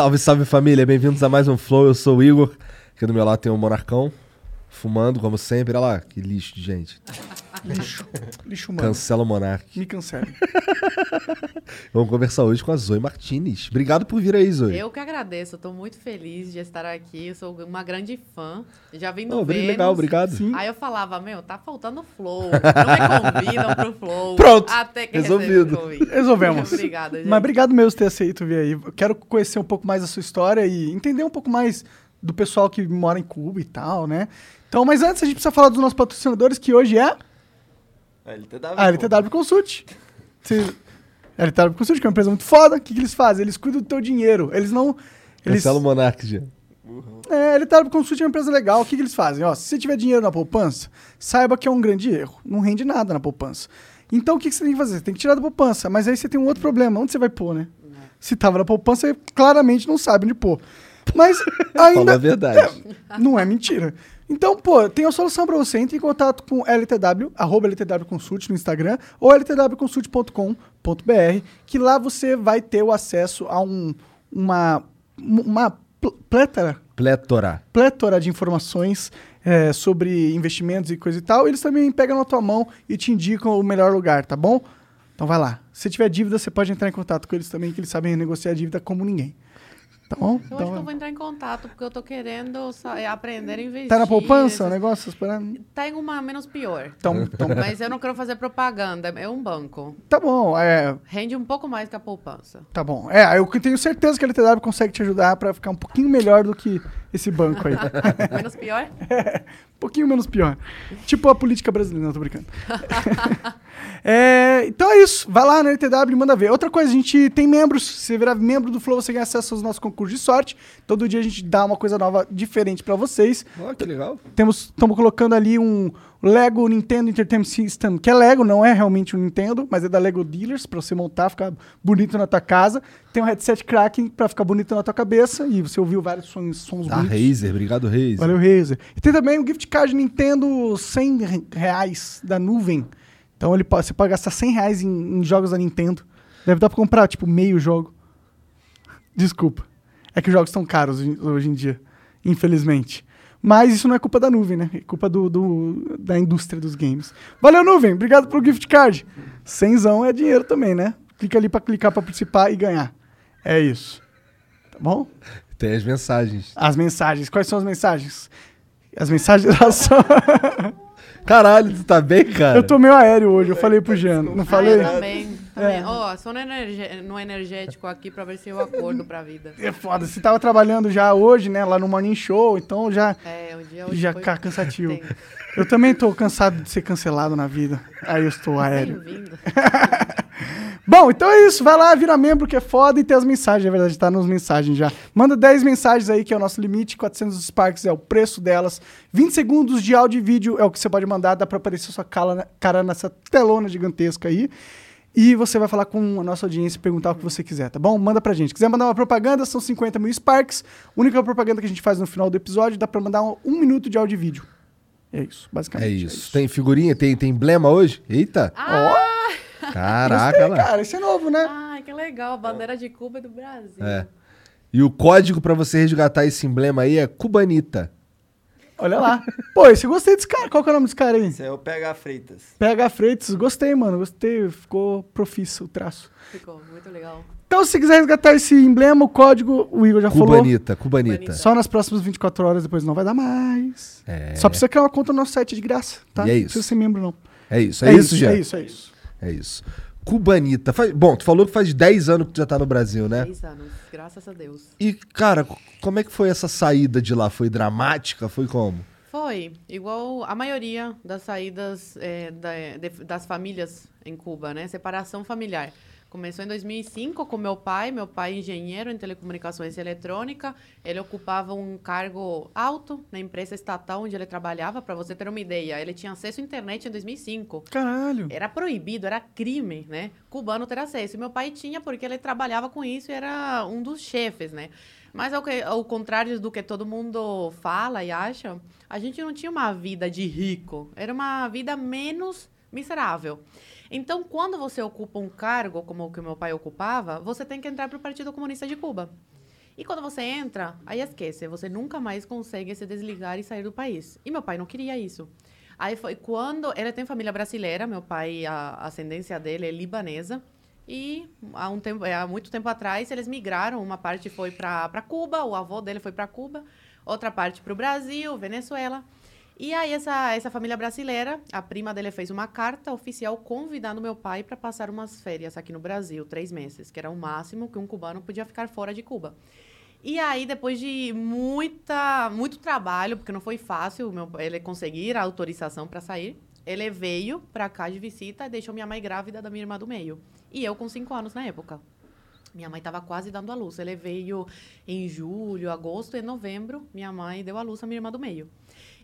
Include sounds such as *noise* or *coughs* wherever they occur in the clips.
Salve, salve família, bem-vindos a mais um Flow. Eu sou o Igor. Aqui do meu lado tem o Monarcão, fumando, como sempre. Olha lá, que lixo de gente. Lixo. Lixo humano. Cancela o Monark. Me cancele. *laughs* Vamos conversar hoje com a Zoe Martinez. Obrigado por vir aí, Zoe. Eu que agradeço, eu tô muito feliz de estar aqui. Eu sou uma grande fã. Já vim do Oh, Vênus. legal, obrigado. Aí eu falava, meu, tá faltando flow. Não me convidam pro flow. Pronto, Até que resolvido. Resolvemos. Obrigada, gente. Mas obrigado mesmo por ter aceito vir aí. Eu quero conhecer um pouco mais da sua história e entender um pouco mais do pessoal que mora em Cuba e tal, né? Então, mas antes a gente precisa falar dos nossos patrocinadores, que hoje é LTW. a LTW Consult. Você- A LTW Consult, que é uma empresa muito foda. O que, que eles fazem? Eles cuidam do teu dinheiro. Eles não... Eles, Cancela o Monark, já. É, a LTW Consult é uma empresa legal. O que, que eles fazem? Ó, se você tiver dinheiro na poupança, saiba que é um grande erro. Não rende nada na poupança. Então, o que, que você tem que fazer? Você tem que tirar da poupança. Mas aí você tem um outro problema. Onde você vai pôr, né? Se tava na poupança, você claramente não sabe onde pôr. Mas *laughs* ainda... a verdade. *laughs* Não é mentira. Então, pô, tem a solução pra você. Entre em contato com LTW, arroba LTW Consult no Instagram, ou ltwconsult.com.br, que lá você vai ter o acesso a um, uma, uma pl- plétora Plétora. plétora de informações é, sobre investimentos e coisa e tal. Eles também pegam na tua mão e te indicam o melhor lugar, tá bom? Então vai lá. Se tiver dívida, você pode entrar em contato com eles também, que eles sabem negociar a dívida como ninguém. Tá bom? Eu acho que eu Então, vou entrar em contato, porque eu tô querendo é, aprender a investir. tá na poupança o esses- negócio? Esperando? Tem uma menos pior. Então, então, *laughs* Mas eu não quero fazer propaganda, é um banco. tá bom, é, Rende um pouco mais que a poupança. tá bom. É, eu tenho certeza que a LTW consegue te ajudar pra ficar um pouquinho melhor do que esse banco aí. *laughs* Menos pior? Um *laughs* pouquinho menos pior. Tipo a política brasileira, não, tô brincando. *laughs* É, então é isso. Vai lá na LTW e manda ver. Outra coisa, a gente tem membros. Se você virar membro do Flow, você ganha acesso aos nossos concursos de sorte. Todo dia a gente dá uma coisa nova, diferente pra vocês. Ó, que legal. Temos, estamos colocando ali um Lego Nintendo Entertainment System, que é Lego, não é realmente um Nintendo, mas é da Lego Dealers, pra você montar, ficar bonito na tua casa. Tem um headset Kraken pra ficar bonito na tua cabeça. E você ouviu vários sons, sons Da bonitos. Razer, obrigado, Razer. Valeu, Razer. E tem também um gift card Nintendo 100 re- reais da nuvem. Então ele você pode gastar 100 reais em, em jogos da Nintendo. Deve dar pra comprar, tipo, meio jogo. Desculpa. É que os jogos estão caros hoje em dia, infelizmente. Mas isso não é culpa da nuvem, né? É culpa do, do- da indústria dos games. Valeu, nuvem. Obrigado pelo gift card. Cenzão é dinheiro também, né? Clica ali pra clicar pra participar e ganhar. É isso. Tá bom? Tem as mensagens. As mensagens. Quais são as mensagens? As mensagens elas são. Caralho, tu tá bem, cara? eu tô meio aéreo hoje, eu falei pro Jean. Não Ah, falei? eu também. É. Ó, só no, energe- no energético aqui pra ver se eu acordo pra vida. É foda. Você tava trabalhando já hoje, né? Lá no Morning Show, então já, É, o dia hoje já foi cansativo. Eu também tô cansado de ser cancelado na vida. Aí eu estou aéreo. Bem-vindo. *laughs* Bom, então é isso. Vai lá, vira membro que é foda e tem as mensagens. É verdade, tá nas mensagens já. Manda 10 mensagens aí, que é o nosso limite. 400 Sparks é o preço delas. 20 segundos de áudio e vídeo é o que você pode mandar. Dá pra aparecer sua cala- cara nessa telona gigantesca aí. E você vai falar com a nossa audiência e perguntar o que você quiser, tá bom? Manda pra gente. Quiser mandar uma propaganda, são 50 mil Sparks. Única propaganda que a gente faz no final do episódio, dá pra mandar um, um minuto de áudio e vídeo. É isso, É basicamente. isso. Tem figurinha? Tem, tem emblema hoje? Eita. Ah, Caraca, Gostei, lá. cara, isso é novo, né? ai, que legal. Bandeira de Cuba e do Brasil. É. E o código pra você resgatar esse emblema aí é Cubanita. Olha lá. *laughs* Pô, esse eu gostei desse cara. Qual que é o nome desse cara aí? Esse é o PH Freitas. PH Freitas. Gostei, mano. Gostei. Ficou profício o traço. Ficou muito legal. Então, se quiser resgatar esse emblema, o código, o Igor já falou. Cubanita, Cubanita. Cubanita. Só nas próximas 24 horas, depois não vai dar mais. É. Só precisa criar uma conta no nosso site de graça, tá? E é Não isso. precisa ser membro, não. É isso, é, isso, já. É isso, é isso. É isso. Cubanita. Faz- Bom, tu falou que faz 10 anos que tu já tá no Brasil, né? 10 anos, graças a Deus. E, cara, como é que foi essa saída de lá? Foi dramática? Foi como? Foi, igual a maioria das saídas eh, da- de- das famílias em Cuba, né? Separação familiar. Começou em 2005 com meu pai, meu pai é engenheiro em telecomunicações e eletrônica. Ele ocupava um cargo alto na empresa estatal onde ele trabalhava, para você ter uma ideia. Ele tinha acesso à internet em 2005. Caralho. Era proibido, era crime, né? Cubano ter acesso. E meu pai tinha porque ele trabalhava com isso e era um dos chefes, né? Mas ao, que, ao contrário do que todo mundo fala e acha, a gente não tinha uma vida de rico. Era uma vida menos miserável. Então, quando você ocupa um cargo como o que meu pai ocupava, você tem que entrar para o Partido Comunista de Cuba. E quando você entra, aí esquece, você nunca mais consegue se desligar e sair do país. E meu pai não queria isso. Aí foi quando ele tem família brasileira, meu pai, a ascendência dele é libanesa. E há, um tempo, há muito tempo atrás eles migraram, uma parte foi para Cuba, o avô dele foi para Cuba, outra parte para o Brasil, Venezuela. E aí essa, essa família brasileira, a prima dele fez uma carta oficial convidando meu pai para passar umas férias aqui no Brasil, três meses, que era o máximo que um cubano podia ficar fora de Cuba. E aí, depois de muita, muito trabalho, porque não foi fácil meu, ele conseguir a autorização para sair, ele veio para cá de visita e deixou minha mãe grávida da minha irmã do meio. E eu com cinco anos na época. Minha mãe estava quase dando a luz. Ele veio em julho, agosto e novembro. Minha mãe deu a luz à minha irmã do meio.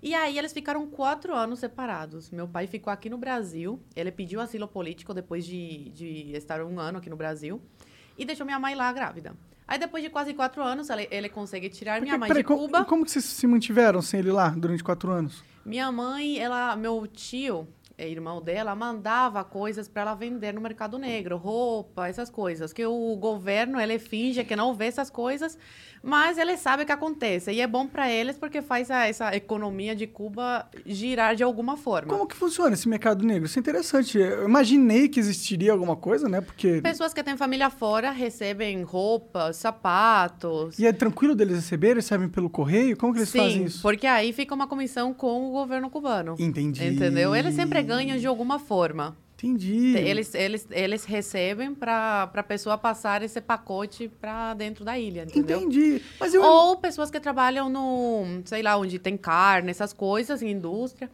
E aí eles ficaram quatro anos separados. Meu pai ficou aqui no Brasil. Ele pediu asilo político depois de, de estar um ano aqui no Brasil. E deixou minha mãe lá grávida. Aí depois de quase quatro anos, ele, ele consegue tirar minha Porque, mãe peraí, de como, Cuba. como que vocês se mantiveram sem ele lá durante quatro anos? Minha mãe, ela, meu tio, é, irmão dela, mandava coisas para ela vender no mercado negro, roupa, essas coisas. Que o governo, ele finge que não vê essas coisas, mas ele sabe o que acontece. E é bom para eles porque faz a- essa economia de Cuba girar de alguma forma. Como que funciona esse mercado negro? Isso é interessante. Eu imaginei que existiria alguma coisa, né? Porque. Pessoas que têm família fora recebem roupas, sapatos. E é tranquilo deles receberem? Recebem pelo correio? Como que eles Sim, fazem isso? porque aí fica uma comissão com o governo cubano. Entendi. Entendeu? Eles sempre ganham de alguma forma. Entendi. Eles, eles, eles recebem para a pessoa passar esse pacote para dentro da ilha, entendeu? Entendi. Mas eu. Ou pessoas que trabalham no, sei lá, onde tem carne, essas coisas, em indústria,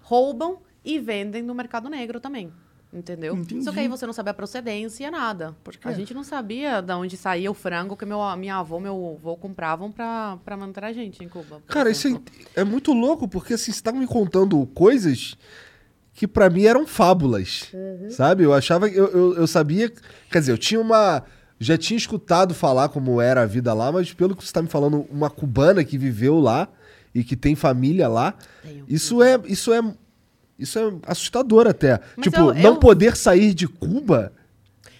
roubam e vendem no mercado negro também. Entendeu? Entendi. Só que aí você não sabe a procedência, nada. Pode A gente não sabia de onde saía o frango que meu, minha avó meu avô compravam para manter a gente em Cuba. Cara, isso é, exemplo. é muito louco, porque assim, você tá me contando coisas que pra mim eram fábulas, sabe? Eu achava, eu, eu, eu sabia, quer dizer, eu tinha uma, já tinha escutado falar como era a vida lá, mas pelo que você tá me falando, uma cubana que viveu lá e que tem família lá, isso é, isso é, isso é assustador até. Mas tipo, eu- não poder sair de Cuba,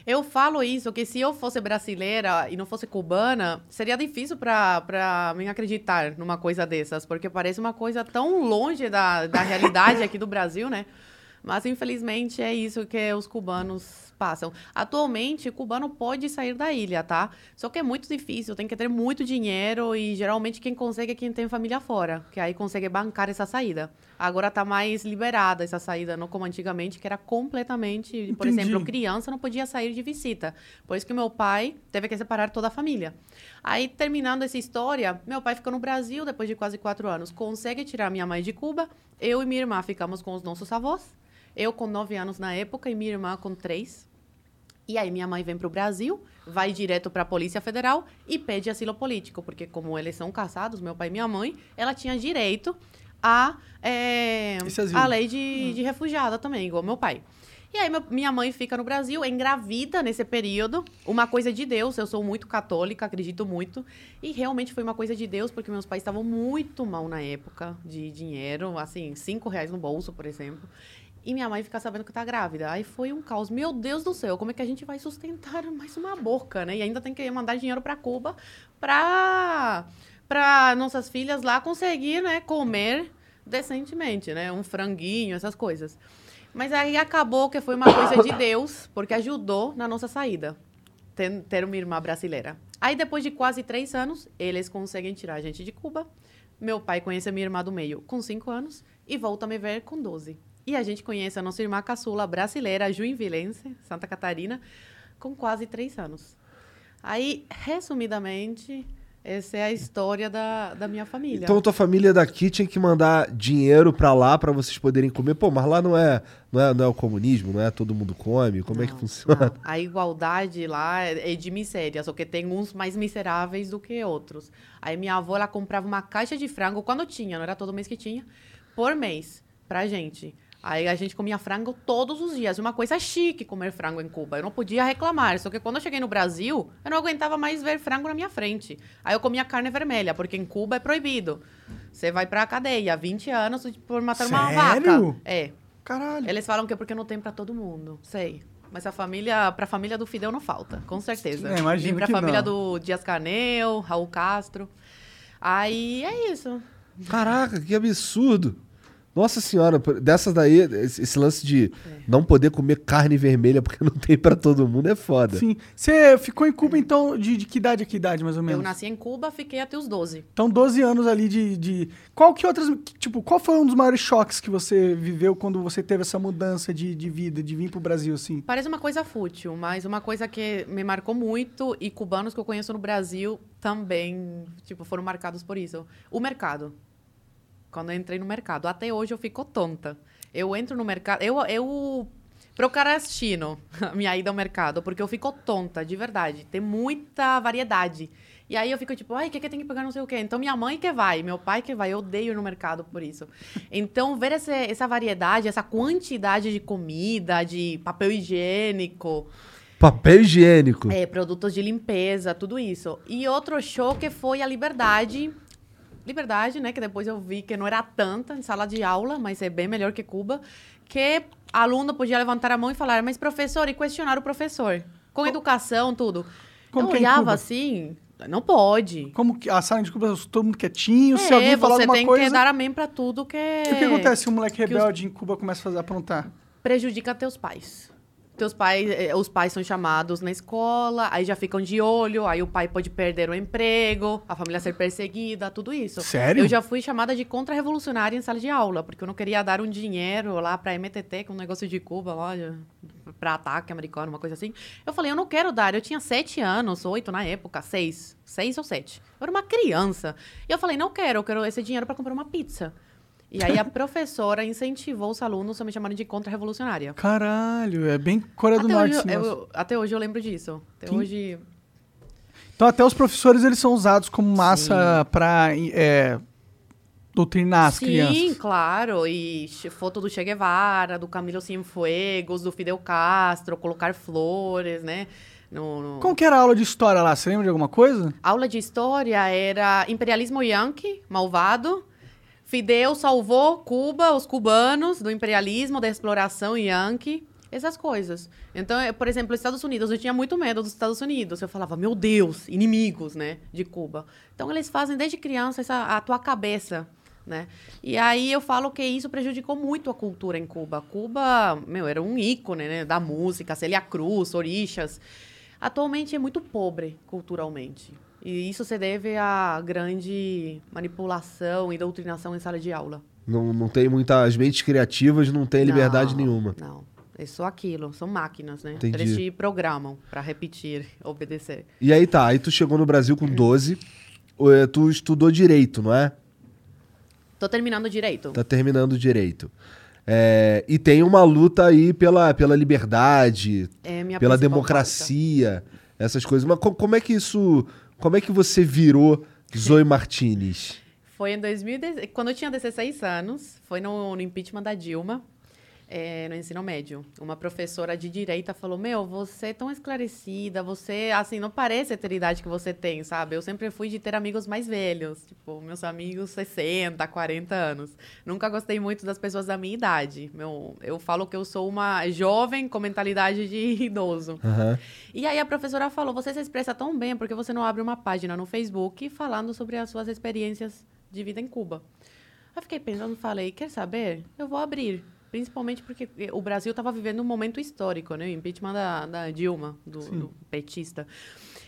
Eu falo isso, que se eu fosse brasileira e não fosse cubana, seria difícil pra mim acreditar numa coisa dessas, porque parece uma coisa tão longe da, da realidade aqui do Brasil, né? Mas, infelizmente, é isso que os cubanos passam. Atualmente, o cubano pode sair da ilha, tá? Só que é muito difícil, tem que ter muito dinheiro e, geralmente, quem consegue é quem tem família fora, que aí consegue bancar essa saída. Agora tá mais liberada essa saída, não como antigamente, que era completamente... Por Entendi. exemplo, criança não podia sair de visita. Por isso que meu pai teve que separar toda a família. Aí, terminando essa história, meu pai ficou no Brasil depois de quase quatro anos. Consegue tirar minha mãe de Cuba. Eu e minha irmã ficamos com os nossos avós. Eu com nove anos na época e minha irmã com três. E aí minha mãe vem para o Brasil, vai direto para a Polícia Federal e pede asilo político, porque como eles são casados, meu pai e minha mãe, ela tinha direito a, é, a lei de, de refugiada também, igual meu pai. E aí minha mãe fica no Brasil, engravida nesse período, uma coisa de Deus, eu sou muito católica, acredito muito, e realmente foi uma coisa de Deus, porque meus pais estavam muito mal na época de dinheiro, assim, cinco reais no bolso, por exemplo. E minha mãe fica sabendo que tá grávida. Aí foi um caos. Meu Deus do céu, como é que a gente vai sustentar *laughs* mais uma boca, né? E ainda tem que mandar dinheiro para Cuba para para nossas filhas lá conseguir, né, comer decentemente, né, um franguinho, essas coisas. Mas aí acabou que foi uma coisa de Deus, porque ajudou na nossa saída ter, ter uma irmã brasileira. Aí depois de quase três anos, eles conseguem tirar a gente de Cuba. Meu pai conhece a minha irmã do meio com cinco anos e volta a me ver com 12. E a gente conhece a nossa irmã caçula brasileira, Juinvilense, Santa Catarina, com quase três anos. Aí, resumidamente, essa é a história da, da minha família. Então tua família daqui tinha que mandar dinheiro pra lá pra vocês poderem comer. Pô, mas lá não é, não é, não é o comunismo, não é todo mundo come. Como é que Não, funciona? não. A igualdade lá é é de miséria, só que tem uns mais miseráveis do que outros. Aí minha avó, ela comprava uma caixa de frango, quando tinha, não era todo mês que tinha, por mês, pra gente. Aí a gente comia frango todos os dias. Uma coisa chique comer frango em Cuba. Eu não podia reclamar. Só que quando eu cheguei no Brasil, eu não aguentava mais ver frango na minha frente. Aí eu comia carne vermelha, porque em Cuba é proibido. Você vai pra cadeia, 20 anos por matar uma Sério? vaca. É. Caralho. Eles falam que é porque não tem pra todo mundo. Sei. Mas a família, pra família do Fidel não falta, com certeza. É, imagino E pra que família não. do Dias Canel, Raul Castro. Aí é isso. Caraca, que absurdo. Nossa senhora, por- dessas daí, esse lance de não poder comer carne vermelha porque não tem pra todo mundo é foda. Sim. Você ficou em Cuba, então, de, de que idade a que idade, mais ou menos? Eu nasci em Cuba, fiquei até os 12. Então, 12 anos ali de, de... Qual que outras... Tipo, qual foi um dos maiores choques que você viveu quando você teve essa mudança de, de vida, de vir pro Brasil, assim? Parece uma coisa fútil, mas uma coisa que me marcou muito e cubanos que eu conheço no Brasil também, tipo, foram marcados por isso. O mercado. Quando eu entrei no mercado, até hoje eu fico tonta. Eu entro no mercado, eu eu procrastino *laughs* a minha ida ao mercado, porque eu fico tonta, de verdade. Tem muita variedade. E aí eu fico tipo, ai, o que, que tem que pegar não sei o quê? Então minha mãe que vai, meu pai que vai, eu odeio no mercado por isso. *laughs* Então ver essa, essa variedade, essa quantidade de comida, de papel higiênico, Papel higiênico. é, produtos de limpeza, tudo isso. E outro choque foi a liberdade. Liberdade, né? Que depois eu vi que não era tanta em sala de aula, mas é bem melhor que Cuba. Que aluno podia levantar a mão e falar, mas professor, e questionar o professor. Com educação, tudo. Como eu que é olhava assim, não pode. Como que a sala de Cuba, todo mundo quietinho, se é, alguém falar você alguma tem coisa... que dar amém pra tudo que... E o que acontece se um moleque que os- rebelde em Cuba começa a fazer aprontar? prejudica teus pais. Teus pais, eh, os pais são chamados na escola, aí já ficam de olho, aí o pai pode perder o emprego, a família ser perseguida, tudo isso. Sério? Eu já fui chamada de contra-revolucionária em sala de aula, porque eu não queria dar um dinheiro lá pra MTT, que é um negócio de Cuba lá, pra ataque americano, uma coisa assim. Eu falei, eu não quero dar. Eu tinha sete anos, oito na época, seis. Seis ou sete. Eu era uma criança. E eu falei, não quero, eu quero esse dinheiro pra comprar uma pizza. E aí a professora incentivou os alunos a me chamarem de contra-revolucionária. Caralho, é bem Coreia do Até Norte hoje, eu, até hoje eu lembro disso. Até Sim. hoje. Então até os professores, eles são usados como massa pra é, doutrinar as Sim, crianças. claro. E foto do Che Guevara, do Camilo Cienfuegos, do Fidel Castro, colocar flores, né? No, no- Como que era a aula de história lá? Você lembra de alguma coisa? Aula de história era imperialismo yankee, malvado. Fidel salvou Cuba, os cubanos, do imperialismo, da exploração yankee, essas coisas. Então, eh, por exemplo, Estados Unidos, eu tinha muito medo dos Estados Unidos. Eu falava, meu Deus, inimigos, né, de Cuba. Então, eles fazem desde criança essa, a tua cabeça, né? E aí eu falo que isso prejudicou muito a cultura em Cuba. Cuba, meu, era um ícone, né, da música, Celia Cruz, Orixas. Atualmente é muito pobre culturalmente. E isso se deve à grande manipulação e doutrinação em sala de aula. Não, não tem muitas mentes criativas, não tem liberdade Não, nenhuma. Não, é só aquilo. São máquinas, né? Entendi. Eles te programam para repetir, *laughs* obedecer. E aí tá, aí tu chegou no Brasil com 12, eh, tu estudou direito, não é? Tô terminando direito. Tá terminando direito. É, e tem uma luta aí pela, pela liberdade, É pela democracia, essas coisas. Mas co- como é que isso. Como é que você virou Zoe *laughs* Martinez? Foi em 2010, quando eu tinha 16 anos, foi no, no impeachment da Dilma. É, no ensino médio. Uma professora de direita falou: Meu, você é tão esclarecida, você, assim, não parece ter a idade que você tem, sabe? Eu sempre fui de ter amigos mais velhos, tipo, meus amigos 60, 40 anos. Nunca gostei muito das pessoas da minha idade. Meu, eu falo que eu sou uma jovem com mentalidade de *laughs* idoso. Aham. E aí a professora falou: Você se expressa tão bem porque você não abre uma página no Facebook falando sobre as suas experiências de vida em Cuba. Eu fiquei pensando, falei: Quer saber? Eu vou abrir. Principalmente porque o Brasil estava vivendo um momento histórico, né? O impeachment da, da Dilma, do, do petista.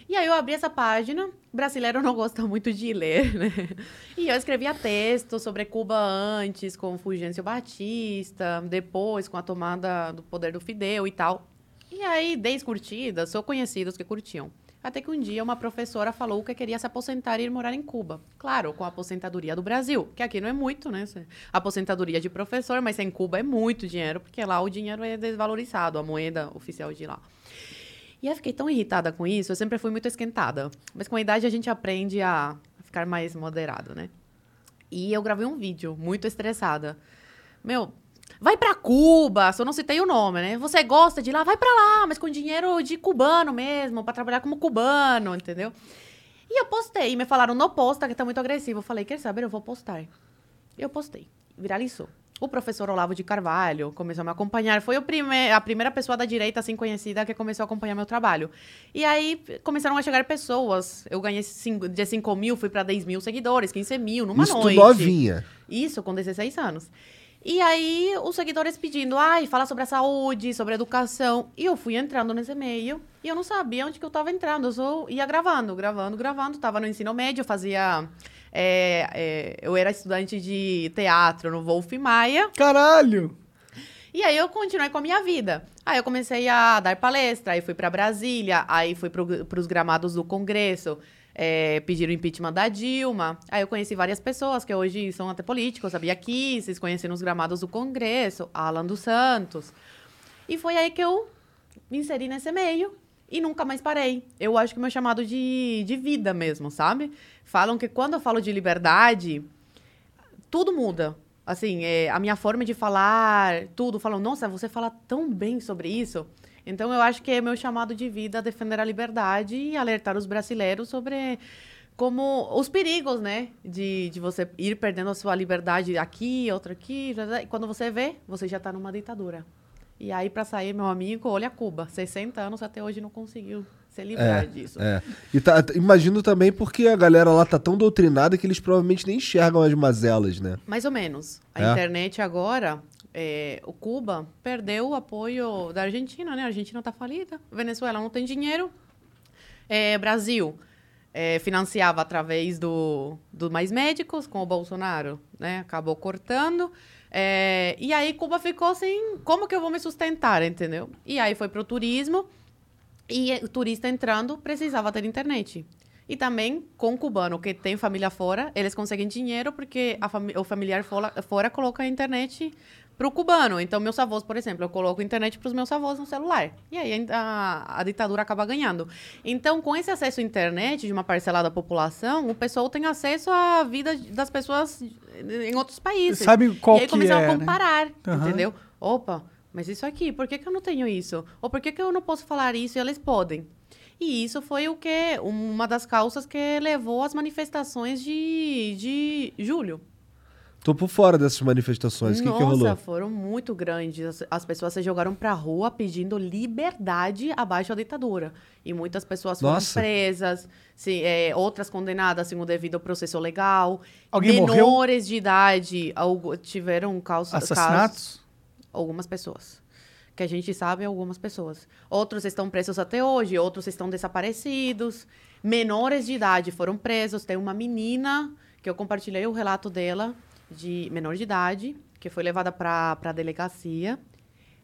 E aí eu abri essa página. Brasileiro não gosta muito de ler, *laughs* né? E eu escrevia texto sobre Cuba antes, com Fulgêncio Batista, depois com a tomada do poder do Fidel e tal. E aí, 10 curtidas, sou conhecidos que curtiam. Até que um dia uma professora falou que queria se aposentar e ir morar em Cuba. Claro, com a aposentadoria do Brasil, que aqui não é muito, né? Aposentadoria de professor, mas em Cuba é muito dinheiro, porque lá o dinheiro é desvalorizado, a moeda oficial de lá. E eu fiquei tão irritada com isso, eu sempre fui muito esquentada. Mas com a idade a gente aprende a ficar mais moderado, né? E eu gravei um vídeo muito estressada. Meu, vai pra Cuba, só não citei o nome, né? Você gosta de lá, vai pra lá, mas com dinheiro de cubano mesmo, pra trabalhar como cubano, entendeu? E eu postei, me falaram, não posta, que tá muito agressivo. Eu falei, quer saber, eu vou postar. Eu postei, viralizou. O professor Olavo de Carvalho começou a me acompanhar. Foi prime a primeira pessoa da direita, assim, conhecida, que começou a acompanhar meu trabalho. E aí, começaram a chegar pessoas. Eu ganhei cinco, de 5 mil, fui pra 10 mil seguidores, 15 mil, numa Isso noite. novinha. Isso, com 16 anos. E aí, os seguidores pedindo, ai, fala sobre a saúde, sobre a educação. E eu fui entrando nesse meio e eu não sabia onde que eu tava entrando. Eu só ia gravando, gravando, gravando. Tava no ensino médio, fazia... é, é, eu era estudante de teatro no Wolf Maia. Caralho! E aí eu continuei com a minha vida. Aí eu comecei a dar palestra, aí fui para Brasília, aí fui para os gramados do Congresso, é, pediram impeachment da Dilma. Aí eu conheci várias pessoas que hoje são até políticos, sabia aqui, vocês conhecem nos gramados do Congresso, Alan dos Santos. E foi aí que eu me inseri nesse meio e nunca mais parei. Eu acho que meu chamado de, de vida mesmo, sabe? Falam que quando eu falo de liberdade, tudo muda. Assim, é, a minha forma de falar, tudo. Falam, nossa, você fala tão bem sobre isso. Então, eu acho que é meu chamado de vida defender a liberdade e alertar os brasileiros sobre como os perigos, né? De, de você ir perdendo a sua liberdade aqui, outra aqui. E quando você vê, você já está numa ditadura. E aí, para sair, meu amigo, olha Cuba. 60 anos até hoje não conseguiu se livrar disso. É. E tá- imagino também porque a galera lá tá tão doutrinada que eles provavelmente nem enxergam as mazelas, né? Mais ou menos. A É? internet agora, é, o Cuba perdeu o apoio da Argentina, né? A Argentina tá falida. Venezuela não tem dinheiro. É, Brasil é, financiava através do, do Mais Médicos com o Bolsonaro, né? Acabou cortando. É, e aí Cuba ficou assim, como que eu vou me sustentar, entendeu? E aí foi pro turismo. E o turista entrando precisava ter internet. E também com o cubano que tem família fora, eles conseguem dinheiro porque fami- o familiar fora, fora coloca a internet pro cubano. Então, meus avós, por exemplo, eu coloco internet pros meus avós no celular. E aí a, a ditadura acaba ganhando. Então, com esse acesso à internet de uma parcela da população, o pessoal tem acesso à vida das pessoas em outros países. Sabe qual e aí que começam é, a né? comparar, Aham. entendeu? Opa, mas isso aqui, por que, que eu não tenho isso? Ou por que, que eu não posso falar isso e eles podem? E isso foi o que uma das causas que levou às manifestações de, de julho. Tô por fora dessas manifestações. O que, que Nossa, rolou? foram muito grandes. As, as pessoas se jogaram pra rua pedindo liberdade abaixo da ditadura. E muitas pessoas foram Nossa. presas, se, é, outras condenadas sem o devido processo legal. Alguém morreu? Menores de idade algu- tiveram causa, casos. Assassinatos? Algumas pessoas. Que a gente sabe, algumas pessoas. Outros estão presos até hoje, outros estão desaparecidos. Menores de idade foram presos. Tem uma menina que eu compartilhei o relato dela, de menor de idade, que foi levada para a delegacia.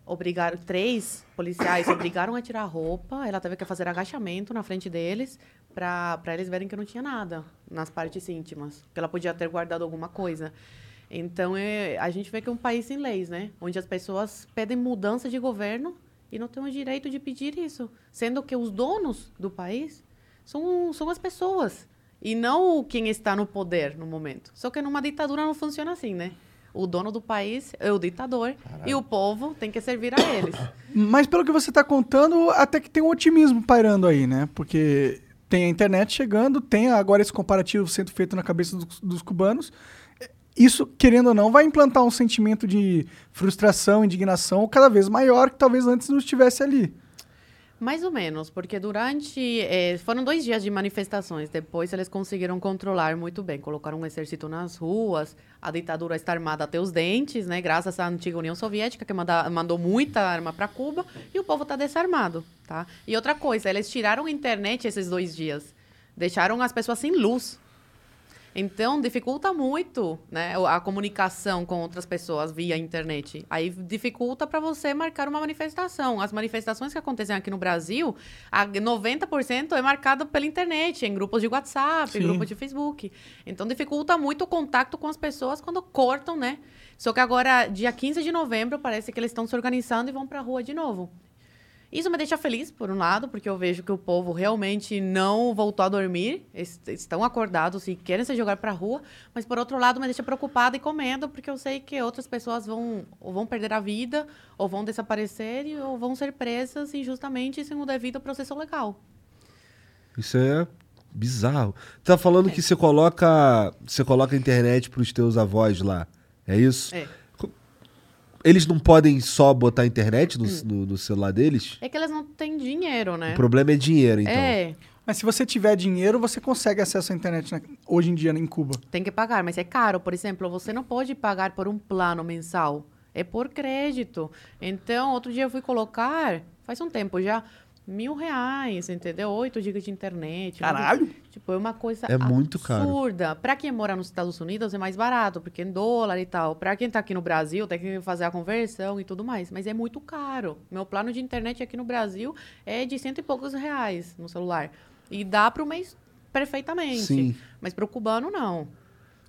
Obrigaram, três policiais obrigaram a tirar a roupa. Ela teve que fazer agachamento na frente deles para eles verem que não tinha nada nas partes íntimas. Que ela podia ter guardado alguma coisa. Então, é, a gente vê que é um país sem leis, né? Onde as pessoas pedem mudança de governo e não têm o direito de pedir isso. Sendo que os donos do país são, são as pessoas. E não quem está no poder no momento. Só que numa ditadura não funciona assim, né? O dono do país é o ditador e o povo tem que servir a eles. *coughs* Mas pelo que você tá contando, até que tem um otimismo pairando aí, né? Porque tem a internet chegando, tem agora esse comparativo sendo feito na cabeça dos, dos cubanos. Isso, querendo ou não, vai implantar um sentimento de frustração, indignação cada vez maior que talvez antes não estivesse ali. Mais ou menos, porque durante. eh, foram dois dias de manifestações. Depois eles conseguiram controlar muito bem. Colocaram um exército nas ruas. A ditadura está armada até os dentes, né? Graças à antiga União Soviética, que manda- mandou muita arma para Cuba. E o povo está desarmado, tá? E outra coisa, eles tiraram a internet esses dois dias. Deixaram as pessoas sem luz. Então, dificulta muito né, a comunicação com outras pessoas via internet. Aí dificulta para você marcar uma manifestação. As manifestações que acontecem aqui no Brasil, a 90% é marcado pela internet, em grupos de WhatsApp, Sim. em grupos de Facebook. Então, dificulta muito o contato com as pessoas quando cortam, né? Só que agora, dia 15 de novembro, parece que eles estão se organizando e vão para a rua de novo. Isso me deixa feliz, por um lado, porque eu vejo que o povo realmente não voltou a dormir, es- estão acordados e querem se jogar para a rua, mas por outro lado me deixa preocupada e com medo, porque eu sei que outras pessoas vão ou vão perder a vida, ou vão desaparecer, ou vão ser presas injustamente sem o devido processo legal. Isso é bizarro. Tá falando que você coloca, você coloca a internet pros teus avós lá. É isso? É. Eles não podem só botar a internet no, no- no celular deles? É que elas não têm dinheiro, né? O problema é dinheiro, então. É, Mas se você tiver dinheiro, você consegue acesso à internet na- hoje em dia em Cuba. Tem que pagar, mas é caro. Por exemplo, você não pode pagar por um plano mensal. É por crédito. Então, outro dia eu fui colocar, faz um tempo já, mil reais, entendeu? 8 gigas de internet. Caralho! Tipo, é uma coisa É muito caro. absurda. Para quem mora nos Estados Unidos é mais barato, porque é em dólar e tal. Para quem tá aqui no Brasil, tem que fazer a conversão e tudo mais. Mas é muito caro. Meu plano de internet aqui no Brasil é de cento e poucos reais no celular. E dá para o mês perfeitamente. Sim. Mas para o cubano, não.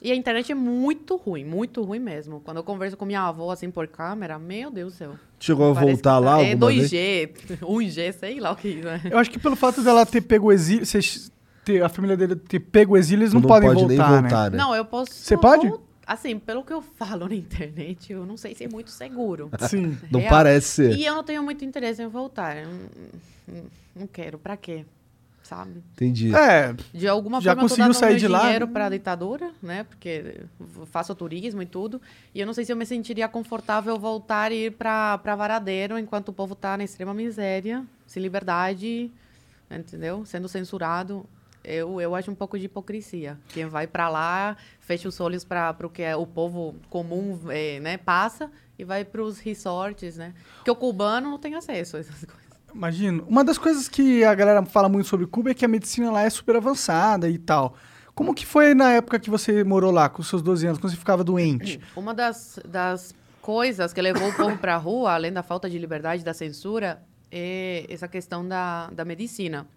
E a internet é muito ruim, muito ruim mesmo. Quando eu converso com minha avó, assim, por câmera, meu Deus do céu. Chegou a voltar que lá tá- É alguma vez? 2G, 1G, *laughs* sei lá o que é. Eu acho que pelo fato dela ter pego o exílio, vocês ter, a família dele ter pego o exílio, eles Tu não, podem pode voltar, nem né? voltar, né? Não, eu posso. Você pode? Assim, pelo que eu *laughs* falo na internet, eu não sei se é muito seguro. *laughs* Sim. Não Real. parece ser. E eu não tenho muito interesse em voltar. Eu Não, não quero. Pra quê? Sabe? Entendi. É, De alguma Já forma eu tô conseguiu dando sair meu de lá, dinheiro para a ditadura, né? Porque faço turismo e tudo. E eu não sei se eu me sentiria confortável voltar e ir para Varadeiro enquanto o povo tá na extrema miséria, sem liberdade, entendeu? Sendo censurado. Eu, eu acho um pouco de hipocrisia. Quem vai para lá, fecha os olhos para o que é o povo comum é, né, passa e vai para os resorts, né? Porque o cubano não tem acesso a essas coisas. Imagino. Uma das coisas que a galera fala muito sobre Cuba é que a medicina lá é super avançada e tal. Como que foi na época que você morou lá, com seus 12 anos, quando você ficava doente? Uma das, das coisas que levou o povo para a rua, além da falta de liberdade, da censura, é essa questão da, da medicina.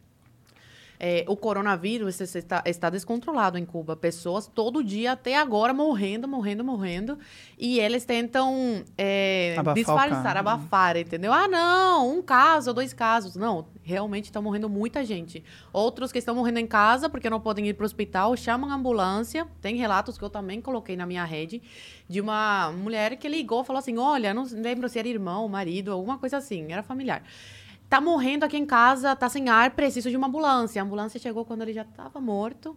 É, o coronavírus está, está descontrolado em Cuba. Pessoas todo dia, até agora, morrendo, morrendo, morrendo. E eles tentam é, Abafar disfarçar, abafar, entendeu? Ah, não, um caso, dois casos. Não, realmente está morrendo muita gente. Outros que estão morrendo em casa porque não podem ir para o hospital, chamam a ambulância. Tem relatos que eu também coloquei na minha rede de uma mulher que ligou, falou assim: Olha, não lembro se era irmão, marido, alguma coisa assim, era familiar. Tá morrendo aqui em casa, tá sem ar, preciso de uma ambulância. A ambulância chegou quando ele já estava morto.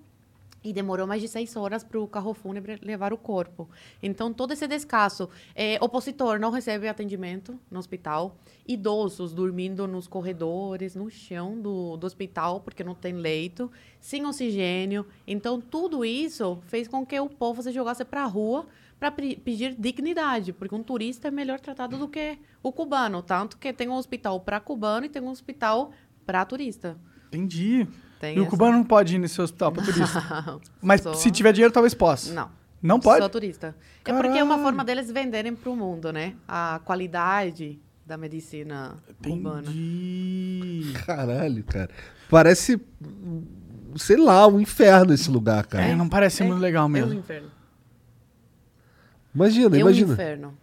E demorou mais de seis horas para o carro fúnebre levar o corpo. Então, todo esse descaso. É, opositor não recebe atendimento no hospital. Idosos dormindo nos corredores, no chão do, do hospital, porque não tem leito. Sem oxigênio. Então, tudo isso fez com que o povo se jogasse para a rua para pedir dignidade. Porque um turista é melhor tratado do que o cubano. Tanto que tem um hospital para cubano e tem um hospital para turista. Entendi. Tem e o essa- cubano não pode ir nesse hospital pra *laughs* turista. Mas Só- se tiver dinheiro, talvez possa. Não. Não pode? Só turista. É porque é uma Caralho. forma deles venderem para o mundo, né? A qualidade da medicina cubana. Entendi. Caralho, cara. Parece, sei lá, um inferno esse lugar, cara. É, não parece muito legal É um mesmo. inferno. Imagina, É um imagina. inferno.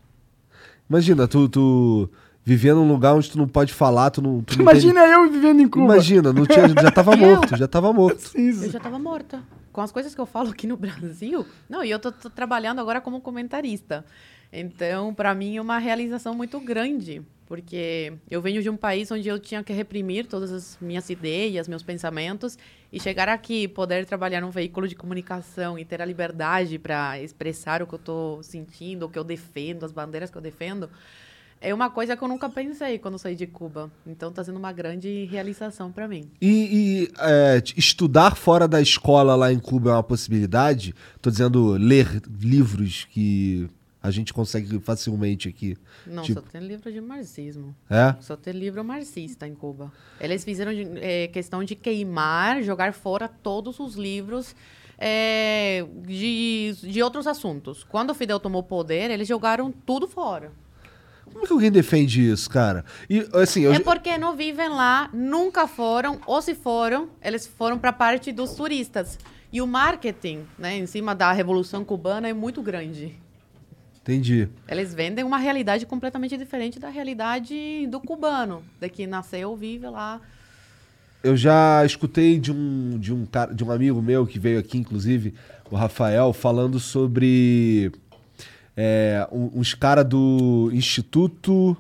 Imagina, tu, tu viver num lugar onde tu não pode falar, tu não. Tu não Imagina eu vivendo em tem... Cuba. Imagina, não tinha, já tava *laughs* morto, já tava morto. *laughs* Eu já estava morta. com as coisas que eu falo aqui no *laughs* Brasil, não, e eu tô, tô trabalhando agora como comentarista. Então, para mim é uma realização muito grande, porque eu venho de um país onde eu tinha que reprimir todas as minhas ideias, meus pensamentos, e chegar aqui, poder trabalhar num veículo de comunicação e ter a liberdade para expressar o que eu estou sentindo, o que eu defendo, as bandeiras que eu defendo, é uma coisa que eu nunca pensei quando saí de Cuba. Então está sendo uma grande realização para mim. E, e, é, estudar fora da escola lá em Cuba é uma possibilidade? Tô dizendo ler livros que a gente consegue facilmente aqui. Não, Tipo- só tem livro de marxismo. É? Só tem livro marxista em Cuba. Eles fizeram de- eh, questão de queimar, jogar fora todos os livros eh, de, de outros assuntos. Quando o Fidel tomou poder, eles jogaram tudo fora. Como é que alguém defende isso, cara? E assim, eu, É porque não vivem lá, nunca foram, ou se foram, eles foram para a parte dos turistas. E o marketing, né, em cima da Revolução Cubana é muito grande. Entendi. Eles vendem uma realidade completamente diferente da realidade do cubano, daqui nasceu, vive lá. Eu já escutei de um, de um cara, de um amigo meu que veio aqui, inclusive, o Rafael, falando sobre é, uns caras do Instituto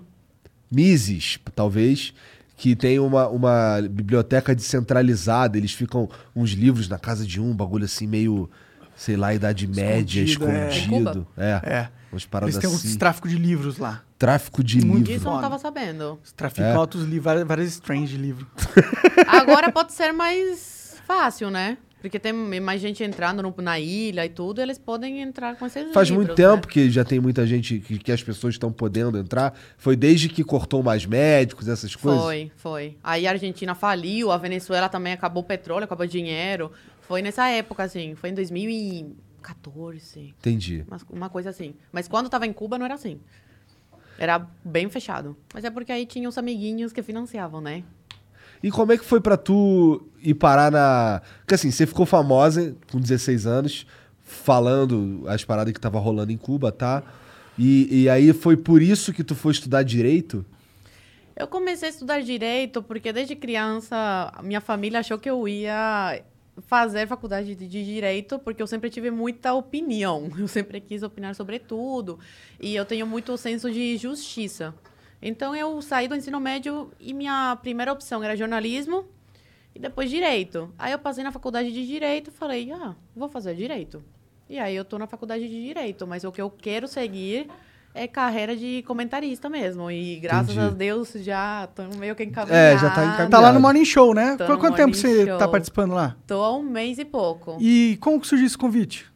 Mises, talvez, que tem uma, uma biblioteca descentralizada. Eles ficam uns livros na casa de um, bagulho assim, meio, sei lá, Idade Média, Escondido, é. escondido. É. É. Umas paradas Eles têm assim. uns tráfico de livros lá. Tráfico de Muito livro. Disso eu não tava sabendo. É. outros livros, várias, várias strange de livro. *laughs* Agora pode ser mais fácil, né? Porque tem mais gente entrando no- na ilha e tudo, eles podem entrar com esses Faz livros, muito tempo né? que já tem muita gente que, que as pessoas estão podendo entrar. Foi desde que cortou mais médicos, essas coisas? Foi, foi. Aí a Argentina faliu, a Venezuela também acabou o petróleo, acabou o dinheiro. Foi nessa época, assim. Foi em 2014. Entendi. Uma, uma coisa assim. Mas quando tava em Cuba não era assim. Era bem fechado. Mas é porque aí tinha os amiguinhos que financiavam, né? E como é que foi pra tu ir parar na. Porque assim, você ficou famosa com 16 anos, falando as paradas que tava rolando em Cuba, tá? E, e aí foi por isso que tu foi estudar direito? Eu comecei a estudar direito porque desde criança minha família achou que eu ia fazer faculdade de de direito porque eu sempre tive muita opinião. *laughs* Eu sempre quis opinar sobre tudo e eu tenho muito senso de justiça. Então eu saí do ensino médio e minha primeira opção era jornalismo e depois direito. Aí eu passei na faculdade de direito falei: "Ah, vou fazer direito". E aí eu tô na faculdade de direito, mas o que eu quero seguir é carreira de comentarista mesmo. E graças Entendi. a Deus já tô meio que encaminhada. É, já tá encaminhado. Tá lá no Morning Show, né? Tô no Quanto tempo você Show. tá participando lá? Tô há um mês e pouco. E como que surgiu esse convite?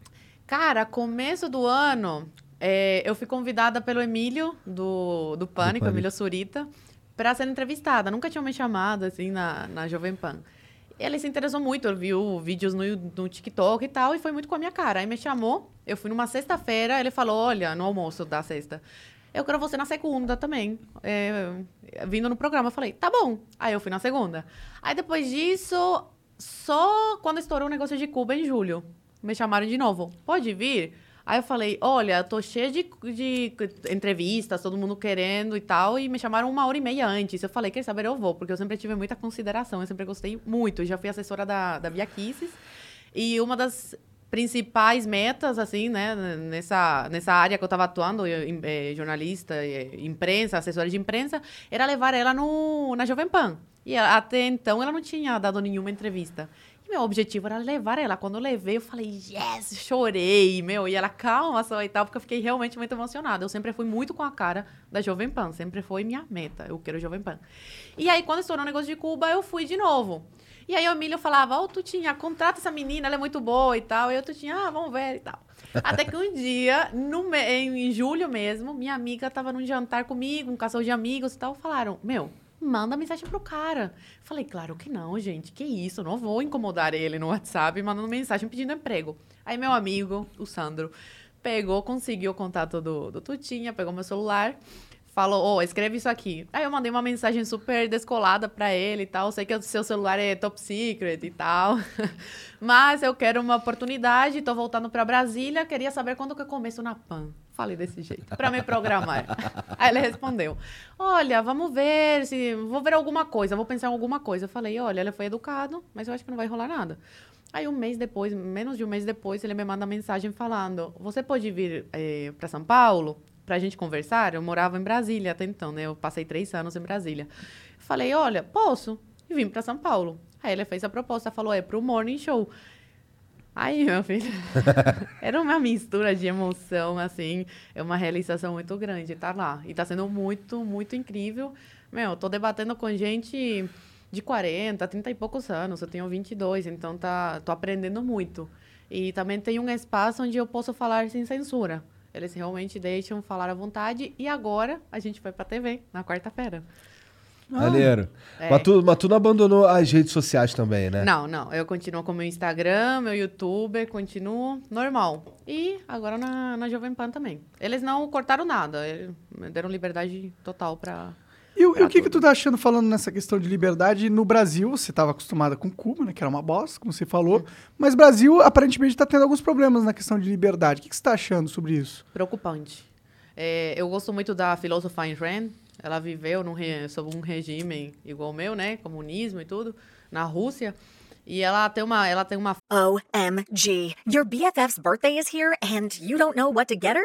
Cara, começo do ano, é, eu fui convidada pelo Emílio, do, do Pânico, Pânico. Emílio Surita, para ser entrevistada. Nunca tinha me chamado, assim, na, na Jovem Pan. Ele se interessou muito, viu vídeos no, no TikTok e tal, e foi muito com a minha cara. Aí me chamou, eu fui numa sexta-feira, ele falou, olha, no almoço da sexta, eu quero você na segunda também, é, vindo no programa. Eu falei, tá bom. Aí eu fui na segunda. Aí depois disso, só quando estourou o negócio de Cuba em julho, me chamaram de novo. Pode vir? Aí eu falei, olha, tô cheia de, de entrevistas, todo mundo querendo e tal, e me chamaram uma hora e meia antes. Eu falei, quer saber, eu vou, porque eu sempre tive muita consideração, eu sempre gostei muito. Eu já fui assessora da, da Bia Kisses, e uma das principais metas, assim, né, nessa, nessa área que eu estava atuando, eu, eh, jornalista, eh, imprensa, assessora de imprensa, era levar ela no, na Jovem Pan. E a- até então ela não tinha dado nenhuma entrevista. E meu objetivo era levar ela. Quando eu levei, eu falei, yes, chorei, meu. E ela, calma só e tal, porque eu fiquei realmente muito emocionada. Eu sempre fui muito com a cara da Jovem Pan, sempre foi minha meta. Eu quero Jovem Pan. E aí, quando estourou o negócio de Cuba, eu fui de novo. E aí o Emílio falava, ó, tu tinha, contrata essa menina, ela é muito boa e tal. E eu tu tinha, ah, vamos ver e tal. Até que um dia, no, em, julho mesmo, minha amiga tava num jantar comigo, um casal de amigos e tal, falaram, meu, manda mensagem pro cara. Falei, claro que não, gente, que isso, não vou incomodar ele no WhatsApp mandando mensagem pedindo emprego. Aí meu amigo, o Sandro, pegou, conseguiu o contato do, do Tutinha, pegou meu celular, falou, ô, escreve isso aqui. Aí eu mandei uma mensagem super descolada pra ele e tal, sei que o seu celular é top secret e tal, *laughs* mas eu quero uma oportunidade, tô voltando pra Brasília, queria saber quando que eu começo na PAN. Falei desse jeito, pra me programar. *laughs* Aí ele respondeu, olha, vamos ver, se vou ver alguma coisa, vou pensar em alguma coisa. Eu falei, olha, ele foi educado, mas eu acho que não vai rolar nada. Aí um mês depois, menos de um mês depois, ele me manda mensagem falando: Você pode vir eh, para São Paulo para a gente conversar? Eu morava em Brasília até então, né? Eu passei três anos em Brasília. Falei: Olha, posso? E vim para São Paulo. Aí ele fez a proposta, falou: É para o Morning Show. Aí, meu filho, *laughs* era uma mistura de emoção, assim, é uma realização muito grande estar lá. E tá sendo muito, muito incrível. Meu, tô debatendo com gente de 40, 30 e poucos anos, eu tenho 22, então tá, tô aprendendo muito. E também tem um espaço onde eu posso falar sem censura. Eles realmente deixam falar à vontade. E agora a gente vai pra TV, na quarta-feira. Maneiro. É. Mas, tu, mas tu não abandonou as redes sociais também, né? Não, não. Eu continuo com meu Instagram, meu YouTube, continuo normal. E agora na, na Jovem Pan também. Eles não cortaram nada, deram liberdade total pra. E, o- e o que, que tudo. tu tá achando falando nessa questão de liberdade? No Brasil, você estava acostumada com Cuba, né? Que era uma bosta, como você falou. Mas Brasil, aparentemente, tá tendo alguns problemas na questão de liberdade. O que, que você tá achando sobre isso? Preocupante. É, eu gosto muito da filósofa Ayn Rand. Ela viveu num re, sob um regime igual ao meu, né? Comunismo e tudo, na Rússia. E ela tem uma, ela tem uma OMG. Your BFF's birthday is here and you don't know what to get her?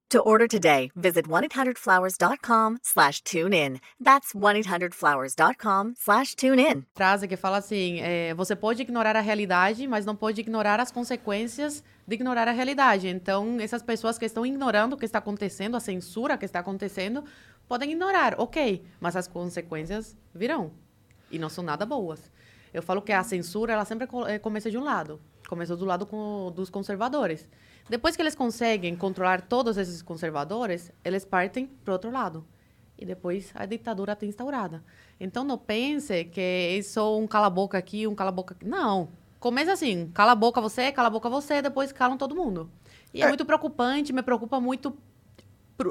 To order today, visit 1-800-Flowers.com slash tune in. That's 1-800-Flowers.com slash tune in. frase que fala assim: é, você pode ignorar a realidade, mas não pode ignorar as consequências de ignorar a realidade. Então, essas pessoas que estão ignorando o que está acontecendo, a censura que está acontecendo, podem ignorar, ok, mas as consequências virão. E não são nada boas. Eu falo que a censura, ela sempre eh, começa de um lado. Começou do lado com- dos conservadores. Depois que eles conseguem controlar todos esses conservadores, eles partem para outro lado. E depois a ditadura está instaurada. Então não pense que é só um cala-boca aqui, um cala-boca aqui. Não. Começa assim, cala a boca você, cala a boca você, depois calam todo mundo. E é, muito preocupante, me preocupa muito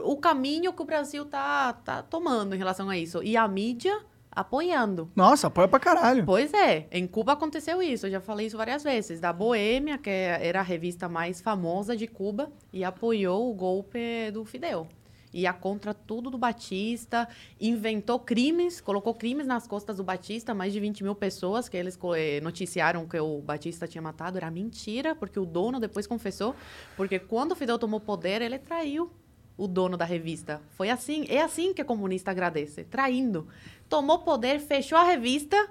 o caminho que o Brasil tá, tá tomando em relação a isso. E a mídia apoiando. Nossa, apoia pra caralho. Pois é, em Cuba aconteceu isso, eu já falei isso várias vezes. Da Boêmia, que era a revista mais famosa de Cuba, e apoiou o golpe do Fidel. Ia contra tudo do Batista, inventou crimes, colocou crimes nas costas do Batista, mais de 20 mil pessoas que eles eh, noticiaram que o Batista tinha matado. Era mentira, porque o dono depois confessou. Porque quando o Fidel tomou poder, ele traiu o dono da revista. Foi assim, é assim que comunista agradece, traindo. Tomou poder, fechou a revista,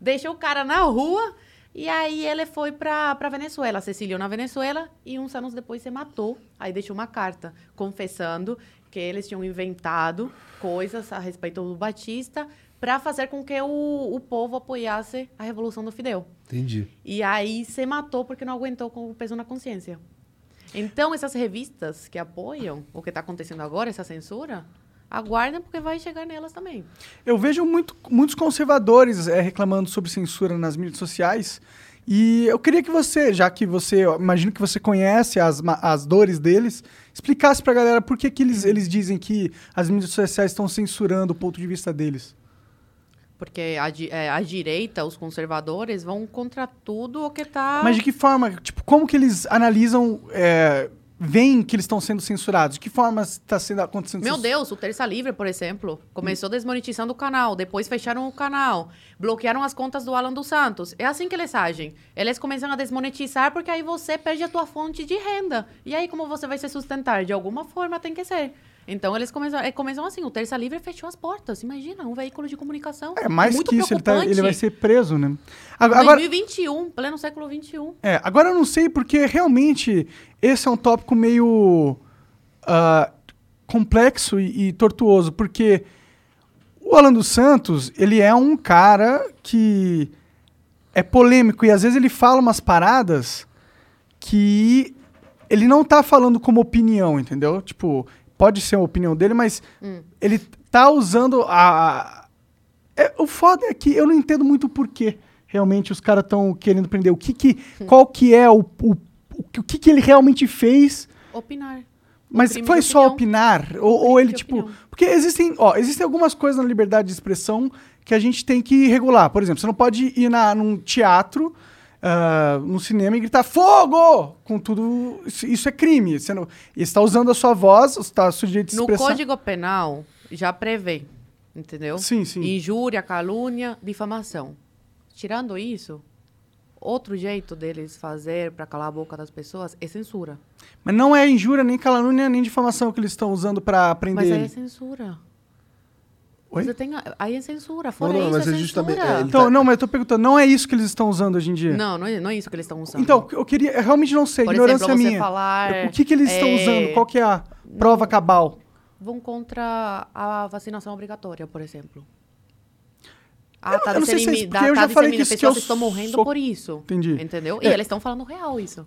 deixou o cara na rua e aí ele foi pra, pra Venezuela, se exiliou na Venezuela e uns anos depois se matou. Aí deixou uma carta confessando que eles tinham inventado coisas a respeito do Batista para fazer com que o, o povo apoiasse a revolução do Fidel. Entendi. E aí se matou porque não aguentou com o peso na consciência. Então, essas revistas que apoiam o que está acontecendo agora, essa censura, aguardem porque vai chegar nelas também. Eu vejo muito- muitos conservadores eh, reclamando sobre censura nas mídias sociais. E eu queria que você, já que você, imagino que você conhece as, as dores deles, explicasse pra galera por que, que eles, eles dizem que as mídias sociais estão censurando o ponto de vista deles. Porque a, é, a direita, os conservadores, vão contra tudo o que está... Mas de que forma, tipo, como que eles analisam, é, veem que eles estão sendo censurados? De que forma está sendo acontecendo Meu Deus, o Terça Livre, por exemplo, começou desmonetizando o canal, depois fecharam o canal, bloquearam as contas do Alan dos Santos. É assim que eles agem. Eles começam a desmonetizar porque aí você perde a tua fonte de renda. E aí como você vai se sustentar? De alguma forma tem que ser. Então eles começam, é, começam assim, o Terça Livre fechou as portas. Imagina, um veículo de comunicação. É mais muito que isso, ele, tá- ele vai ser preso, né? Agora, agora- 2021, pleno século 21. É, agora eu não sei porque realmente esse é um tópico meio ah, complexo e, e tortuoso, porque o Alan dos Santos, ele é um cara que é polêmico e às vezes ele fala umas paradas que ele não tá falando como opinião, entendeu? Tipo, pode ser a opinião dele, mas ele tá usando a... É, o foda é que eu não entendo muito o porquê realmente os caras estão querendo prender. O que que... Qual que é o... O, o, que- o que que ele realmente fez... Opinar. Mas foi só opinar? Ou, ou ele, tipo. opinião. Porque existem, ó, existem algumas coisas na liberdade de expressão que a gente tem que regular. Por exemplo, você não pode ir na, num teatro, ah, no cinema e gritar fogo! Com tudo. Isso, isso é crime. Você não, você está usando a sua voz, você está sujeito de No expressar. Código Penal já prevê, entendeu? Sim, sim. Injúria, calúnia, difamação. Tirando isso, outro jeito deles fazer para calar a boca das pessoas é censura. Mas não é injúria, nem calúnia, nem difamação que eles estão usando para prender Mas é ele. censura. Oi? Você tem, a- aí é censura. Fora não, isso, mas é é justamente- censura. é, Então, tá- não, mas eu tô perguntando, não é isso que eles estão usando hoje em dia? Não, não é, não é isso que eles estão usando. Então, eu queria, eu realmente não sei, Por ignorância exemplo, você minha. falar, o que, que eles estão é, usando? Qual que é a prova cabal? Vão contra a vacinação obrigatória, por exemplo. Ah, Eu- tá eu não sei se é isso, porque eu tá já falei que isso que pessoas eu estão morrendo sou- por isso. Entendi. Entendeu? E É. eles estão falando real isso.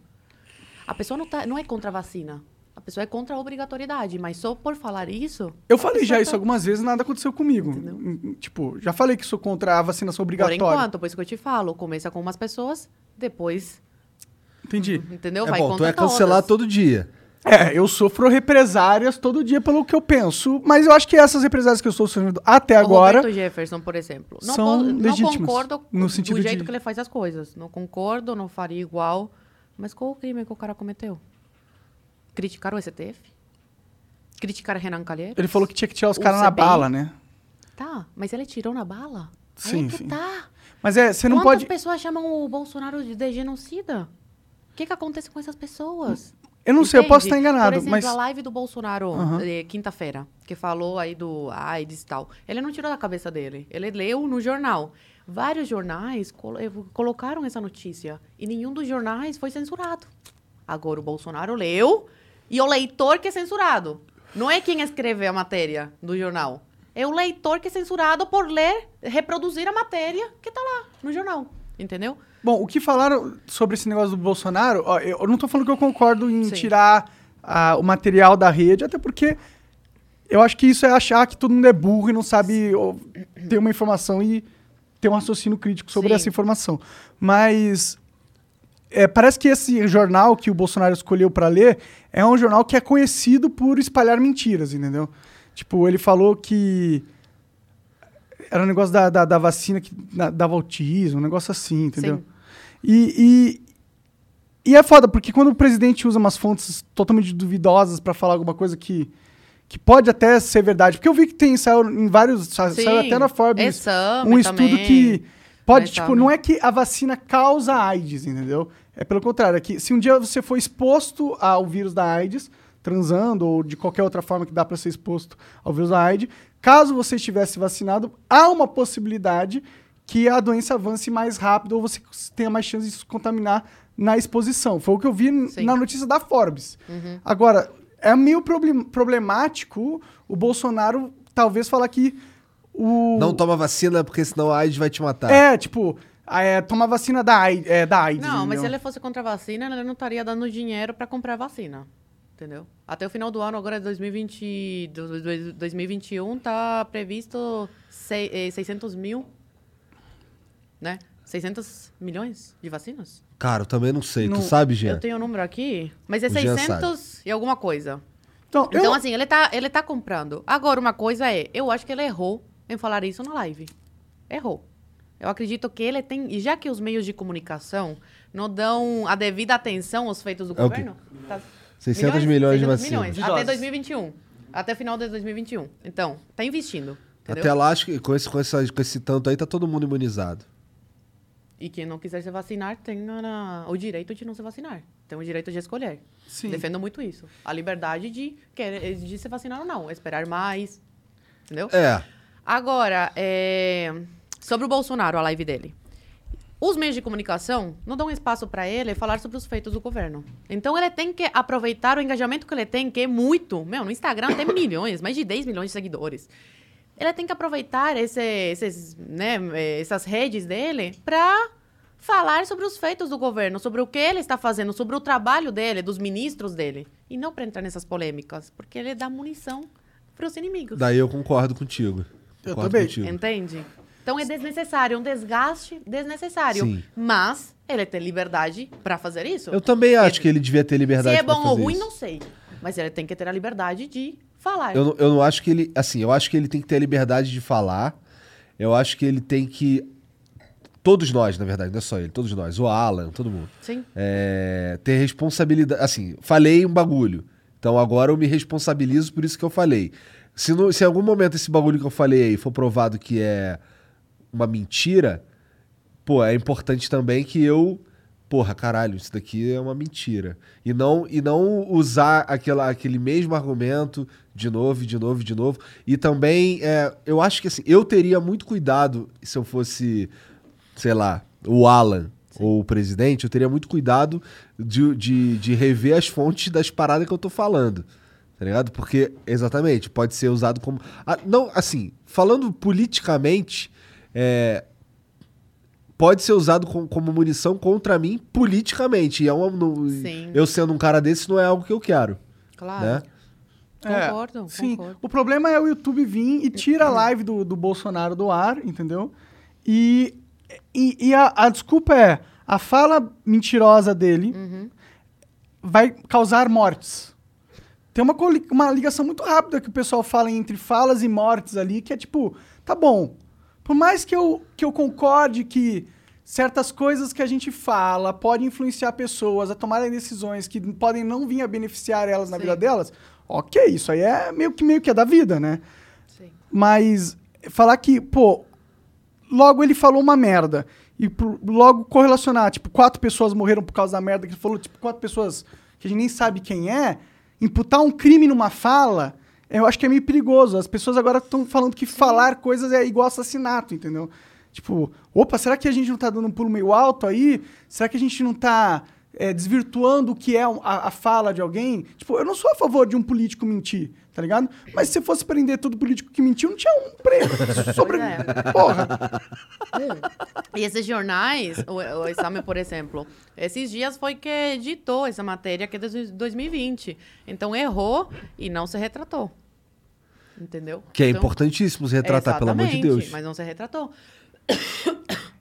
A pessoa não, tá, não é contra a vacina. A pessoa é contra a obrigatoriedade, mas só por falar isso. Eu falei já pessoa isso tá- algumas vezes, nada aconteceu comigo. Entendeu? Hum, Tipo, já falei que sou contra a vacinação Por obrigatória. enquanto, por isso que eu te falo. Começa com umas pessoas, depois, Entendi. entendeu? É Vai bom, tu contra é cancelar todas. todo dia. É, eu sofro represárias todo dia pelo que eu penso, mas eu acho que essas represárias que eu estou sofrendo até O agora. Roberto Jefferson, por exemplo. Não, são po- não legítimas, concordo no do sentido jeito de- que ele faz as coisas. Não concordo, não faria igual. Mas qual o crime que o cara cometeu? Criticar o STF? Criticar Renan Calheiros? Ele falou que tinha que tirar os caras na bala, né? Tá, mas ele tirou na bala? Aí Sim, é que sim. tá. Mas é, você não Quantas pode. pessoas chamam o Bolsonaro de, genocida? O que, que acontece com essas pessoas? Eu não sei, eu posso estar enganado, Por exemplo, mas. a live do Bolsonaro, de quinta-feira, que falou aí do AIDS e tal. Ele não tirou da cabeça dele. Ele leu no jornal. Vários jornais colo- eh, colocaram essa notícia. E nenhum dos jornais foi censurado. Agora o Bolsonaro leu e o leitor que é censurado. Não é quem escreveu a matéria do jornal. É o leitor que é censurado por ler, reproduzir a matéria que tá lá no jornal. Entendeu? Bom, o que falaram sobre esse negócio do Bolsonaro, ó, eu não tô falando que eu concordo em Sim. tirar ah, o material da rede, até porque eu acho que isso é achar que todo mundo é burro e não sabe ó, ter uma informação e ter um raciocínio crítico sobre Sim. essa informação. Mas é, parece que esse jornal que o Bolsonaro escolheu para ler é um jornal que é conhecido por espalhar mentiras, entendeu? Tipo, ele falou que era um negócio da, da, da vacina que dava autismo, um negócio assim, entendeu? Sim. E, e, e é foda, porque quando o presidente usa umas fontes totalmente duvidosas para falar alguma coisa que, que pode até ser verdade, porque eu vi que tem, saiu em vários, Sim. saiu até na Forbes, Exame um estudo também. que pode, Exame. tipo, não é que a vacina causa AIDS, entendeu? É pelo contrário, é que se um dia você for exposto ao vírus da AIDS, transando ou de qualquer outra forma que dá para ser exposto ao vírus da AIDS, caso você estivesse vacinado, há uma possibilidade que a doença avance mais rápido ou você tenha mais chance de se contaminar na exposição. Foi o que eu vi Sim. na notícia da Forbes. Agora, é meio problem- problemático o Bolsonaro talvez falar que o... Não toma vacina porque senão a AIDS vai te matar. É, tipo, é, tomar vacina da AIDS. É, da AIDS Não, mas se entendeu? ele fosse contra a vacina, ele não estaria dando dinheiro para comprar vacina. Entendeu? Até o final do ano, agora 2020, do- do- 2021, tá previsto sei- eh, 600 mil, né? 600 milhões de vacinas? Cara, eu também não sei. Não- Tu sabe, Jean? Eu tenho o número aqui, mas é O Jean 600 e alguma coisa. Então, eu- Então, assim, ele tá, ele tá comprando. Agora, uma coisa é, eu acho que ele errou em falar isso na live. Errou. Eu acredito que ele tem. E já que os meios de comunicação não dão a devida atenção aos feitos do É governo. tá- 600 milhões de 600 vacinas. milhões, De até doses. 2021. Até final de 2021. Então, tá investindo. Entendeu? Até lá, acho que com esse, com, essa, com esse tanto aí, tá todo mundo imunizado. E quem não quiser se vacinar tem a- o direito de não se vacinar. Tem o direito de escolher. Sim. Defendo muito isso. A liberdade de, querer, de se vacinar ou não. Esperar mais. Entendeu? É. Agora, é, sobre o Bolsonaro, a live dele. Os meios de comunicação não dão espaço para ele falar sobre os feitos do governo. Então ele tem que aproveitar o engajamento que ele tem, que é muito. Meu, no Instagram tem milhões, mais de 10 milhões de seguidores. Ele tem que aproveitar esse- esses, né, eh, essas redes dele para falar sobre os feitos do governo, sobre o que ele está fazendo, sobre o trabalho dele, dos ministros dele. E não para entrar nessas polêmicas, porque ele dá munição para os inimigos. Daí eu concordo contigo. Eu Concordo também. contigo. Entende? Então é desnecessário, um desgaste desnecessário. Sim. Mas ele tem liberdade para fazer isso. Eu também acho que ele devia ter Se liberdade é pra bom ou ruim, isso. não sei. Mas ele tem que ter a liberdade de falar. Eu, não- eu não acho que ele. Assim, eu acho que ele tem que ter a liberdade de falar. Eu acho que ele tem que. Todos nós, na verdade, não é só ele, todos nós, o Alan, todo mundo. Sim. É, ter responsabilidade. Assim, falei um bagulho. Então agora eu me responsabilizo por isso que eu falei. Se, no- se em algum momento esse bagulho que eu falei aí for provado que é uma mentira, pô, é importante também que eu. Porra, caralho, isso daqui é uma mentira. E não, e não usar aquela, aquele mesmo argumento de novo, de novo, de novo. E também, é, eu acho que assim, eu teria muito cuidado se eu fosse, sei lá, o Alan ou o presidente, eu teria muito cuidado de, de, de rever as fontes das paradas que eu tô falando. Tá ligado? Porque, exatamente, pode ser usado como. Ah, não, assim, falando politicamente, é, pode ser usado com- como munição contra mim politicamente. E é uma, no- Sim. eu sendo um cara desse não é algo que eu quero. Claro. Né? Concordo, Sim. concordo. O problema é o YouTube vir e tira a live do, do Bolsonaro do ar, entendeu? E, e, e a, a desculpa é: a fala mentirosa dele vai causar mortes. Tem uma, uma ligação muito rápida que o pessoal fala entre falas e mortes ali, que é tipo, tá bom. Por mais que eu, que eu concorde que certas coisas que a gente fala podem influenciar pessoas a tomarem decisões que podem não vir a beneficiar elas na Sim. vida delas, ok, isso aí é meio que, meio que é da vida, né? Sim. Mas falar que, pô, logo ele falou uma merda. E pro- logo correlacionar, tipo, quatro pessoas morreram por causa da merda que ele falou, tipo, quatro pessoas que a gente nem sabe quem é, imputar um crime numa fala, eu acho que é meio perigoso. As pessoas agora estão falando que falar coisas é igual assassinato, entendeu? Tipo, opa, será que a gente não tá dando um pulo meio alto aí? Será que a gente não tá é, desvirtuando o que é a, a fala de alguém? Tipo, eu não sou a favor de um político mentir, tá ligado? Mas se fosse prender todo político que mentiu, não tinha um preso. *laughs* Sobre... É. Porra. E esses jornais, o, o exame, por exemplo, esses dias foi que editou essa matéria que é de 2020. Então errou e não se retratou. Entendeu? Que é Então, importantíssimo se retratar, pelo amor de Deus. Mas não se retratou. *coughs*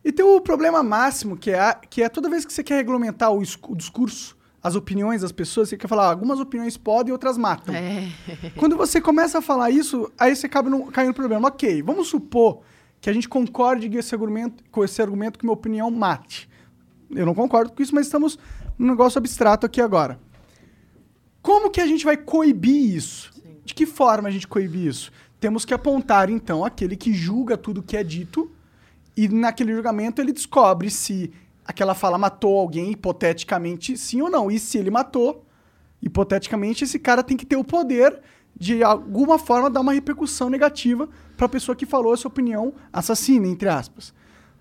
E tem o problema máximo, que é, a- que é toda vez que você quer regulamentar o, o discurso, as opiniões das pessoas, você quer falar, ah, algumas opiniões podem, outras matam. É. *laughs* Quando você começa a falar isso, aí você acaba no, caindo no problema. Ok, vamos supor que a gente concorde com esse argumento, com esse argumento que minha opinião mate. Eu não concordo com isso, mas estamos num negócio abstrato aqui agora. Como que a gente vai coibir isso? De que forma a gente coibir isso? Temos que apontar, então, aquele que julga tudo que é dito e naquele julgamento ele descobre se aquela fala matou alguém, hipoteticamente, sim ou não. E se ele matou, hipoteticamente, esse cara tem que ter o poder de alguma forma dar uma repercussão negativa para a pessoa que falou essa opinião assassina, entre aspas.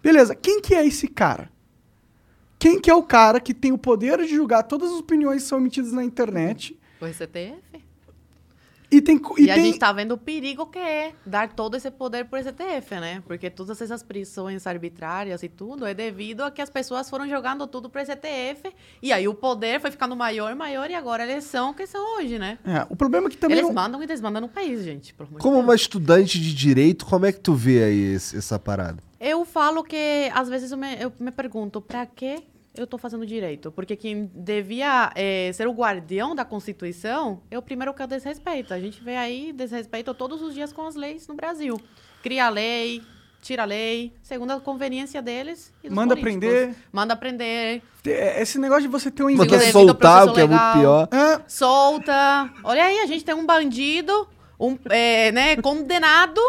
Beleza, quem que é esse cara? Quem que é o cara que tem o poder de julgar todas as opiniões que são emitidas na internet O STF. E tem... E, E, a tem gente tá vendo o perigo que é dar todo esse poder pro STF, né? Porque todas essas prisões arbitrárias e tudo é devido a que as pessoas foram jogando tudo pro STF. E aí o poder foi ficando maior, maior, e agora eles são o que são hoje, né? É, o problema é que também... eles não- mandam e desmandam no país, gente. Como uma estudante de direito, como é que tu vê aí esse- essa parada? Eu falo que, às vezes, eu me, eu me pergunto, pra que eu tô fazendo direito? Porque quem devia eh, ser o guardião da Constituição é o primeiro que é o desrespeito. A gente vê aí desrespeito todos os dias com as leis no Brasil. Cria a lei, tira a lei, segundo a conveniência deles e dos Manda políticos. prender. Manda prender, É, Esse negócio de você ter um Manda inglês... ao soltar, o que é muito legal. pior. É, solta. Olha aí, a gente tem um bandido, um eh, né, condenado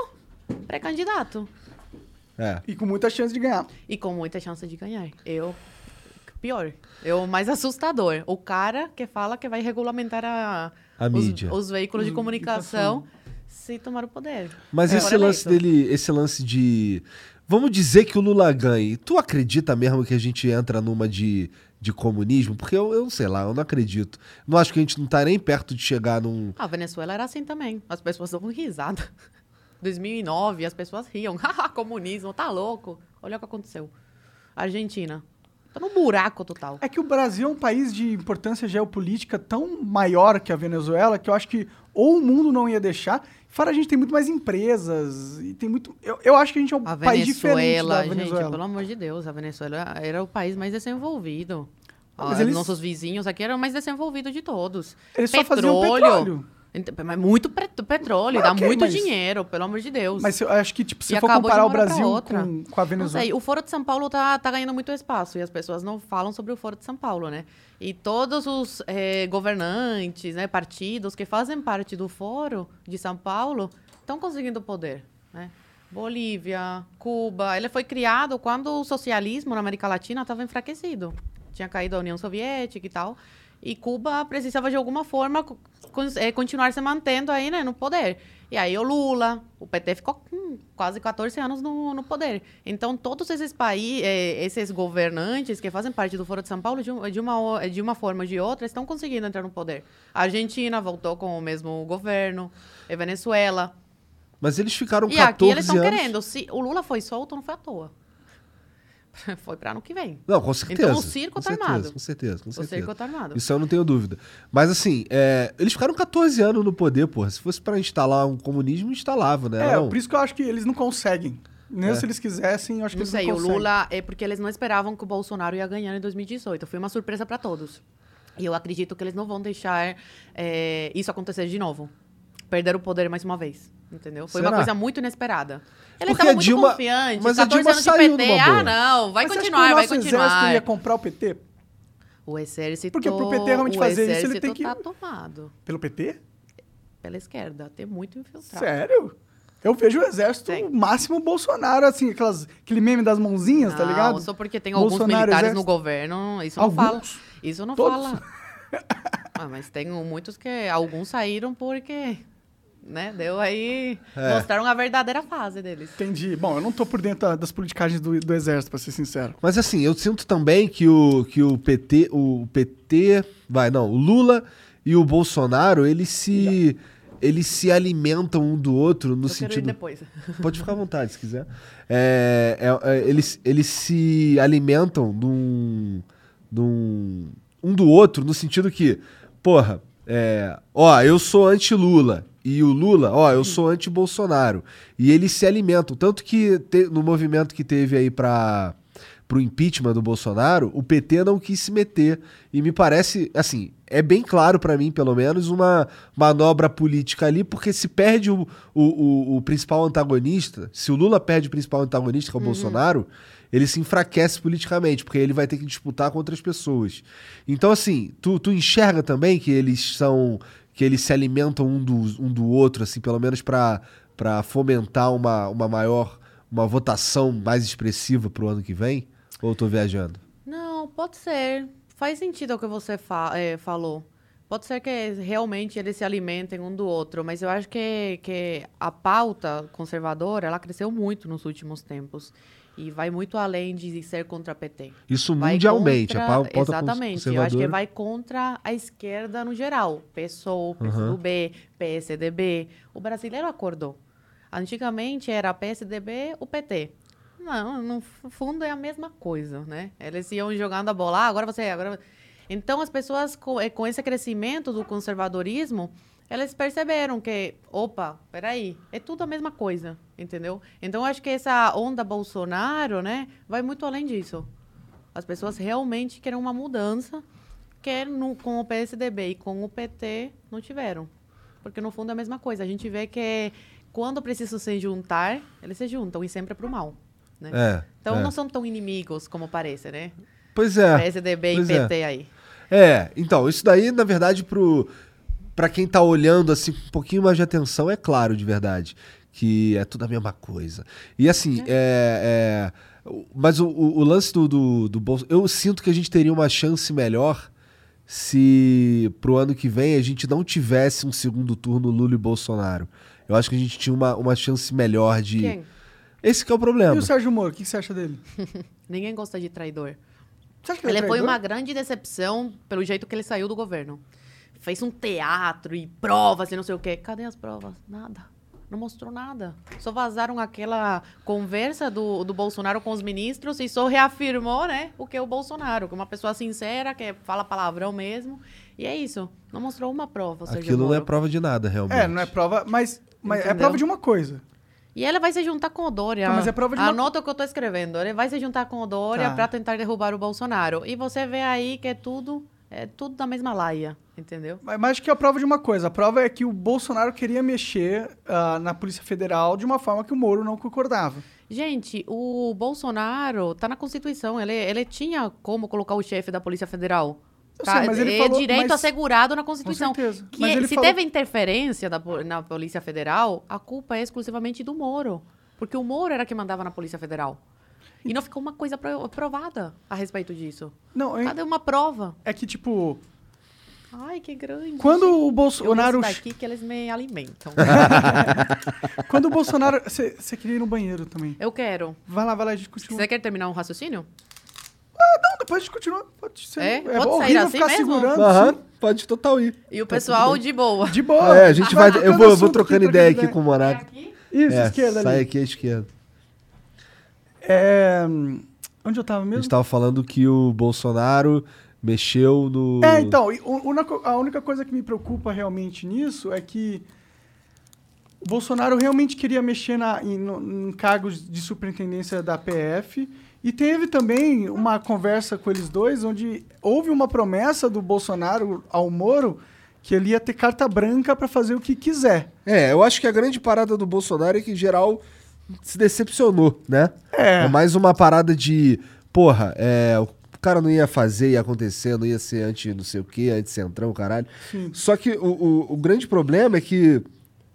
pré-candidato. É. e com muita chance de ganhar. E com muita chance de ganhar. Eu. Pior. Eu mais assustador. O cara que fala que vai regulamentar a, A os, mídia. os veículos de comunicação se tomar o poder. Mas É. esse lance eleito. dele, esse lance de. Vamos dizer que o Lula ganhe. Tu acredita mesmo que a gente entra numa de, de comunismo? Porque eu, eu sei lá, eu não acredito. Não acho que a gente não tá nem perto de chegar num. A Venezuela era assim também. As pessoas davam risada. *laughs* 2009, as pessoas riam. *laughs* Haha, comunismo, tá louco. Olha o que aconteceu. Argentina. Tá num buraco total. É que o Brasil é um país de importância geopolítica tão maior que a Venezuela que eu acho que ou o mundo não ia deixar. Fora a gente tem muito mais empresas e tem muito. Eu, eu acho que a gente é um A país diferente Venezuela, da gente, Venezuela. pelo amor de Deus, a Venezuela era o país mais desenvolvido. Ah, mas eles- Nossos vizinhos aqui eram o mais desenvolvidos de todos. Eles só faziam petróleo. Mas muito petróleo, dá ok, muito mas- dinheiro, pelo amor de Deus. Mas eu acho que, tipo, se E for comparar o Brasil com, com a Venezuela. sei, o Foro de São Paulo tá, tá ganhando muito espaço e as pessoas não falam sobre o Foro de São Paulo, né? E todos os eh, governantes, né, partidos que fazem parte do Foro de São Paulo estão conseguindo poder, né? Bolívia, Cuba, ele foi criado quando o socialismo na América Latina estava enfraquecido. Tinha caído a União Soviética e tal. E Cuba precisava de alguma forma eh, continuar se mantendo aí, né, no poder. E aí o Lula, o PT ficou hum, quase 14 anos no, no poder. Então todos esses países, esses governantes que fazem parte do Foro de São Paulo, de, um- de uma, de uma forma ou de outra, estão conseguindo entrar no poder. A Argentina voltou com o mesmo governo, e Venezuela. Mas eles ficaram E 14 aqui eles estão anos. querendo. Se o Lula foi solto, não foi à toa. *laughs* foi para ano que vem. Não, com certeza. Então o circo com tá certeza, armado. Com certeza, com O certeza. circo tá armado. Isso eu não tenho dúvida. Mas assim, é, eles ficaram 14 anos no poder, porra. Se fosse pra instalar um comunismo, instalava, né? É, Não. por isso que eu acho que eles não conseguem. Mesmo É. se eles quisessem, eu acho que Não eles sei, não o conseguem. Lula é porque eles não esperavam que o Bolsonaro ia ganhar em 2018. Foi uma surpresa para todos. E eu acredito que eles não vão deixar é, isso acontecer de novo. Perder o poder mais uma vez. Entendeu? Foi Será? uma coisa muito inesperada. Eles Porque estavam a muito Dilma- confiantes. mas a 14 Dilma anos de PT. Ah, não. Vai Mas você acha continuar, o vai exército continuar. ia comprar o PT? O exército. Porque pro PT realmente fazer isso, ele tem que- tá tomado Pelo PT? pela esquerda. Tem muito infiltrado. Sério? Eu vejo o exército Tem. máximo Bolsonaro, assim, aquelas, aquele meme das mãozinhas, tá Não, ligado? Só porque tem alguns Bolsonaro, militares exército. no governo, isso não Alguns? fala. Isso não Todos? fala. *laughs* Ah, mas tem muitos que alguns saíram porque, né, deu aí, É. mostraram a verdadeira fase deles. Entendi. Bom, eu não tô por dentro da- das politicagens do, do exército, pra ser sincero. Mas assim, eu sinto também que o, que o PT, o PT, vai, não, o Lula e o Bolsonaro, eles se eles se alimentam um do outro no Eu quero ir sentido depois. *laughs* Pode ficar à vontade, se quiser. É, é, é, eles, eles se alimentam de um, de um, um do outro, no sentido que, porra, é, ó, eu sou anti-Lula. E o Lula, ó, eu sou anti-Bolsonaro. E eles se alimentam. Tanto que te- no movimento que teve aí para pro impeachment do Bolsonaro, o PT não quis se meter. E me parece, assim, é bem claro pra mim, pelo menos, uma manobra política ali, porque se perde o, o, o- o principal antagonista, se o Lula perde o principal antagonista, que é o Bolsonaro, ele se enfraquece politicamente, porque ele vai ter que disputar com outras pessoas. Então, assim, tu, tu enxerga também que eles são. Que eles se alimentam um do, um do outro, assim, pelo menos pra fomentar uma, uma maior. uma votação mais expressiva pro ano que vem? Ou eu tô viajando? Não, pode ser. Faz sentido o que você fa- eh, falou. Pode ser que realmente eles se alimentem um do outro, mas eu acho que, que a pauta conservadora ela cresceu muito nos últimos tempos e vai muito além de ser contra a PT. Isso Vai mundialmente, contra- a pau- pauta Exatamente. Eu acho que vai contra a esquerda no geral. PSOL, PSDB, PSDB. O brasileiro acordou. Antigamente era PSDB, o PT. Não, no fundo é a mesma coisa, né? Eles iam jogando a bola, ah, agora você, agora... Então as pessoas com, eh, com esse crescimento do conservadorismo, elas perceberam que, opa, peraí, é tudo a mesma coisa, entendeu? Então acho que essa onda Bolsonaro, né, vai muito além disso. As pessoas realmente querem uma mudança que no, com o PSDB e com o PT não tiveram. Porque no fundo é a mesma coisa. A gente vê que quando precisam se juntar, eles se juntam e sempre é pro mal. Né? É. Então é. não são tão inimigos como parece, né? Pois é. PSDB e pois é. PT aí. É, então, isso daí, na verdade, pro, pra quem tá olhando assim com um pouquinho mais de atenção, é claro, de verdade, que é tudo a mesma coisa. E assim, é. é, o- mas o, o- o lance do, do, do Bolso. Eu sinto que a gente teria uma chance melhor se pro ano que vem a gente não tivesse um segundo turno Lula e Bolsonaro. Eu acho que a gente tinha uma, uma chance melhor de. Quem? Esse que é o E problema. o Sérgio Moro, o que você acha dele? *laughs* Ninguém gosta de traidor. Você acha que Ele é foi traidor? uma grande decepção pelo jeito que ele saiu do governo. Fez um teatro e provas e não sei o quê. Cadê as provas? Nada. Não mostrou nada. Só vazaram aquela conversa do, do Bolsonaro com os ministros e só reafirmou, né, o que é o Bolsonaro, que é uma pessoa sincera, que fala palavrão mesmo. E é isso. Não mostrou uma prova, Aquilo não é prova de nada, realmente. É, não é prova, mas, mas é prova de uma coisa. E ele vai se juntar com o Dória. Tá, mas é prova de uma- Anota o que eu tô escrevendo. Ele vai se juntar com o Dória Tá. pra tentar derrubar o Bolsonaro. E você vê aí que é tudo, é tudo da mesma laia, Entendeu? Mas acho que é a prova de uma coisa. A prova é que o Bolsonaro queria mexer ah, na Polícia Federal de uma forma que o Moro não concordava. Gente, o Bolsonaro tá na Constituição. Ele, ele tinha como colocar o chefe da Polícia Federal. Eu Tá? sei, mas ele é falou- direito mas- assegurado na Constituição. certeza. Que Mas ele se falou- teve interferência da, na Polícia Federal, a culpa é exclusivamente do Moro. Porque o Moro era quem mandava na Polícia Federal. E não ficou uma coisa pro- provada a respeito disso. Não, é, Cadê uma prova? é que, tipo, Ai, que grande. quando o Eu Bolsonaro. gosto daqui que eles me alimentam. *laughs* Quando o Bolsonaro. Você queria ir no banheiro também. Eu quero. Vai lá, vai lá, a gente continua. Você quer terminar um raciocínio? Não, depois a gente continua. Pode ser. É? É, Pode sair assim ficar mesmo? segurando. Aham, pode total ir. E o pessoal de boa. De boa. É, a gente vai. Eu vou, eu vou trocando aqui, ideia aqui com o Monaco. Isso, É, esquerda sai ali. aqui à esquerda. É, Onde eu tava A mesmo? gente tava falando que o Bolsonaro mexeu no. É, então, a única coisa que me preocupa realmente nisso é que o Bolsonaro realmente queria mexer na, em, no- em cargos de superintendência da PF e teve também uma conversa com eles dois onde houve uma promessa do Bolsonaro ao Moro que ele ia ter carta branca para fazer o que quiser. É, eu acho que a grande parada do Bolsonaro é que, em geral, se decepcionou, né? É. É mais uma parada de, porra, é, cara não ia fazer, ia acontecer, não ia ser anti não sei o quê, anti-centrão, caralho. Sim. Só que o, o, o grande problema é que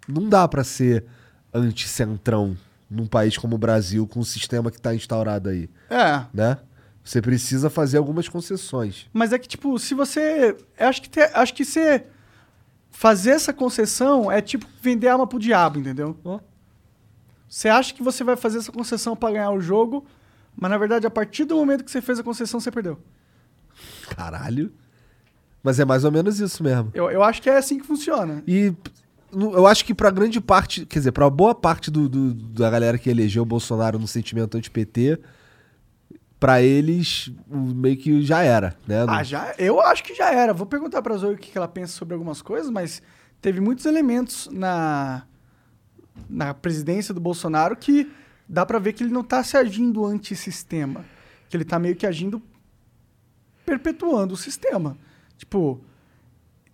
não dá pra ser anti-centrão num país como o Brasil, com o sistema que tá instaurado aí, É. né? Você precisa fazer algumas concessões. Mas é que, tipo, se você. Acho que, te- acho que você fazer essa concessão é tipo vender alma pro diabo, entendeu? Você acha que você vai fazer essa concessão pra ganhar o jogo, mas na verdade, a partir do momento que você fez a concessão, você perdeu. Caralho. Mas é mais ou menos isso mesmo. Eu, eu acho que é assim que funciona. E eu acho que pra grande parte, quer dizer, pra boa parte do, do- da galera que elegeu o Bolsonaro no sentimento anti-PT, pra eles meio que já era, né? Ah, já, eu acho que já era. Vou perguntar pra Zoe o que ela pensa sobre algumas coisas, mas teve muitos elementos na, na presidência do Bolsonaro que dá pra ver que ele não tá se agindo antissistema. Que ele tá meio que agindo perpetuando o sistema. Tipo,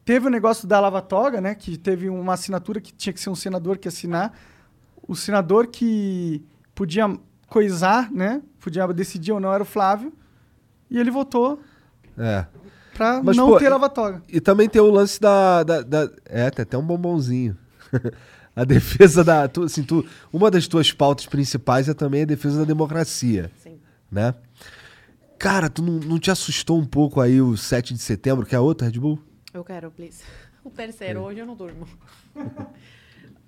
teve o negócio da Lava Toga, né? Que teve uma assinatura que tinha que ser um senador que assinar. O senador que podia coisar, né? Podia decidir ou não era o Flávio. E ele votou É. Pra Mas, não pô, ter lava-toga. E também tem o lance da. da- da- é, tem até um bombonzinho. *laughs* a defesa da. Tu, assim, tu, uma das tuas pautas principais é também a defesa da democracia. Sim. Né? Cara, tu não, não te assustou um pouco aí o 7 de setembro, que é outro Red Bull? Eu quero, please. *laughs* O terceiro, hoje eu não durmo. *laughs*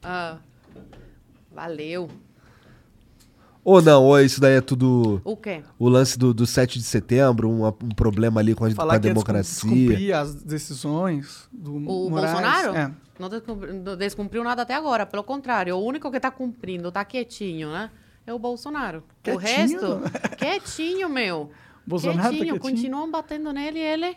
Ah, valeu. Ou não, ou isso daí é tudo. O quê? O lance do, do 7 de setembro, um, um problema ali com a, com a Falar que ia democracia. descumprir as decisões do O Moraes. Bolsonaro? É. Não descumpri- não descumpriu nada até agora. Pelo contrário, o único que tá cumprindo, tá quietinho, né? É o Bolsonaro. O Quietinho? resto, quietinho, meu. Bolsonaro tá quietinho, quietinho? continuam batendo nele ele,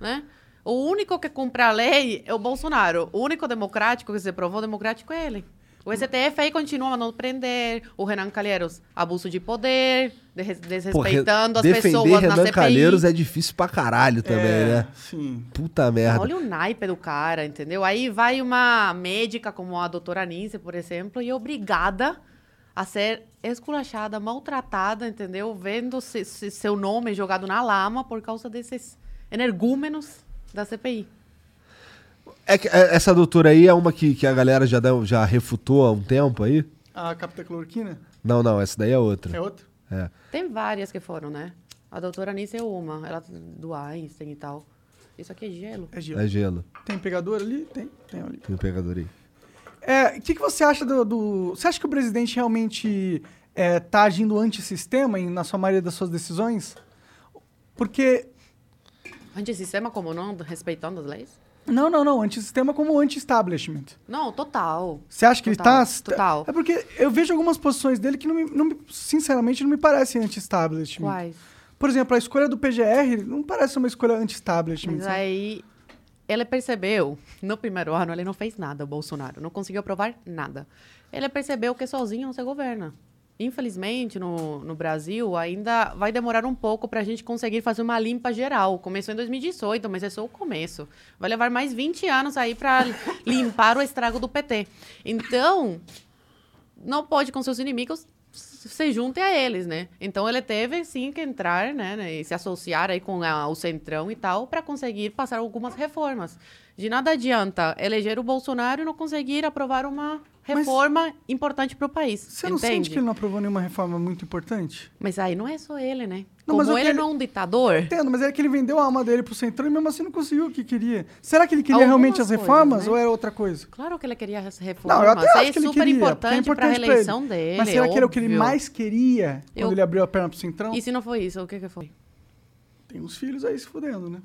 né? O único que cumpre a lei é o Bolsonaro. O único democrático que se provou democrático é ele. O STF aí continua a não prender, o Renan Calheiros, abuso de poder, des- Pô, desrespeitando re- as defender pessoas na Renan CPI. Calheiros é difícil pra caralho também, É, né? Sim. Puta merda. Olha o naipe do cara, entendeu? Aí vai uma médica como a doutora Nícia, por exemplo, e é obrigada a ser esculachada, maltratada, entendeu? Vendo se- se- seu nome jogado na lama por causa desses energúmenos da CPI. É que é, essa doutora aí é uma que, que a galera já, deu- já refutou há um tempo aí? A capitacloroquina Não, não, essa daí é outra. é outra? É. Tem várias que foram, né? A doutora Nícia é uma, ela do Einstein e tal. Isso aqui é gelo. É gelo. É gelo. Tem pegador ali? Tem, tem ali. Tem um pegador aí. É, o que, que você acha do, do- Você acha que o presidente realmente é, tá agindo antissistema em, na sua maioria das suas decisões? Porque. Antissistema como não respeitando as leis? Não, não, não. Antissistema como anti-establishment. Não, total. Você acha que Total, ele tá. total. É porque eu vejo algumas posições dele que, não me, não me- sinceramente, não me parecem anti-establishment. Quais? Por exemplo, a escolha do PGR não parece uma escolha anti-establishment. Mas sabe? aí ele percebeu, no primeiro ano ele não fez nada, o Bolsonaro, não conseguiu aprovar nada. Ele percebeu que sozinho não se governa. Infelizmente, no, no Brasil, ainda vai demorar um pouco para a gente conseguir fazer uma limpa geral. Começou em 2018, mas é só o começo. Vai levar mais 20 anos aí para *laughs* limpar o estrago do PT. Então, não pode com seus inimigos se junte a eles, né? Então ele teve sim que entrar, né, né, e se associar aí com a- o centrão e tal para conseguir passar algumas reformas. De nada adianta eleger o Bolsonaro e não conseguir aprovar uma reforma importante para o país. Você não entende? sente que ele não aprovou nenhuma reforma muito importante? Mas aí não é só ele, né? Não, mas Como eu ele quero- não é um ditador, Entendo, mas é que ele vendeu a alma dele pro Centrão e mesmo assim não conseguiu o que queria. Será que ele queria Algumas realmente as coisas, reformas né? ou era outra coisa? claro que ele queria as Não, reformas. eu até acho é que ele super queria. é importante para a reeleição ele. dele. Mas será que era o que ele óbvio. mais queria quando Eu- ele abriu a perna pro Centrão? E se não foi isso, o que que foi? Tem uns filhos aí se fudendo, né?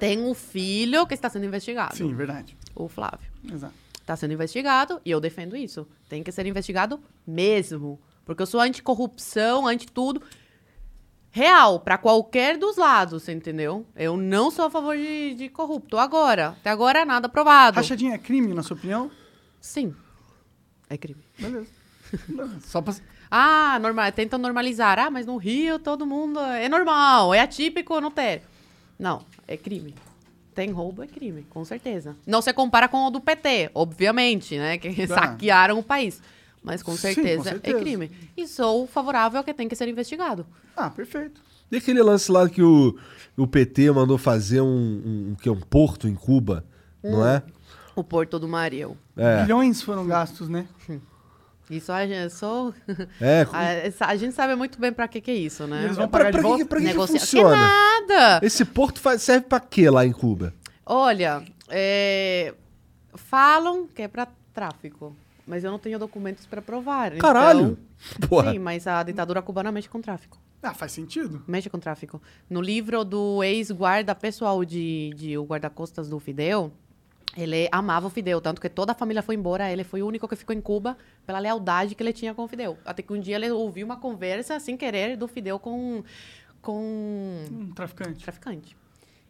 Tem um filho que está sendo investigado, Sim, verdade. o Flávio. Exato. Está sendo investigado e eu defendo isso. Tem que ser investigado mesmo. Porque eu sou anticorrupção, anti tudo. Real, para qualquer dos lados, entendeu? Eu não sou a favor de, de corrupto. Agora, até agora nada provado. Rachadinha é crime, na sua opinião? Sim. É crime. Beleza. Só pra... Ah, normal, tentam normalizar. Ah, mas no Rio todo mundo é normal, é atípico, não tem. Não, é crime. Tem roubo, é crime, com certeza. Não se compara com o do PT, obviamente, né? Que Tá. *laughs* saquearam o país. Mas com Sim, com certeza, certeza. é crime. E sou favorável a que tem que ser investigado. Ah, perfeito. E aquele lance lá que o, o PT mandou fazer um, um, um, que é um porto em Cuba, não é? O Porto do Mariel. É. Bilhões foram gastos, né? Isso a gente, sou... *laughs* É, a, a gente sabe muito bem pra que que é isso, né? Eles vão pra, pagar de pra que, pra que, que funciona? Que nada! Esse porto faz- serve pra quê lá em Cuba? Olha, é, falam que é para tráfico, mas eu não tenho documentos para provar. Caralho! Então, Porra. sim, mas a ditadura cubana mexe com tráfico. Ah, faz sentido. Mexe com tráfico. No livro do ex-guarda pessoal de, de o guarda-costas do Fidel, ele amava o Fidel, tanto que toda a família foi embora, ele foi o único que ficou em Cuba pela lealdade que ele tinha com o Fidel. Até que um dia ele ouviu uma conversa, sem querer, do Fidel com, com Um traficante. traficante.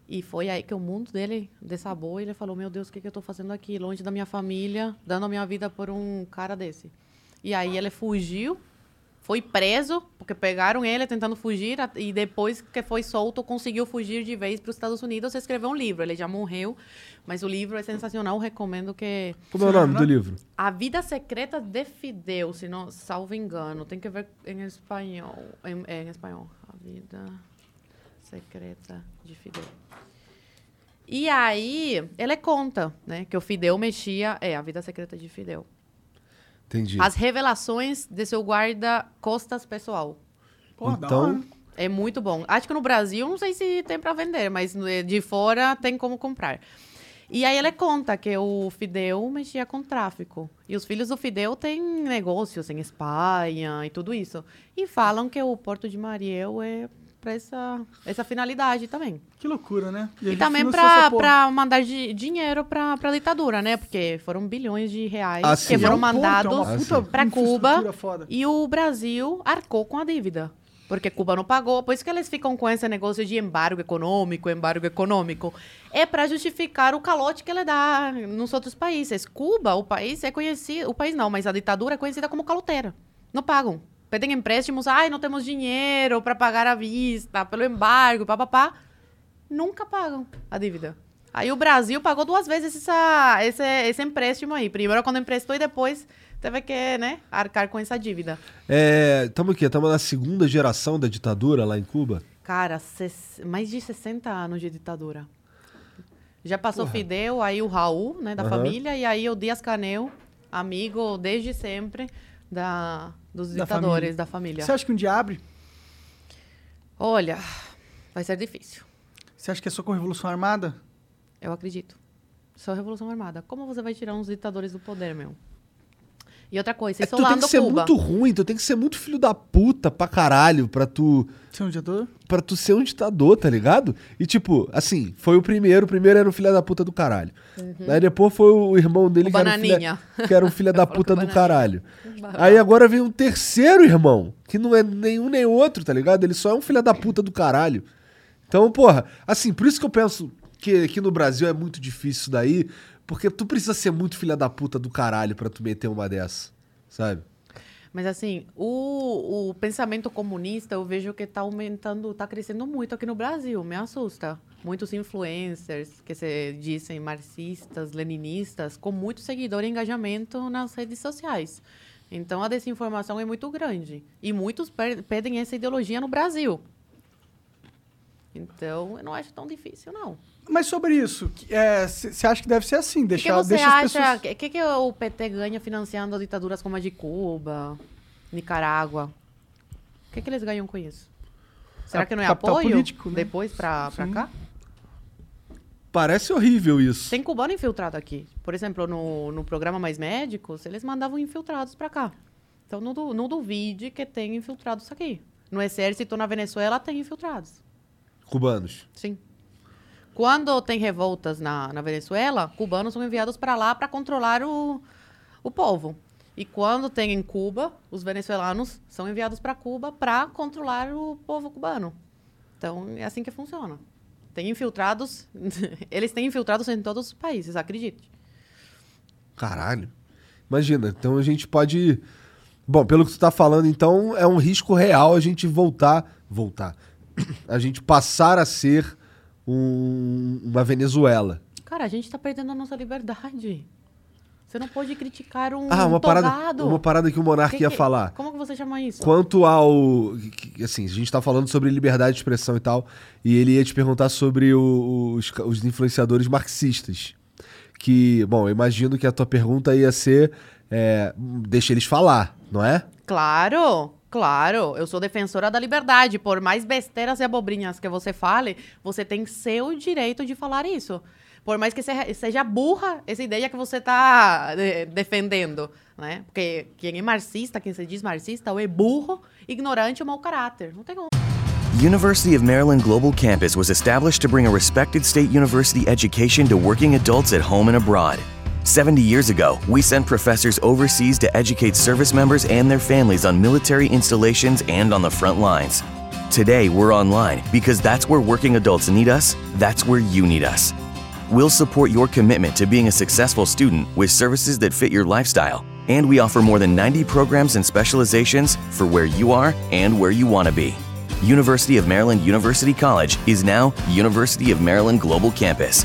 E foi aí que o mundo dele desabou e ele falou: Meu Deus, o que, que eu tô fazendo aqui, longe da minha família, dando a minha vida por um cara desse? E aí ele fugiu, foi preso, porque pegaram ele tentando fugir, e depois que foi solto, conseguiu fugir de vez para os Estados Unidos e escreveu um livro. Ele já morreu, mas o livro é sensacional, recomendo que. Como é o nome do livro? A Vida Secreta de Fidel, se não salvo engano. Tem que ver em espanhol. Em, é, em espanhol. A Vida Secreta de Fidel. E aí, ele conta, né, que o Fidel mexia... É, A Vida Secreta de Fidel. Entendi. As revelações de seu guarda-costas pessoal. Pô, Então-. É muito bom. Acho que no Brasil, não sei se tem para vender, mas no- de fora tem como comprar. E aí ele conta que o Fidel mexia com tráfico. E os filhos do Fidel têm negócios em Espanha e tudo isso. E falam que o Porto de Mariel é para essa, essa finalidade também. Que loucura, né? E, ele também para mandar di- dinheiro para a ditadura, né? Porque foram bilhões de reais Ah, que sim. É foram um é mandados sim. para Cuba Foda. e o Brasil arcou com a dívida. Porque Cuba não pagou, por isso que eles ficam com esse negócio de embargo econômico, embargo econômico. É para justificar o calote que ele dá nos outros países. Cuba, o país é conhecido, o país não, mas a ditadura é conhecida como caloteira. Não pagam. Pedem empréstimos, ai, não temos dinheiro para pagar à vista, pelo embargo, papapá. Nunca pagam a dívida. Aí o Brasil pagou duas vezes essa, esse, esse empréstimo aí. Primeiro quando emprestou e depois teve que, né, arcar com essa dívida. É, tamo aqui, estamos na segunda geração da ditadura lá em Cuba. Cara, mais de 60 anos de ditadura. Já passou Fidel, aí o Raul, né, da Aham. família, e aí o Dias Canel, amigo desde sempre da, dos Da ditadores família. da família. Você acha que um dia abre? Olha, vai ser difícil. Você acha que é só com Revolução Armada? Eu acredito. Só Revolução Armada. Como você vai tirar uns ditadores do poder, meu? E outra coisa, É que tu tem que ser Cuba. muito ruim, tu tem que ser muito filho da puta pra caralho pra tu, Você é um ditador? pra tu ser um ditador, tá ligado? E tipo, assim, foi o primeiro, o primeiro era o filho da puta do caralho. Aí depois foi o irmão dele Uhum. O que, era um Bananinha. filho, que era um filho *laughs* da puta do caralho. Aí agora vem um terceiro irmão, que não é nenhum nem outro, tá ligado? Ele só é um filho da puta do caralho. Então, porra, assim, por isso que eu penso que aqui no Brasil é muito difícil isso daí, porque tu precisa ser muito filha da puta do caralho pra tu meter uma dessa, sabe? Mas assim, o, o pensamento comunista eu vejo que está aumentando, está crescendo muito aqui no Brasil, me assusta. Muitos influencers que se dizem marxistas, leninistas, com muito seguidor e engajamento nas redes sociais. Então a desinformação é muito grande. E muitos pedem essa ideologia no Brasil. Então, eu não acho tão difícil, não. Mas sobre isso, você acha que deve ser assim? O que Deixar, você deixa as acha? pessoas... O que, que, que o PT ganha financiando ditaduras como a de Cuba, Nicarágua? O que, que eles ganham com isso? Será que não é capital apoio político, né? depois pra, pra Sim. cá? Parece horrível isso. Tem cubano infiltrado aqui. Por exemplo, no, no programa Mais Médicos, eles mandavam infiltrados pra cá. Então não, não duvide que tem infiltrados aqui. No exército na Venezuela tem infiltrados. Cubanos. Sim. Quando tem revoltas na, na Venezuela, cubanos são enviados para lá para controlar o, o povo. E quando tem em Cuba, os venezuelanos são enviados para Cuba para controlar o povo cubano. Então, é assim que funciona. Tem infiltrados, *laughs* eles têm infiltrados em todos os países, acredite. Caralho. Imagina, então a gente pode. Bom, pelo que tu tá falando, então é um risco real a gente voltar. Voltar. *clears throat* A gente passar a ser um- uma Venezuela. Cara, a gente tá perdendo a nossa liberdade. Você não pode criticar um Ah, uma parada, uma parada que o Monarca Que ia falar. Como que você chama isso? Quanto ao. Assim, a gente tá falando sobre liberdade de expressão e tal, e ele ia te perguntar sobre o- os, os influenciadores marxistas. Que, bom, eu imagino que a tua pergunta ia ser. É, deixa eles falar, não é? Claro, claro. Eu sou defensora da liberdade. Por mais besteiras e abobrinhas que você fale, você tem seu direito de falar isso. Por mais que seja, burra essa ideia que você está defendendo, né? Porque quem é marxista, quem se diz marxista, ou é burro, ignorante ou mau caráter. Não tem como. University of Maryland Global Campus was established to bring a respected state university education to working adults at home and abroad. 70 years ago, we sent professors overseas to educate service members and their families on military installations and on the front lines. Today, we're online because that's where working adults need us, that's where you need us. We'll support your commitment to being a successful student with services that fit your lifestyle, and we offer more than 90 programs and specializations for where you are and where you want to be. University of Maryland University College is now University of Maryland Global Campus.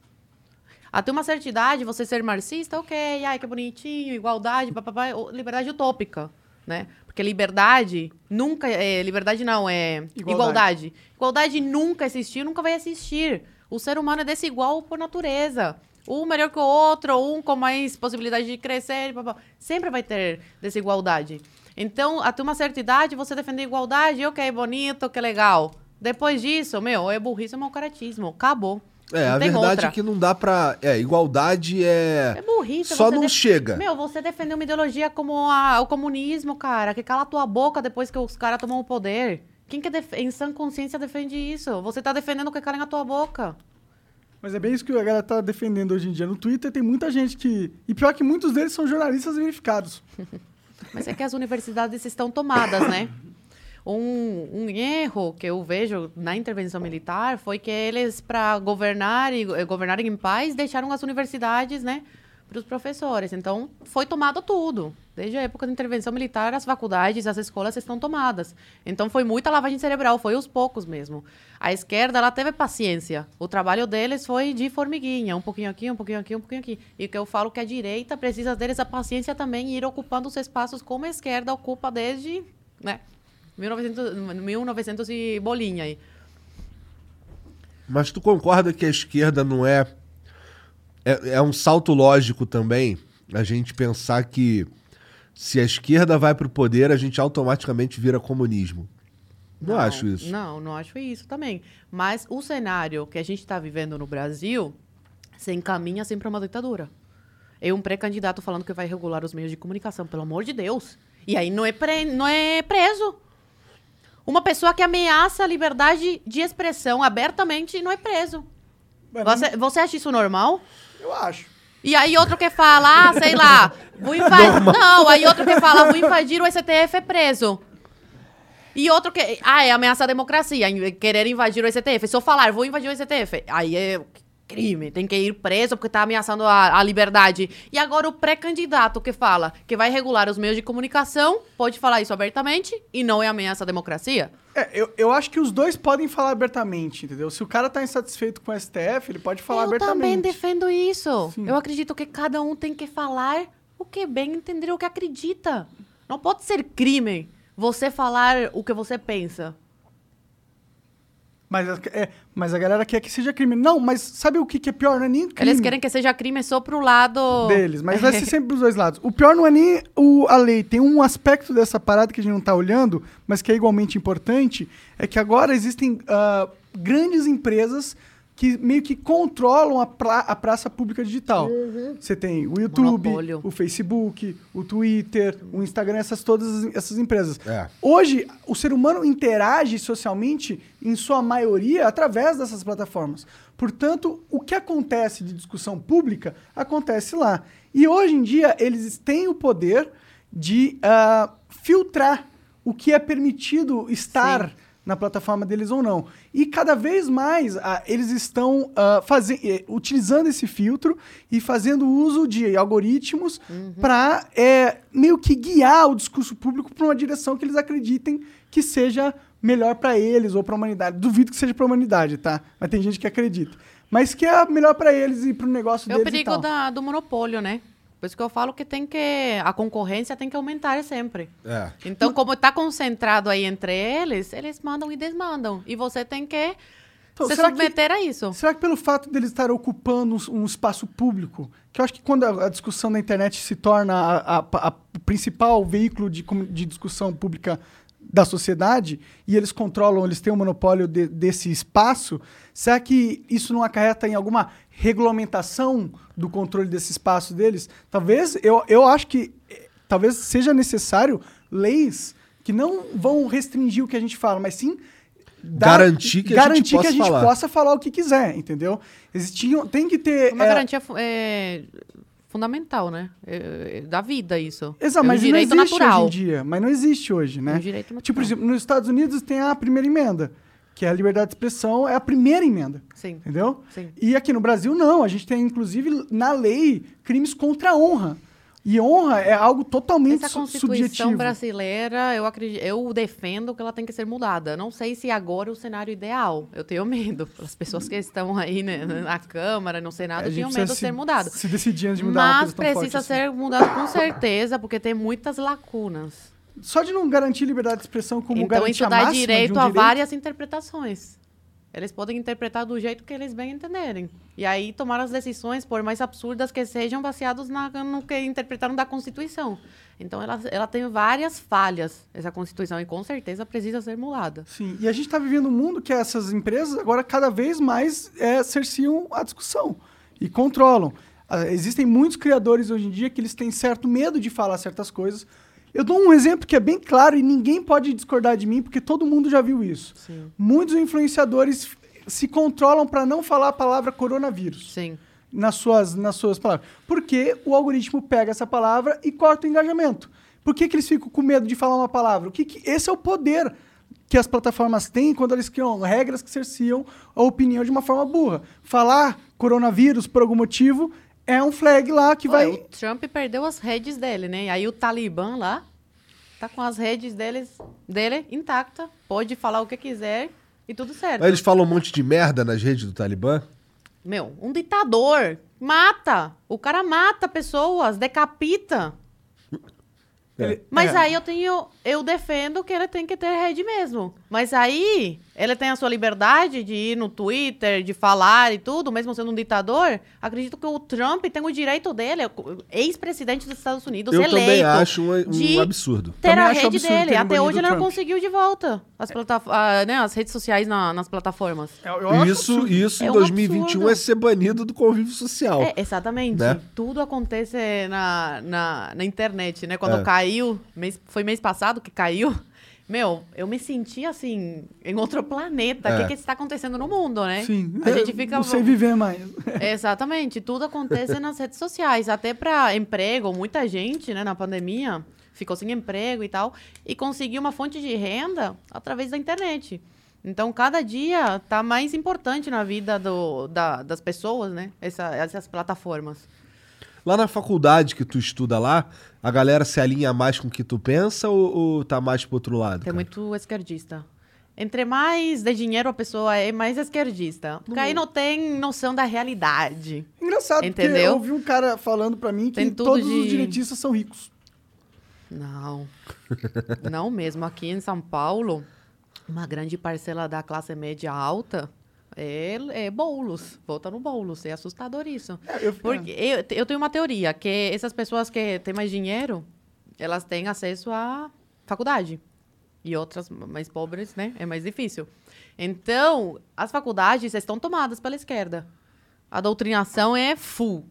Até uma certa idade, você ser marxista, ok, ai, que bonitinho, igualdade, papapá, liberdade utópica, né? Porque liberdade nunca, é, liberdade não, é Igualdade. igualdade. igualdade. nunca existiu, nunca vai existir. O ser humano é desigual por natureza. Um melhor que o outro, um com mais possibilidade de crescer, papá. sempre vai ter desigualdade. Então, até uma certa idade, você defender igualdade, ok, bonito, que legal. Depois disso, meu, é burrice, é mau caratismo. Acabou. É, Não a verdade outra. é que não dá pra. É, igualdade é. É burrice. Só você não def- chega. Meu, você defendeu uma ideologia como a- o comunismo, cara, que cala a tua boca depois que os caras tomam o poder. Quem que def- em sã consciência defende isso? Você tá defendendo que calem a tua boca. Mas é bem isso que a galera tá defendendo hoje em dia. No Twitter tem muita gente que... E pior que muitos deles são jornalistas verificados. *laughs* Mas é que as universidades estão tomadas, né? *coughs* Um, um erro que eu vejo na intervenção militar foi que eles, para governar e eh, governarem em paz, deixaram as universidades, né, para os professores. Então, foi tomado tudo. Desde a época da intervenção militar, as faculdades, as escolas estão tomadas. Então, foi muita lavagem cerebral, foi aos poucos mesmo. A esquerda, ela teve paciência. O trabalho deles foi de formiguinha, um pouquinho aqui, um pouquinho aqui, um pouquinho aqui. E o que eu falo que a direita precisa deles a paciência também e ir ocupando os espaços como a esquerda ocupa desde, né, 1900, 1900 e bolinha aí. Mas tu concorda que a esquerda não é. É, é um salto lógico também a gente pensar que se a esquerda vai pro poder, a gente automaticamente vira comunismo. Não, acho isso. Não, não acho isso também. Mas o cenário que a gente está vivendo no Brasil se encaminha sempre para uma ditadura. É um pré-candidato falando que vai regular os meios de comunicação, pelo amor de Deus. E aí não é, pre- não é preso. Uma pessoa que ameaça a liberdade de expressão abertamente não é preso. Você, você acha isso normal? Eu acho. E aí outro que fala, ah, sei lá, *laughs* vou invadir. Não, aí outro que fala, vou invadir o STF é preso. E outro que. Ah, é ameaçar a democracia, em- querer invadir o STF. Se eu falar, vou invadir o STF, aí é crime, tem que ir preso porque tá ameaçando a, a liberdade. E agora o pré-candidato que fala que vai regular os meios de comunicação pode falar isso abertamente e não é ameaça à democracia? É, eu, eu acho que os dois podem falar abertamente, entendeu? Se o cara tá insatisfeito com o STF, ele pode falar eu abertamente. também defendo isso. Sim. Eu acredito que cada um tem que falar o que bem entender o que acredita. Não pode ser crime você falar o que você pensa. Mas, a- é, mas a galera quer que seja crime. Não, mas sabe o que, que é pior? Não é nem crime Eles querem que seja crime só pro lado deles, mas vai ser *laughs* sempre dos dois lados. O pior não é nem o, a lei. Tem um aspecto dessa parada que a gente não tá olhando, mas que é igualmente importante, é que agora existem ah, grandes empresas que meio que controlam a, pra- a praça pública digital. Você tem o YouTube, Monopólio. o Facebook, o Twitter, o Instagram, essas todas essas empresas. É. Hoje, o ser humano interage socialmente, em sua maioria, através dessas plataformas. Portanto, o que acontece de discussão pública acontece lá. E hoje em dia, eles têm o poder de ah, filtrar o que é permitido estar Sim. Na plataforma deles ou não. E cada vez mais ah, eles estão ah, faze- eh, utilizando esse filtro e fazendo uso de algoritmos para meio que guiar o discurso público para uma direção que eles acreditem que seja melhor para eles ou para a humanidade. Duvido que seja para a humanidade, tá? Mas tem gente que acredita. Mas que é melhor para eles e para o negócio É o deles perigo da- do monopólio, né? Por isso que eu falo que tem que. A concorrência tem que aumentar sempre. É. Então, como tá concentrado aí entre eles, eles mandam e desmandam. E você tem que Então, se será que- submeter a isso. Será que pelo fato deles estarem ocupando um, um espaço público, que eu acho que quando a, a discussão na internet se torna a, a- a- o principal veículo de, de discussão pública da sociedade, e eles controlam, eles têm o monopólio de- desse espaço, será que isso não acarreta em alguma regulamentação do controle desse espaço deles? Talvez, eu, eu acho que eh, talvez seja necessário leis que não vão restringir o que a gente fala, mas sim dar- Garantir que a gente garantir que possa a gente falar. possa falar o que quiser, entendeu? Existiam, tem que ter. Uma é, garantia é, fundamental, né? É, é, da vida, isso. Exato, é um mas direito não existe natural. hoje em dia. Mas não existe hoje, né? É um direito natural. Tipo, por exemplo, nos Estados Unidos tem a primeira emenda, que é a liberdade de expressão, é a primeira emenda. Sim. Entendeu? Sim. E aqui no Brasil, não. A gente tem, inclusive, na lei, crimes contra a honra. E honra é algo totalmente Essa su- Constituição subjetivo. brasileira, eu acredito, eu defendo que ela tem que ser mudada. Não sei se agora é o cenário ideal. Eu tenho *laughs* medo. As pessoas que estão aí né, na Câmara, no Senado, gente tinham medo de se- ser mudado. Se decidir antes de mudar uma Mas coisa tão precisa assim. ser mudado com certeza, porque tem muitas lacunas. Só de não garantir liberdade de expressão como então garantir isso a dá máxima de direito um a direito, várias interpretações. Eles podem interpretar do jeito que eles bem entenderem. E aí tomar as decisões, por mais absurdas que sejam, baseadas na, no que interpretaram da Constituição. Então ela, ela tem várias falhas, essa Constituição, e com certeza precisa ser mudada. Sim, e a gente está vivendo um mundo que essas empresas agora cada vez mais é, cerciam a discussão e controlam. Ah, existem muitos criadores hoje em dia que eles têm certo medo de falar certas coisas. Eu dou um exemplo que é bem claro e ninguém pode discordar de mim, porque todo mundo já viu isso. Sim. Muitos influenciadores se controlam para não falar a palavra coronavírus Sim. nas suas, nas suas palavras. Porque o algoritmo pega essa palavra e corta o engajamento. Por que, que eles ficam com medo de falar uma palavra? O que que- esse é o poder que as plataformas têm quando eles criam regras que cerciam a opinião de uma forma burra. Falar coronavírus por algum motivo é um flag lá que Pô, vai. O Trump perdeu as redes dele, né? Aí o Talibã lá tá com as redes deles, dele intacta, pode falar o que quiser e tudo certo. Mas eles falam um monte de merda nas redes do Talibã. Meu, um ditador mata. O cara mata pessoas, decapita. Ele- Mas é. aí eu tenho, eu defendo que ele tem que ter rede mesmo. Mas aí ele tem a sua liberdade de ir no Twitter, de falar e tudo, mesmo sendo um ditador. Acredito que o Trump tem o direito dele, ex-presidente dos Estados Unidos, Eu eleito, também acho um, um de absurdo. ter Também a acho rede absurdo dele. Até hoje o ele não Trump. conseguiu de volta as, plataf- ah, né, as redes sociais na- nas plataformas. Eu- eu Isso, absurdo. isso É em um 2021 absurdo. é ser banido do convívio social. É, exatamente. Né? Tudo acontece na, na, na internet, né? Quando É. caiu, mês, foi mês passado que caiu, Meu, eu me senti assim, em outro planeta. O É. que, que está acontecendo no mundo, né? Sim. A gente fica. Não sei viver mais. *laughs* Exatamente, tudo acontece nas redes sociais, até para emprego, muita gente, né, na pandemia, ficou sem emprego e tal, e conseguiu uma fonte de renda através da internet. Então, cada dia tá mais importante na vida do, da- das pessoas, né, essa- essas plataformas. Lá na faculdade que tu estuda lá, a galera se alinha mais com o que tu pensa ou, ou tá mais pro outro lado? Tem cara? muito esquerdista. Entre mais de dinheiro a pessoa é, mais esquerdista. Porque aí não tem noção da realidade. Engraçado, porque Entendeu? eu ouvi um cara falando pra mim que todos os de- direitistas são ricos. Não. Não mesmo. Aqui em São Paulo, uma grande parcela da classe média alta é, é bolos. Vota no bolos. É assustador isso. É, eu- Porque eu, eu tenho uma teoria, que essas pessoas que têm mais dinheiro, elas têm acesso à faculdade. E outras mais pobres, né? É mais difícil. Então, as faculdades estão tomadas pela esquerda. A doutrinação é full.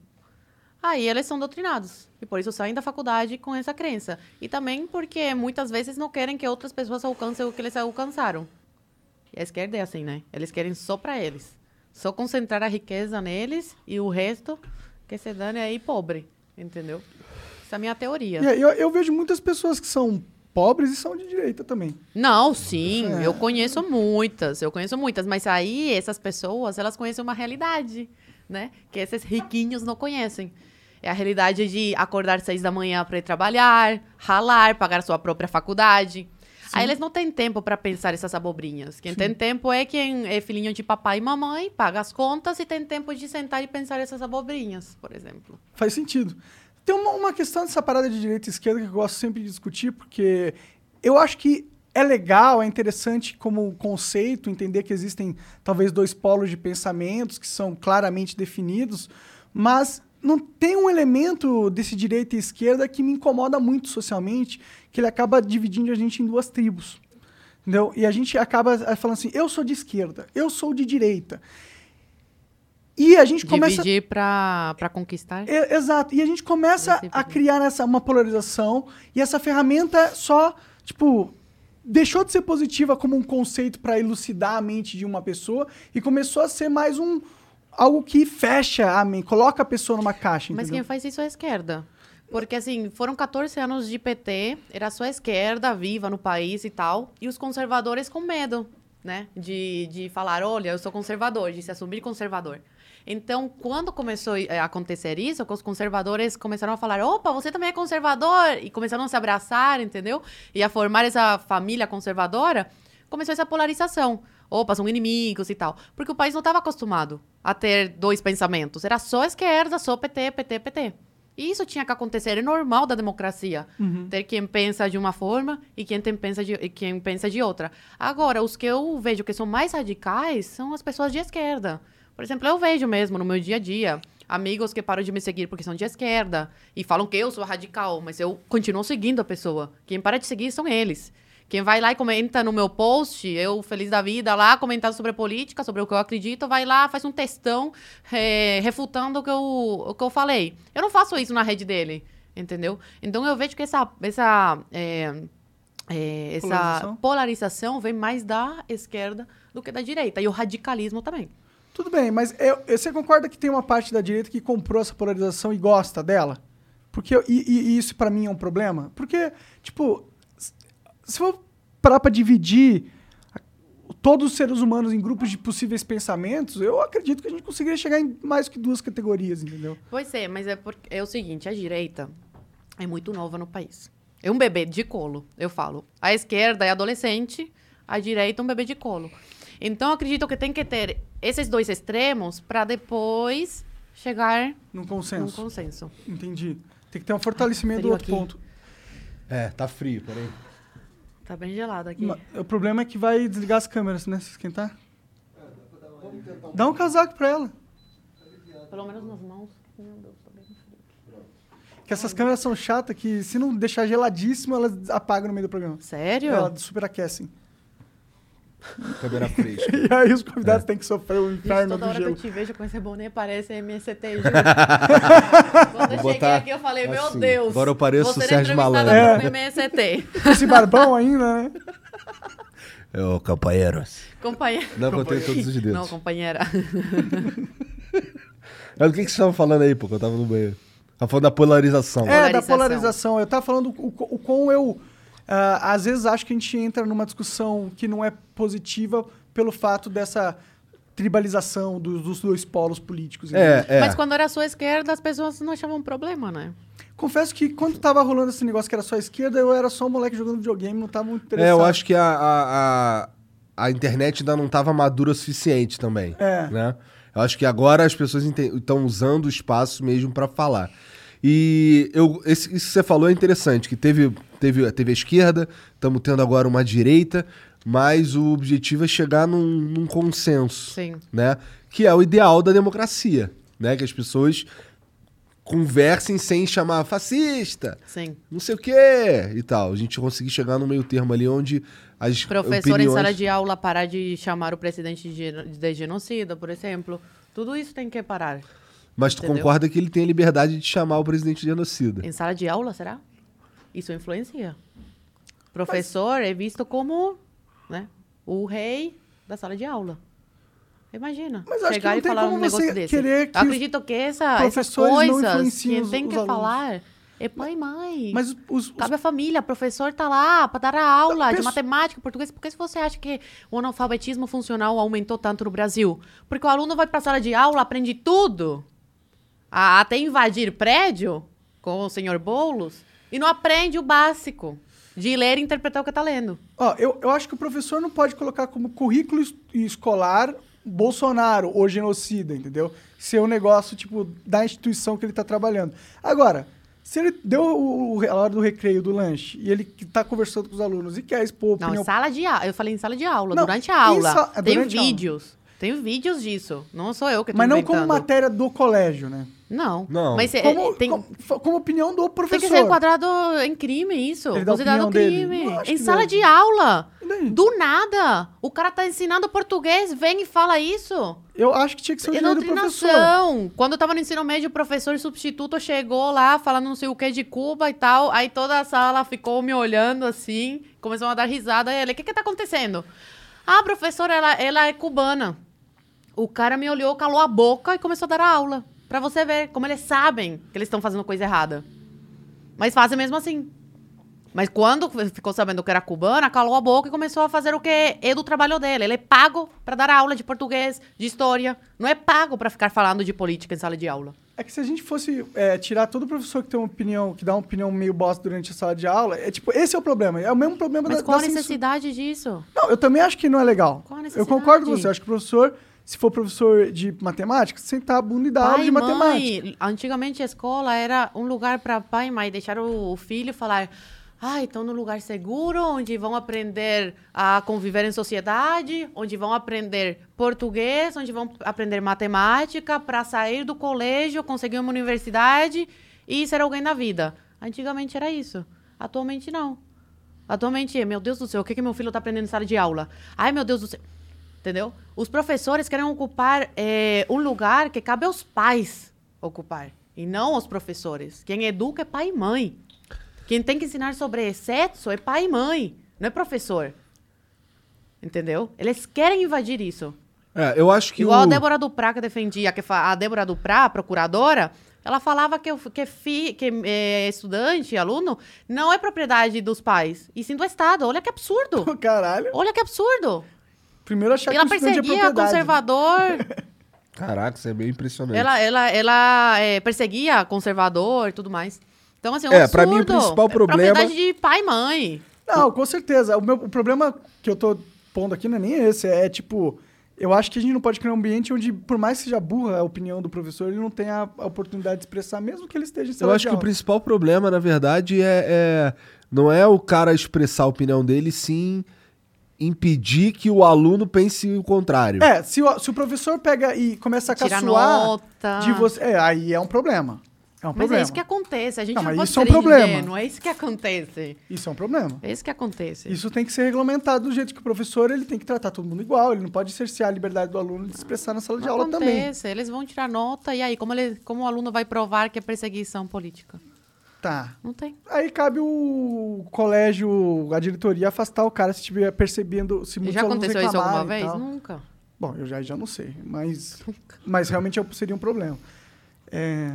Aí eles são doutrinados. E por isso saem da faculdade com essa crença. E também porque muitas vezes não querem que outras pessoas alcancem o que eles alcançaram. A esquerda é assim, né? Eles querem só para eles. Só concentrar a riqueza neles e o resto que se dane aí pobre. Entendeu? Essa é a minha teoria. Aí, eu, eu vejo muitas pessoas que são pobres e são de direita também. Não, sim, É. eu conheço muitas, eu conheço muitas, mas aí essas pessoas, elas conhecem uma realidade, né? Que esses riquinhos não conhecem. É a realidade de acordar seis da manhã para ir trabalhar, ralar, pagar sua própria faculdade. Aí eles não têm tempo para pensar essas abobrinhas. Quem tem tempo é quem é filhinho de papai e mamãe, paga as contas e tem tempo de sentar e pensar essas abobrinhas, por exemplo. Faz sentido. Tem uma, uma questão dessa parada de direita e esquerda que eu gosto sempre de discutir, porque eu acho que é legal, é interessante como conceito entender que existem talvez dois polos de pensamentos que são claramente definidos, mas não tem um elemento desse direita e esquerda que me incomoda muito socialmente, que ele acaba dividindo a gente em duas tribos. Entendeu? E a gente acaba eh, falando assim, eu sou de esquerda, eu sou de direita. E a gente começa... Dividir para conquistar. E- exato. E a gente começa a criar essa, uma polarização e essa ferramenta só, tipo, deixou de ser positiva como um conceito para elucidar a mente de uma pessoa e começou a ser mais um algo que fecha a mente, coloca a pessoa numa caixa, Mas quem faz isso é a esquerda. Porque, assim, foram 14 anos de PT, era só a esquerda viva no país e tal, e os conservadores com medo, né? De, de falar, olha, eu sou conservador, de se assumir conservador. Então, quando começou a acontecer isso, os conservadores começaram a falar, opa, você também é conservador, e começaram a se abraçar, entendeu? E a formar essa família conservadora, começou essa polarização. Opa, são inimigos e tal. Porque o país não estava acostumado a ter dois pensamentos. Era só esquerda, só PT, PT, PT. E isso tinha que acontecer, é normal da democracia. Ter quem pensa de uma forma e quem, tem, pensa de, e quem pensa de outra. Agora, os que eu vejo que são mais radicais são as pessoas de esquerda. Por exemplo, eu vejo mesmo no meu dia a dia amigos que param de me seguir porque são de esquerda e falam que eu sou radical, mas eu continuo seguindo a pessoa. Quem para de seguir são eles. Quem vai lá e comenta no meu post, eu feliz da vida lá, comentar sobre política, sobre o que eu acredito, vai lá, faz um textão é, refutando o que, eu, o que eu falei. Eu não faço isso na rede dele, entendeu? Então eu vejo que essa, essa, é, é, essa Polarização? polarização vem mais da esquerda do que da direita. E o radicalismo também. Tudo bem, mas eu- você concorda que tem uma parte da direita que comprou essa polarização e gosta dela? Porque e, e- isso pra mim é um problema? Porque, tipo, se for parar pra dividir todos os seres humanos em grupos de possíveis pensamentos, eu acredito que a gente conseguiria chegar em mais que duas categorias, entendeu? Pois é, mas é, porque, é o seguinte, a direita é muito nova no país. É um bebê de colo, eu falo. A esquerda é adolescente, a direita é um bebê de colo. Então, eu acredito que tem que ter esses dois extremos para depois chegar Num num consenso. consenso. Entendi. Tem que ter um fortalecimento do outro aqui. ponto. É, tá frio, peraí. Tá bem gelado aqui. Ma- O problema é que vai desligar as câmeras, né? Se esquentar. Dá um casaco pra ela. Pelo menos nas mãos. Meu Deus, tá bem frio. Que essas câmeras são chatas que se não deixar geladíssimo, elas apagam no meio do programa. Sério? Elas superaquecem. Câmera fresca. *laughs* E aí os convidados têm que sofrer o Gente, inferno toda do hora que eu gelo. te vejo com esse boné, parece MST, *laughs* juro. Quando eu cheguei botar aqui, eu falei, meu assim, Deus. agora eu pareço o ser Sérgio Malandro. por MST. *laughs* Esse barbão ainda, né? Ô, companheiros. Companheira. Não, contei todos os dedos. Não, companheira. Mas o que, que vocês estavam falando aí, pô, que eu tava no banheiro? Tava falando da polarização. É, da Polarização. polarização. Eu tava falando o, o quão eu. Ah, às vezes acho que a gente entra numa discussão que não é positiva pelo fato dessa tribalização dos, dos dois polos políticos. É, é. Mas quando era sua esquerda, as pessoas não achavam problema, né? Confesso que quando tava rolando esse negócio que era só a esquerda, eu era só um moleque jogando videogame, não tava muito interessado. É, eu acho que a, a, a, a internet ainda não estava madura o suficiente também. É. Né? Eu acho que agora as pessoas estão usando o espaço mesmo para falar. E eu, esse- isso que você falou é interessante, que teve, teve, teve a esquerda, estamos tendo agora uma direita, mas o objetivo é chegar num, num consenso, Sim. né? Que é o ideal da democracia, né? Que as pessoas conversem sem chamar fascista, Sim. não sei o quê e tal. A gente conseguir chegar no meio termo ali onde as Professor opiniões... em sala de aula parar de chamar o presidente de, geno- de genocida, por exemplo. Tudo isso tem que parar. Mas tu Entendeu? concorda que ele tem a liberdade de chamar o presidente de genocida? Em sala de aula, será? Isso influencia. Professor é visto como né, o rei da sala de aula. Imagina. Mas acho que chegar não e tem falar como um negócio você desse. querer que Eu os acredito que essa, essas coisas os- tem os que falar é pai e mãe. Mas os, os- Cabe à família, o professor tá lá para dar a aula de penso- matemática, português. Por que você acha que o analfabetismo funcional aumentou tanto no Brasil? Porque o aluno vai para a sala de aula, aprende tudo, a- até invadir prédio com o senhor Boulos, e não aprende o básico de ler e interpretar o que tá lendo. Ó, eu, eu acho que o professor não pode colocar como currículo es- escolar Bolsonaro ou genocida, entendeu? Ser um negócio, tipo, da instituição que ele tá trabalhando. Agora, se ele deu o, o- a hora do recreio, do lanche, e ele que tá conversando com os alunos e quer expor Não, opinião... em sala de aula. Eu falei em sala de aula, Não, durante a aula. sa- é Tem durante a aula. Tem vídeos disso. Não sou eu que tô mas não como matéria do colégio, né? Não. Não. Mas é- Como, tem, como, como opinião do Tem professor. que ser enquadrado em crime, isso. Ele dá a Considerado opinião dele? crime. Acho Em que sala deve. de aula. E daí? Do nada. O cara tá ensinando português, vem e fala isso. Eu acho que tinha que ser o direito do professor. doutrinação. Quando eu tava no ensino médio, o professor substituto chegou lá falando não sei o que de Cuba e tal. Aí toda a sala ficou me olhando assim, começou a dar risada. Aí ele, o que que tá acontecendo? Ah, professora, ela, ela é cubana. O cara me olhou, calou a boca e começou a dar a aula. Pra você ver como eles sabem que eles estão fazendo coisa errada. Mas fazem mesmo assim. Mas quando ficou sabendo que era cubana, calou a boca e começou a fazer o que é do trabalho dele. Ele é pago para dar aula de português, de história. Não é pago para ficar falando de política em sala de aula. É que se a gente fosse é, tirar todo professor que tem uma opinião, que dá uma opinião meio bosta durante a sala de aula, é tipo, esse é o problema. É o mesmo problema Mas da, qual a da censura. necessidade disso? Não, eu também acho que não é legal. Qual a eu necessidade? concordo com você. Eu acho que o professor, se for professor de matemática, sentar a bunda e dar aula de e matemática. mãe. Antigamente a escola era um lugar para pai e mãe deixar o, filho falar. Ah, estão num lugar seguro, onde vão aprender a conviver em sociedade, onde vão aprender português, onde vão aprender matemática, para sair do colégio, conseguir uma universidade e ser alguém na vida. Antigamente era isso. Atualmente não. Atualmente é, meu Deus do céu, o que, que meu filho está aprendendo em sala de aula? Ai, meu Deus do céu. Entendeu? Os professores querem ocupar eh, um lugar que cabe aos pais ocupar, e não aos professores. Quem educa é pai e mãe. Quem tem que ensinar sobre sexo é pai e mãe, não é professor. Entendeu? Eles querem invadir isso. É, eu acho que Igual o... a Débora Duprá que defendia, que a Débora Duprá, a procuradora, ela falava que, o- que, fi, que eh, estudante, aluno, não é propriedade dos pais, e sim do Estado. Olha que absurdo. *laughs* Caralho. Olha que absurdo. Primeiro achar ela que o estudante é perseguia propriedade. conservador. *laughs* Caraca, isso é bem impressionante. ela ela, ela é, perseguia conservador e tudo mais. Então, assim, é um É, pra mim, o principal É problema- propriedade de pai e mãe. Não, com certeza. O, meu, o problema que eu tô pondo aqui não é nem esse. É tipo, eu acho que a gente não pode criar um ambiente onde, por mais que seja burra a opinião do professor, ele não tenha a oportunidade de expressar, mesmo que ele esteja em Eu acho que o principal problema, na verdade, é, é- não é o cara expressar a opinião dele, sim impedir que o aluno pense o contrário. É, se o, se o professor pega e começa a Tira caçoar nota. de você. É, aí é um problema. É um Mas problema. é isso que acontece. A gente Não, não, mas pode isso é um problema. ingênuo, É isso que acontece. Isso é um problema. É isso que acontece. Isso tem que ser regulamentado do jeito que o professor ele tem que tratar todo mundo igual, ele não pode cercear a liberdade do aluno de se expressar na sala de aula também. acontece. Eles vão tirar nota e aí, como, ele, como o aluno vai provar que é perseguição política? Tá. Não tem. Aí cabe o colégio, a diretoria, afastar o cara se estiver percebendo se muitos Já aconteceu isso alguma vez? tal. Nunca. Bom, eu já, já não sei, mas, mas realmente é- seria um problema. É,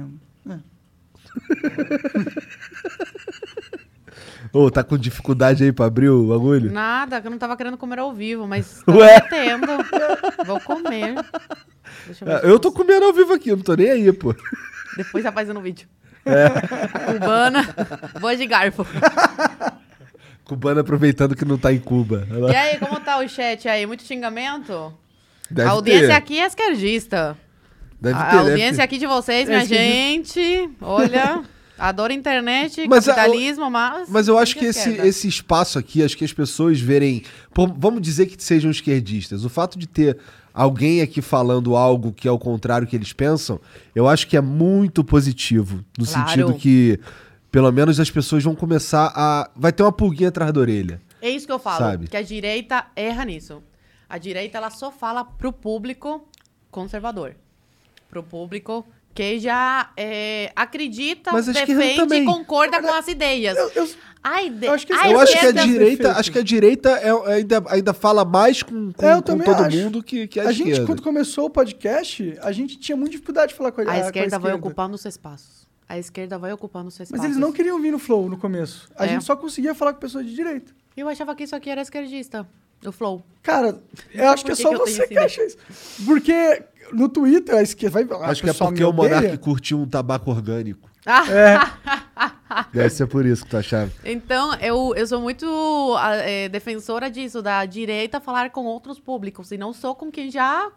*laughs* Ô, tá com dificuldade aí pra abrir o bagulho? Nada, que eu não tava querendo comer ao vivo, mas *laughs* tô Ué? metendo. Vou comer. Deixa eu ver Ah, Eu tô comendo ao vivo aqui, eu não tô nem aí, pô. Depois já faz no vídeo. É. Cubana, boa de garfo. *laughs* Cubano aproveitando que não tá em Cuba. Ela- E aí, como tá o chat aí? Muito xingamento? Deve a audiência ter. aqui é esquerdista. Deve a ter, deve audiência ter. aqui de vocês, minha gente, olha, adoro internet, *laughs* Mas a- capitalismo, mas... Mas eu acho que esse, esquerda. esse espaço aqui, acho que as pessoas verem. pô, vamos dizer que sejam esquerdistas. O fato de ter alguém aqui falando algo que é o contrário que eles pensam, eu acho que é muito positivo. No Claro. sentido que, pelo menos, as pessoas vão começar a. Vai ter uma pulguinha atrás da orelha. É isso que eu falo, Sabe? que a direita erra nisso. A direita, ela só fala pro público conservador. Pro público que já é, acredita, Mas a esquerda defende também. e concorda com as ideias. eu- eu- Ai, de... eu acho que ai, eu acho que a esquerda- direita, acho que a direita é- ainda, ainda fala mais com, com, É, eu com todo acho. mundo que, que a, a gente, esquerda. quando começou o podcast, a gente tinha muita dificuldade de falar com a, A com a esquerda vai ocupando os espaços. A esquerda vai ocupando os espaços. Mas eles não queriam vir no Flow no começo. A É. gente só conseguia falar com pessoas de direita. Eu achava que isso aqui era esquerdista. O Flow. Cara, eu acho que é que só que eu você tenho que acha isso. Porque no Twitter a esquerda vai. a Acho que é porque o Monark odeia. curtiu um tabaco orgânico. Ah, *laughs* Deve ser por isso que tu achava. Então, eu, eu sou muito é, defensora disso, da direita falar com outros públicos, e não só com quem já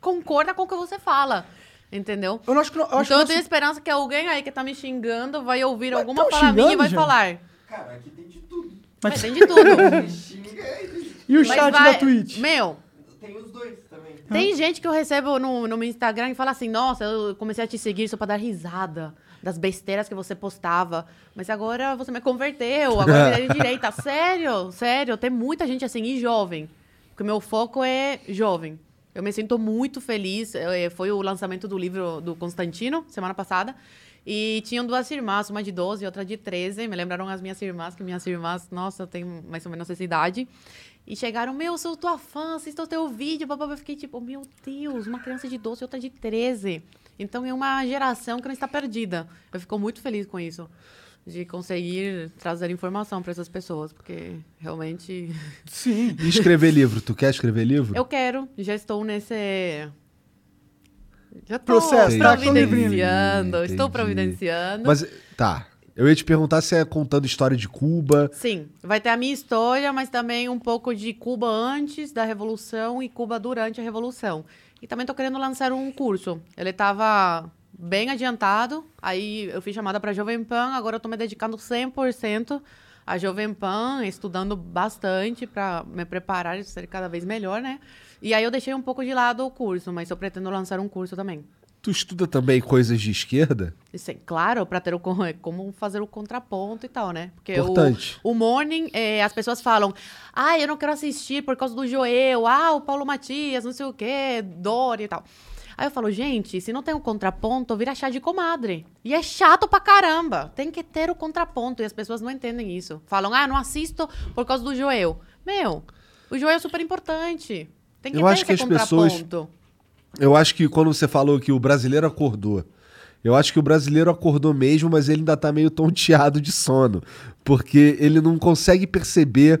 concorda com o que você fala. Entendeu? Eu não acho que. não- Eu acho então, eu que tenho nosso- esperança que alguém aí que tá me xingando vai ouvir Mas alguma minha e vai falar. Cara, aqui tem de tudo. Mas tem de tudo. *laughs* Xinga. E o Mas chat vai- da Twitch? Meu, Tem os dois também. Tem gente que eu recebo no, no meu Instagram e fala assim: Nossa, eu comecei a te seguir só pra dar risada das besteiras que você postava. Mas agora você me converteu, agora eu *laughs* virei direita. Sério, sério, tem muita gente assim, e jovem. Porque o meu foco é jovem. Eu me sinto muito feliz. eh, Foi o lançamento do livro do Constantino, semana passada. E tinham duas irmãs, uma de 12 e outra de 13. Me lembraram as minhas irmãs, que minhas irmãs, nossa, têm mais ou menos essa idade. E chegaram, meu, sou tua fã, assisto o teu vídeo. Babá. Eu fiquei tipo, meu Deus, uma criança de 12 e outra de 13. Então é uma geração que não está perdida. Eu fico muito feliz com isso. De conseguir trazer informação para essas pessoas, porque realmente *laughs* Sim. E escrever livro? Tu quer escrever livro? eu quero, já estou nesse. Já estou Processo, tá? providenciando, Entendi. estou providenciando. Mas, tá. Eu ia te perguntar se é contando história de Cuba. Sim, vai ter a minha história, mas também um pouco de Cuba antes da Revolução e Cuba durante a Revolução. E também estou querendo lançar um curso. Ele estava bem adiantado, aí eu fiz chamada para Jovem Pan, agora eu estou me dedicando 100% à Jovem Pan, estudando bastante para me preparar e ser cada vez melhor, né? E aí eu deixei um pouco de lado o curso, mas eu pretendo lançar um curso também. Tu estuda também coisas de esquerda? E sim, claro, para ter o con- como fazer o contraponto e tal, né? Porque o, Importante. o morning, eh, as pessoas falam: "Ah, eu não quero assistir por causa do Joel, ah, o Paulo Matias, não sei o quê, Dória e tal". Aí eu falo: "Gente, se não tem o contraponto, vira chá de comadre". E é chato pra caramba. Tem que ter o contraponto e as pessoas não entendem isso. Falam: "Ah, não assisto por causa do Joel". Meu, o Joel é super importante. Tem que Eu ter acho que esse as pessoas- contraponto. Eu acho que quando você falou que o brasileiro acordou, eu acho que o brasileiro acordou mesmo, mas ele ainda tá meio tonteado de sono. Porque ele não consegue perceber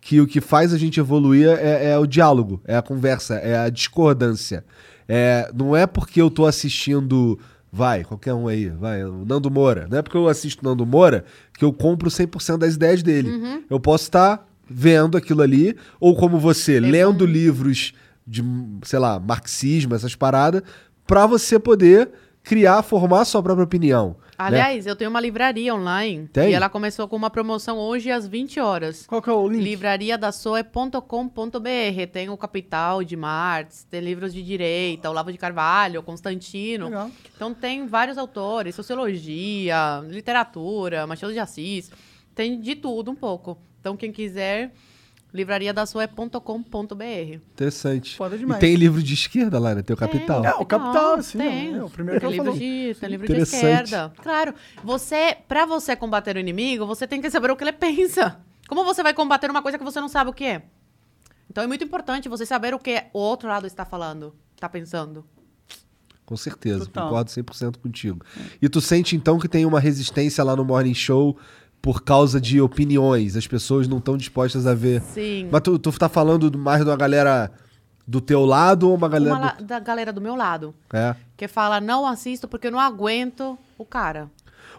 que o que faz a gente evoluir é, é o diálogo, é a conversa, é a discordância. É, não é porque eu tô assistindo. Vai, qualquer um aí, vai, o Nando Moura. Não é porque eu assisto Nando Moura que eu compro 100% das ideias dele. Eu posso estar vendo aquilo ali, ou como você, lendo livros de, sei lá, marxismo, essas paradas, pra você poder criar, formar a sua própria opinião. né? Aliás, eu tenho uma livraria online Tem? e ela começou com uma promoção hoje às 20 horas. Qual que é o link? livrariadasoe.com.br. Tem o Capital de Marx, tem livros de direita, Olavo de Carvalho, Constantino. Legal. Então tem vários autores, sociologia, literatura, Machado de Assis, tem de tudo um pouco. Então quem quiser livrariadasue.com.br. Interessante. Foda E demais. tem livro de esquerda lá, né? Tem o Capital. É, o Capital, Não, assim, tem. é o primeiro que tem ela livro falou. de, tem livro de esquerda. Claro, você, para você combater o inimigo, você tem que saber o que ele pensa. Como você vai combater uma coisa que você não sabe o que é? Então é muito importante você saber o que o outro lado está falando, está pensando. Com certeza, Total. concordo 100% contigo. E tu sente então que tem uma resistência lá no Morning Show por causa de opiniões, as pessoas não estão dispostas a ver. Sim. Mas tu, tu tá falando do- mais de uma galera do teu lado ou uma galera Uma do... la- da galera do meu lado, É. que fala, não assisto porque eu não aguento o cara.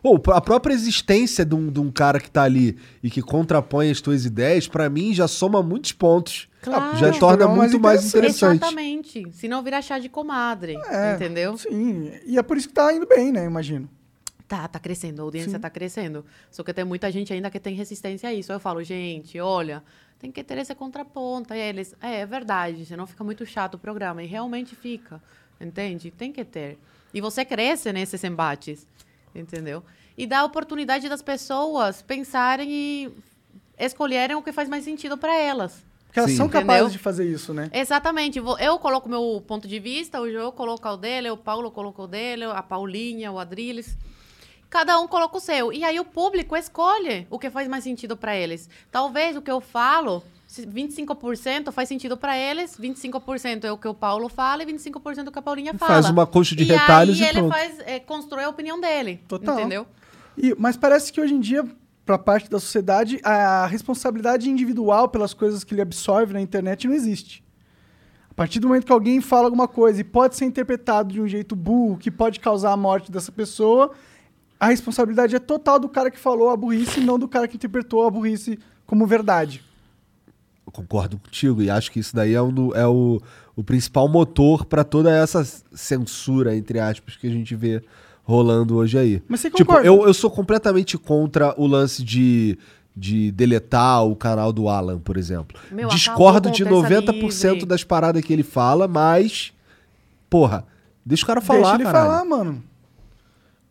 Ou a própria existência de um, de um cara que tá ali e que contrapõe as tuas ideias, pra mim já soma muitos pontos. Claro. Já torna mais muito mais interessante. interessante. Exatamente. Se não virar chá de comadre, É, entendeu? Sim, e é por isso que tá indo bem, né? Imagino. Tá, tá crescendo, a audiência Sim. tá crescendo. Só que tem muita gente ainda que tem resistência a isso. Eu falo, gente, olha, tem que ter esse contraponto. E eles, é, é verdade, senão fica muito chato o programa. E realmente fica, entende? Tem que ter. E você cresce nesses embates, entendeu? E dá a oportunidade das pessoas pensarem e escolherem o que faz mais sentido para elas. Porque elas Sim. são Entendeu? capazes de fazer isso, né? Exatamente. Eu coloco meu ponto de vista, o João coloca o dele, o Paulo coloca o dele, a Paulinha, o Adriles. Cada um coloca o seu. E aí o público escolhe o que faz mais sentido para eles. Talvez o que eu falo, se 25% faz sentido para eles, 25% é o que o Paulo fala e 25% é o que a Paulinha fala. Faz uma coxa de e retalhos aí e ele pronto. faz, é, constrói a opinião dele. Total. Entendeu? E, mas parece que hoje em dia, pra parte da sociedade, a responsabilidade individual pelas coisas que ele absorve na internet não existe. A partir do momento que alguém fala alguma coisa e pode ser interpretado de um jeito burro, que pode causar a morte dessa pessoa, a responsabilidade é total do cara que falou a burrice e não do cara que interpretou a burrice como verdade. Eu concordo contigo e acho que isso daí é, um do- é o, o principal motor pra toda essa censura, entre aspas, que a gente vê rolando hoje aí. Mas você Tipo, concorda? eu, eu sou completamente contra o lance de, de deletar o canal do Alan, por exemplo. Meu, Discordo de com o Terça 90% Livre. das paradas que ele fala, mas. Porra, deixa o cara falar, Deixa ele caralho. falar, mano.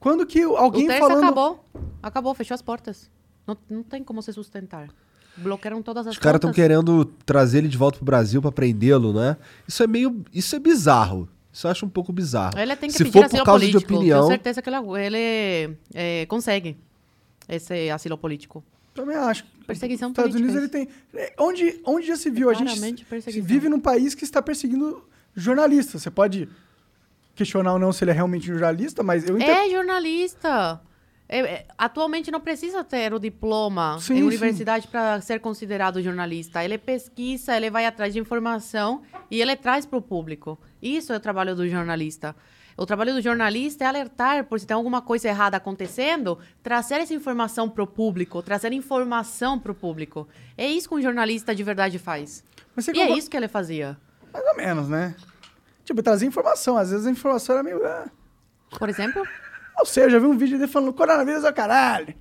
Quando que alguém o terço falando... acabou. Acabou, fechou as portas. Não, não tem como se sustentar. Bloquearam todas as Os caras estão querendo trazer ele de volta pro Brasil pra prendê-lo, né? Isso é meio. Isso é bizarro. Isso eu acho um pouco bizarro. Ele tem que Se pedir for por causa político. de opinião. Tenho certeza que ele, ele é, consegue esse asilo político. Também acho. Perseguição Estados política, Unidos ele tem. é, Onde, onde já se viu? A gente vive num país que está perseguindo jornalistas. Você pode questionar ou não se ele é realmente um jornalista, mas eu entendo. É jornalista. É, é, atualmente não precisa ter o diploma Sim, em universidade para ser considerado jornalista. Ele pesquisa, ele vai atrás de informação e ele traz para o público. Isso é o trabalho do jornalista. O trabalho do jornalista é alertar por se tem alguma coisa errada acontecendo, trazer essa informação para o público, trazer informação para o público. É isso que um jornalista de verdade faz. E é isso que ele fazia. Mais ou menos, né? Tipo, trazer informação. Às vezes a informação era meio. Ah, Por exemplo, ou seja, eu já vi um vídeo dele falando coronavírus é o caralho.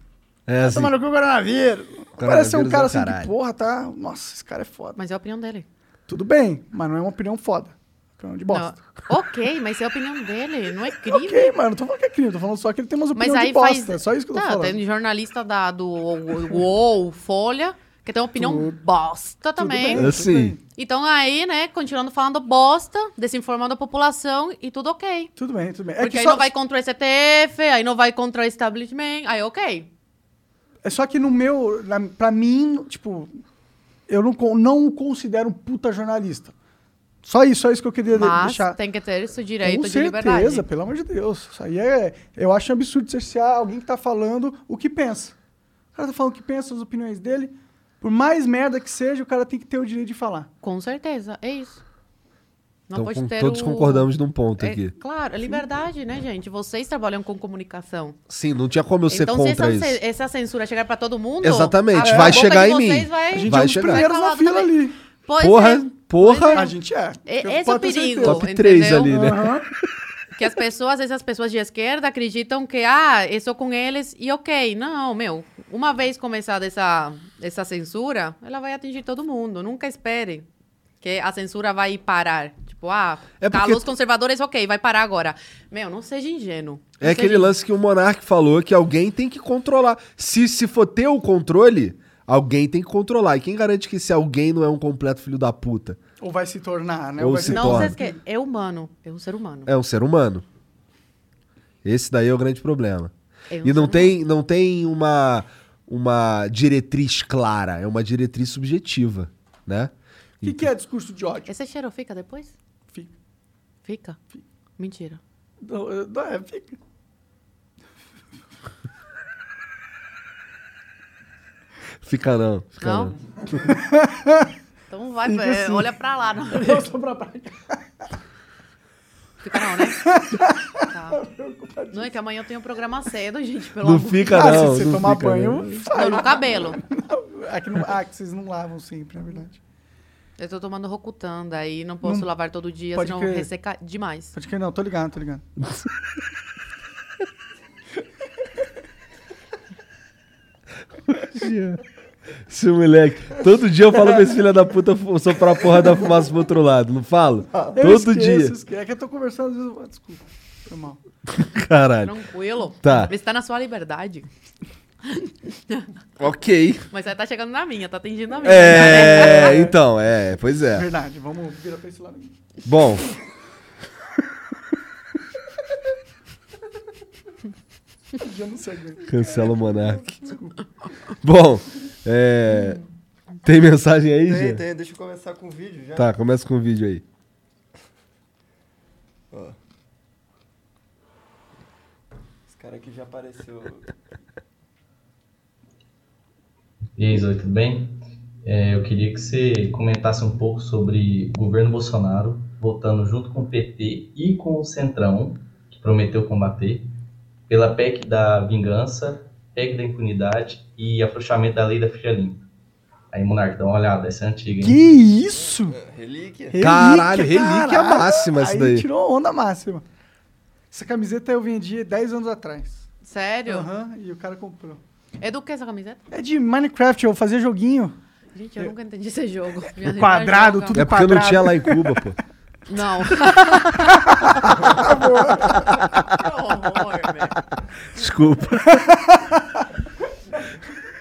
É, Tá assim, tomando cu coronavírus. Parece ser um Coronavírus cara é o assim que, caralho. porra, tá. Nossa, esse cara é foda. mas é a opinião dele. Tudo bem, mas não é uma opinião foda. Opinião de bosta. Não, ok, mas é a opinião dele, não é crime. Ok, mano, não tô falando que é crime, tô falando só que ele tem umas Mas opiniões de bosta. faz. É só isso que eu tô Tá, falando. Tem jornalista da, do UOL, Folha, que tem uma opinião Tudo- bosta também. bem. Assim, Então aí, né, continuando falando bosta, desinformando a população e tudo ok. Tudo bem, tudo bem. É Porque que aí só, não vai contra o STF, aí não vai contra o establishment, aí ok. é só que no meu. Na, pra mim, tipo. Eu não, não o considero um puta jornalista. Só isso, só isso que eu queria Mas deixar. tem que ter esse direito Com de certeza, liberdade. pelo amor de Deus. Isso aí é. Eu acho um absurdo cercear alguém que tá falando o que pensa. O cara tá falando o que pensa, as opiniões dele. Por mais merda que seja, o cara tem que ter o direito de falar. Com certeza, é isso. Não então pode com- ter todos o- concordamos num ponto É, aqui. claro, é liberdade, né, gente? Vocês trabalham com comunicação. Sim, não tinha como eu ser então, se contra essa, isso. essa censura chegar pra todo mundo. Exatamente, a vai boca chegar em mim. Vai, A gente Vai é um dos chegar. primeiros na fila ali. Pois Porra, é. porra. Pois é. A gente é. Esse é o perigo. Top 3 entendeu? ali, né? Aham. Que as pessoas, às vezes as pessoas de esquerda acreditam que, ah, eu sou com eles e ok. Não, meu, uma vez começada essa, essa censura, ela vai atingir todo mundo. Nunca espere que a censura vai parar. Tipo, ah, É porque- calos conservadores, ok, vai parar agora. Meu, não seja ingênuo. É Não aquele seja lance que o Monark falou que alguém tem que controlar. Se, se for ter o controle, Alguém tem que controlar. E quem garante que esse alguém não é um completo filho da puta? Ou vai se tornar, né? Ou vai se Não torna. esque... É humano. É um ser humano. É um ser humano. Esse daí é o grande problema. É um E não tem, não tem uma, uma diretriz clara, é uma diretriz subjetiva, né? O que, que é discurso de ódio? Esse cheiro fica depois? Fica. Fica? Mentira. Não, é, não, é, fica. Fica não, fica não. Não? *laughs* então vai, Fica é, assim. olha pra lá. Não. *laughs* Não, só pra cá. Fica não, né? *laughs* Tá. Não é que amanhã eu tenho programa cedo, gente, pelo Não amor. fica Ah, não. se você não tomar fica, banho, não. Não, no cabelo. É que, não, ah, que vocês não lavam sempre, é verdade. Eu tô tomando Rocutan, daí não posso Não- lavar todo dia, senão crer. resseca demais. Pode que não, tô ligado, tô ligado. *laughs* Esse moleque. Todo dia eu falo pra esse filho da puta soprar a porra da fumaça pro outro lado, não falo? Eu Todo esqueço, dia. esqueço. É que eu tô conversando, às vezes. ah, Desculpa, foi mal. *laughs* Caralho. Tranquilo. Tá. Você tá na sua liberdade. *laughs* Ok. Mas você tá chegando na minha, tá atingindo a minha. É, *laughs* então, é, pois é. Verdade, vamos virar pra esse lado aqui. Bom. *laughs* Já não sei. Cancela o Monark. *laughs* Bom, é. Tem mensagem aí, Tem, Gê? tem, deixa eu começar com o vídeo já. Tá, começa com o vídeo aí. Ó. Esse cara aqui já apareceu. E aí, Zoe, tudo bem? É, eu queria que você comentasse um pouco sobre o governo Bolsonaro votando junto com o PT e com o Centrão, que prometeu combater, pela PEC da vingança, PEC da impunidade e afrouxamento da lei da ficha limpa. Aí, Monarca, dá uma olhada, essa é antiga, Que hein? isso? Relíquia? Caralho, relíquia máxima Aí isso daí. tirou onda máxima. Essa camiseta eu vendi 10 anos atrás. Sério? Aham, e o cara comprou. É do que essa camiseta? É de Minecraft, eu fazia joguinho. Gente, eu nunca entendi esse jogo. *laughs* Quadrado, tudo É porque não quadrado. tinha lá em Cuba, pô. *laughs* Não. que horror, velho. Desculpa.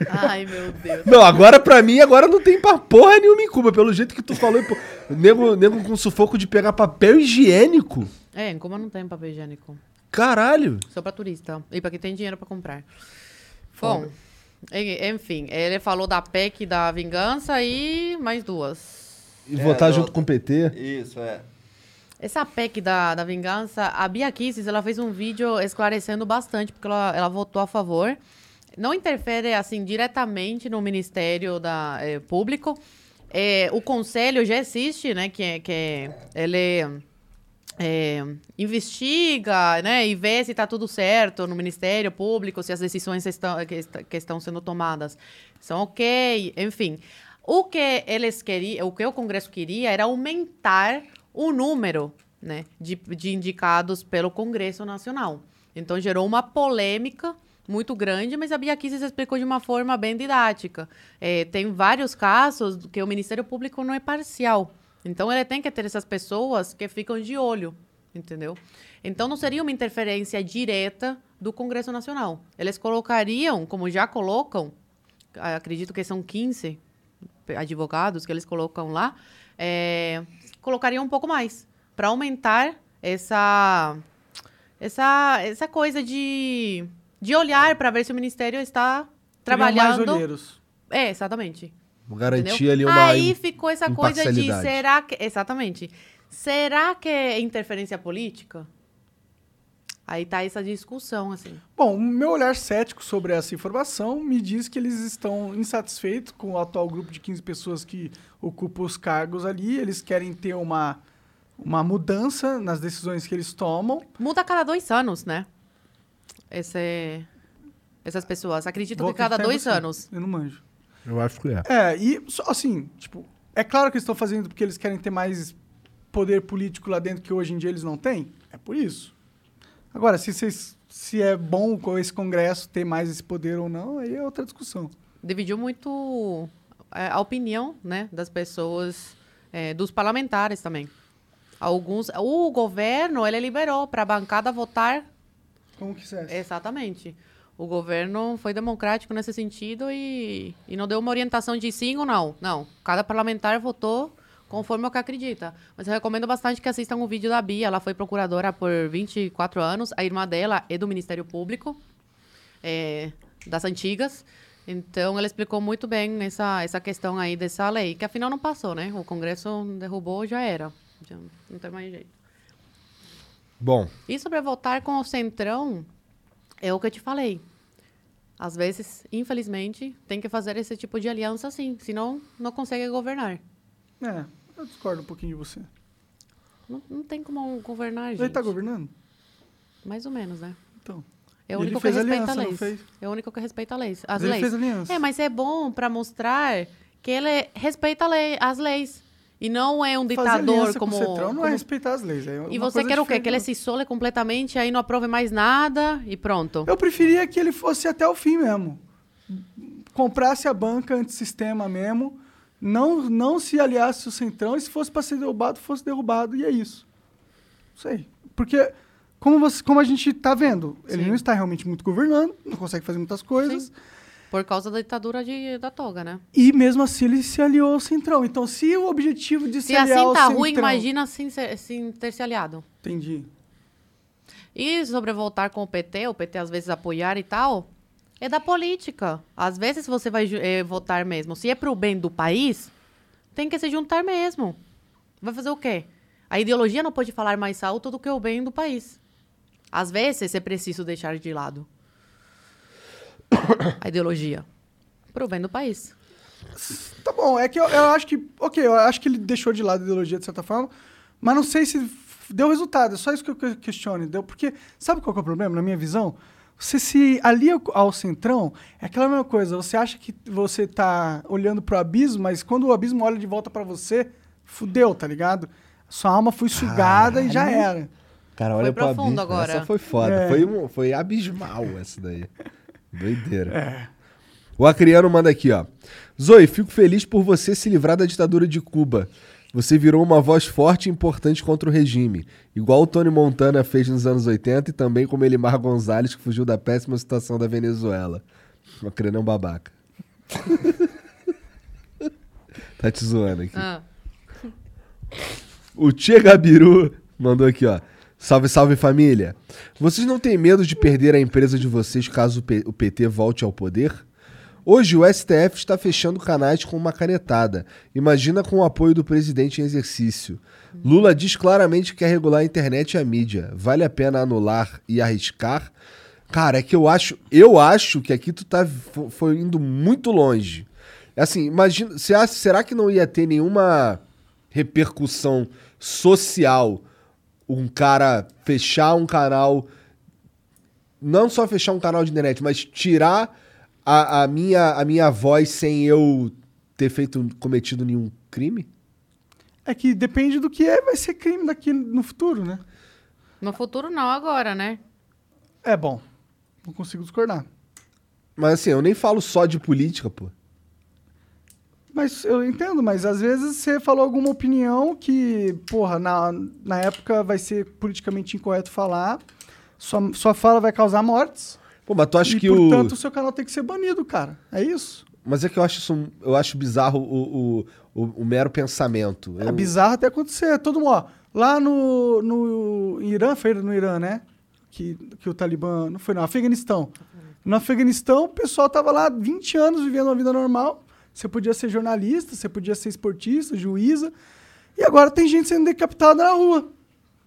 Ai, meu Deus. Não, agora pra mim, agora não tem pra porra nenhuma em Cuba. Pelo jeito que tu falou, pô, nego, nego com sufoco de pegar papel higiênico. É, em Cuba não tem papel higiênico. Caralho. Só pra turista. E pra quem tem dinheiro pra comprar. Bom, en- enfim, ele falou da PEC da vingança e mais duas. E É, votar do- junto com o PT. Isso, é. Essa PEC da, da vingança, a Bia Kicis, ela fez um vídeo esclarecendo bastante, porque ela, ela votou a favor. Não interfere, assim, diretamente no Ministério da, eh, Público. Eh, o Conselho já existe, né, que, é- que é- ele eh, investiga, né, e vê se está tudo certo no Ministério Público, se as decisões estão, que, est- que estão sendo tomadas são ok, enfim. O que eles queriam, o que o Congresso queria era aumentar o número né, de, de indicados pelo Congresso Nacional. Então gerou uma polêmica muito grande, mas a Bia Kicis explicou de uma forma bem didática. Eh, tem vários casos que o Ministério Público não é parcial. Então ele tem que ter essas pessoas que ficam de olho, entendeu? Então não seria uma interferência direta do Congresso Nacional. Eles colocariam, como já colocam, acredito que são 15 advogados que eles colocam lá, é, colocariam um pouco mais para aumentar essa essa essa coisa de de olhar para ver se o ministério está Teriam mais trabalhando. olheiros. É, exatamente. Garantir ali uma. Aí ficou essa coisa de será que exatamente? Será que é interferência política? Aí tá essa discussão assim. Bom, o meu olhar cético sobre essa informação me diz que eles estão insatisfeitos com o atual grupo de 15 pessoas que ocupam os cargos ali. Eles querem ter uma, uma mudança nas decisões que eles tomam. Muda a cada dois anos, né? Esse, essas pessoas. Acredito Vou que cada dois você. anos. Eu não manjo. Eu acho que é. É, e assim, tipo, é claro que eles estão fazendo porque eles querem ter mais poder político lá dentro que hoje em dia eles não têm. É por isso. Agora, se, vocês, se é bom com esse Congresso ter mais esse poder ou não, aí é outra discussão. Dividiu muito é, a opinião né, das pessoas, é, dos parlamentares também. Alguns. O governo ele liberou para a bancada votar Como que isso é? Exatamente. O governo foi democrático nesse sentido e, e não deu uma orientação de sim ou não. Não. Cada parlamentar votou conforme o que acredita. Mas eu recomendo bastante que assistam o vídeo da Bia. Ela foi procuradora por 24 anos. A irmã dela é do Ministério Público, é, das antigas. Então, ela explicou muito bem essa, essa questão aí dessa lei, que afinal não passou, né? O Congresso derrubou, já era. Já não tem mais jeito. Bom, E sobre votar com o Centrão, é o que eu te falei. Às vezes, infelizmente, tem que fazer esse tipo de aliança sim, senão não consegue governar. É, eu discordo um pouquinho de você. Não, não tem como governar, gente. Ele tá governando? Mais ou menos, né? Então. É o Ele único que respeita aliança, leis. É o único que respeita a leis. As Ele leis. fez aliança. É, mas é bom para mostrar que ele respeita a lei, as leis. E não é um ditador como. com o Centrão não como- é respeitar as leis. É E você quer o quê? Que ele se isole completamente, aí não aprove mais nada e pronto. Eu preferia que ele fosse até o fim mesmo. Comprasse a banca antissistema mesmo. Não, não se aliasse ao Centrão. E se fosse para ser derrubado, fosse derrubado. E é isso. Não sei. Porque, como, você, como a gente tá vendo, ele Sim. não está realmente muito governando. Não consegue fazer muitas coisas. Sim. Por causa da ditadura de, da toga, né? E mesmo assim ele se aliou ao Centrão. Então, se o objetivo de se, Se aliar assim ao tá Centrão... ruim, imagina sem, ser- sem ter se aliado. Entendi. E sobre voltar com o PT, o PT às vezes apoiar e tal, é da política. Às vezes você vai eh, votar mesmo. Se é pro bem do país, tem que se juntar mesmo. Vai fazer o quê? A ideologia não pode falar mais alto do que o bem do país. Às vezes é preciso deixar de lado a ideologia pro bem do país. Tá bom, é que eu, eu acho que. Ok, eu acho que ele deixou de lado a ideologia de certa forma, mas não sei se deu resultado. É só isso que eu que- questiono. Deu, porque sabe qual é o problema, na minha visão? Você se alia ao- centrão, é aquela mesma coisa. Você acha que você tá olhando pro abismo, mas quando o abismo olha de volta pra você, fudeu, tá ligado? Sua alma foi sugada e já era. cara, Foi olha pro abismo. agora. Essa foi foda. É. Foi, um- foi abismal essa daí. *laughs* Doideira. O Acriano manda aqui, ó. Zoe, fico feliz por você se livrar da ditadura de Cuba. Você virou uma voz forte e importante contra o regime, igual o Tony Montana fez nos anos 80 e também como Elimar Gonzalez, que fugiu da péssima situação da Venezuela. O Acriano é um babaca. *laughs* tá te zoando aqui. Ah, O Tchê Gabiru mandou aqui, ó. Salve, salve família. Vocês não têm medo de perder a empresa de vocês caso o PT volte ao poder? Hoje o STF está fechando canais com uma canetada. Imagina com o apoio do presidente em exercício. Lula diz claramente que quer regular a internet e a mídia. Vale a pena anular e arriscar? Cara, é que eu acho, eu acho que aqui tu tá fo- foi indo muito longe. Assim, imagina, será que não ia ter nenhuma repercussão social um cara fechar um canal, não só fechar um canal de internet, mas tirar a, a minha, a minha voz sem eu ter feito, cometido nenhum crime? É que depende do que é, vai ser crime daqui no futuro, né? no futuro não, agora, né? É bom. Não consigo discordar. Mas assim, eu nem falo só de política, pô. Mas eu entendo, mas às vezes você falou alguma opinião que, porra, na, na época vai ser politicamente incorreto falar, sua, sua fala vai causar mortes, Pô, mas tu acha e que portanto o... o seu canal tem que ser banido, cara. É isso. Mas é que eu acho isso, eu acho bizarro o, o, o, o mero pensamento. É Eu- bizarro até acontecer. Todo mundo, ó, lá no, no Irã, foi no Irã, né? Que, que o Talibã, não foi no Afeganistão. No Afeganistão, o pessoal tava lá 20 anos vivendo uma vida normal. Você podia ser jornalista, você podia ser esportista, juíza. E agora tem gente sendo decapitada na rua.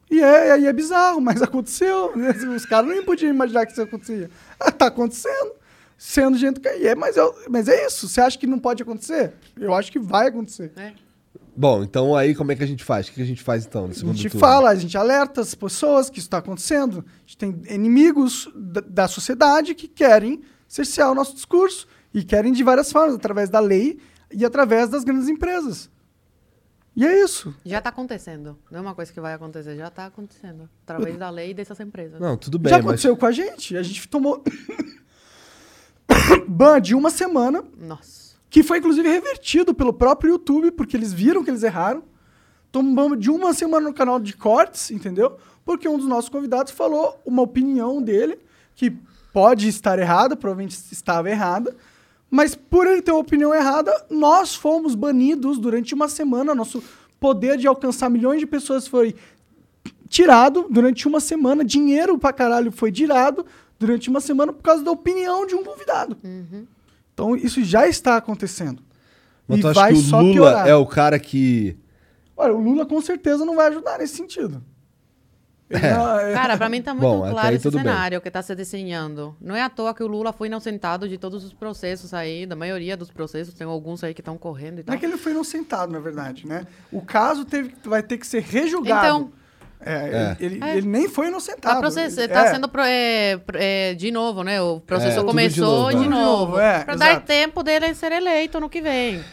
E é, aí é bizarro, mas *laughs* aconteceu. Os caras nem podiam imaginar que isso acontecia. *laughs* Tá acontecendo. Sendo gente que. É, mas, eu, mas é isso. Você acha que não pode acontecer? Eu acho que vai acontecer. É. Bom, então aí como é que a gente faz? O que a gente faz então no A segundo gente turno? fala, a gente alerta as pessoas que isso está acontecendo. A gente tem inimigos da, da sociedade que querem cercear o nosso discurso e querem de várias formas, através da lei e através das grandes empresas. E é isso. Já está acontecendo. Não é uma coisa que vai acontecer, já está acontecendo. Através da lei dessas empresas. Não, tudo bem, Já mas... aconteceu com a gente. A gente tomou *coughs* ban de uma semana, Nossa. que foi inclusive revertido pelo próprio YouTube, porque eles viram que eles erraram. Tomamos de uma semana no canal de cortes, entendeu? Porque um dos nossos convidados falou uma opinião dele que pode estar errada, provavelmente estava errada, mas por ele ter uma opinião errada, nós fomos banidos durante uma semana, nosso poder de alcançar milhões de pessoas foi tirado durante uma semana, dinheiro pra caralho foi tirado durante uma semana por causa da opinião de um convidado. Então isso já está acontecendo. Mas e tu acha vai que o só Lula piorar. é o cara que. Olha, o Lula com certeza não vai ajudar nesse sentido. Não- é- Cara, pra mim tá muito Bom, claro esse tudo bem. cenário que tá se desenhando. Não é à toa que o Lula foi inocentado de todos os processos aí, da maioria dos processos, tem alguns aí que estão correndo e Não tal. é que ele foi inocentado, na verdade, né? O caso teve, vai ter que ser rejulgado. Então, É, Ele, É. ele nem foi inocentado. Tá, process... Ele- tá é. sendo pro- é, é, de novo, né? O processo É, começou novo, de é. novo. De novo, é, pra dar exato. tempo dele ser eleito no que vem.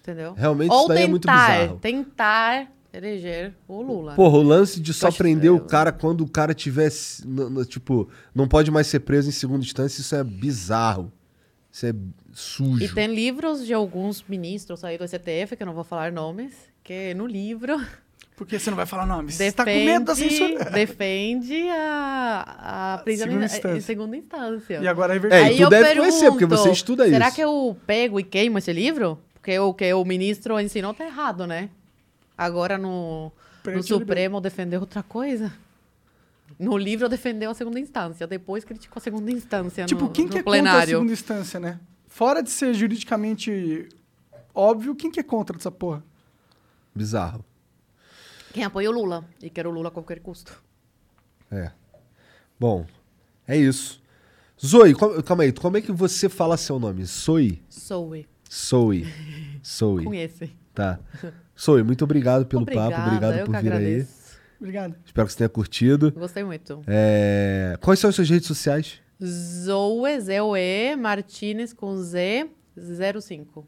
Entendeu? Realmente Ou isso daí é tentar, muito bizarro. tentar eleger o Lula. Porra, o lance de só prender o estranho. cara quando o cara tivesse. Tipo, não pode mais ser preso em segunda instância, isso é bizarro. Isso é sujo. E tem livros de alguns ministros aí do STF, que eu não vou falar nomes, que no livro *laughs* Porque você não vai falar nome. Você defende, tá com medo da censura. *laughs* defende a, a prisão Segunda em- instância. em segunda instância. E agora é É, verdade. e tu deve conhecer, porque você estuda será isso. que eu pego e queimo esse livro? Porque o que o ministro ensinou tá errado, né? Agora no, no Supremo defendeu outra coisa. No livro defendeu a segunda instância, depois criticou a segunda instância Tipo, no, quem no que é contra a plenário. segunda instância, né? Fora de ser juridicamente óbvio, quem que é contra dessa porra? Bizarro. Quem apoia o Lula e quer o Lula a qualquer custo. É. Bom, é isso. Zoe, calma aí, como é que você fala seu nome? Zoe? Zoe, Zoe. Zoe. *laughs* conhece. Tá. Zoe, muito obrigado pelo Obrigada, papo, obrigado eu por que vir aí. agradeço. Obrigado. Espero que você tenha curtido. Gostei muito. É, Quais são as suas redes sociais? Zoe, Z-O-E, Martinez com Z, 05.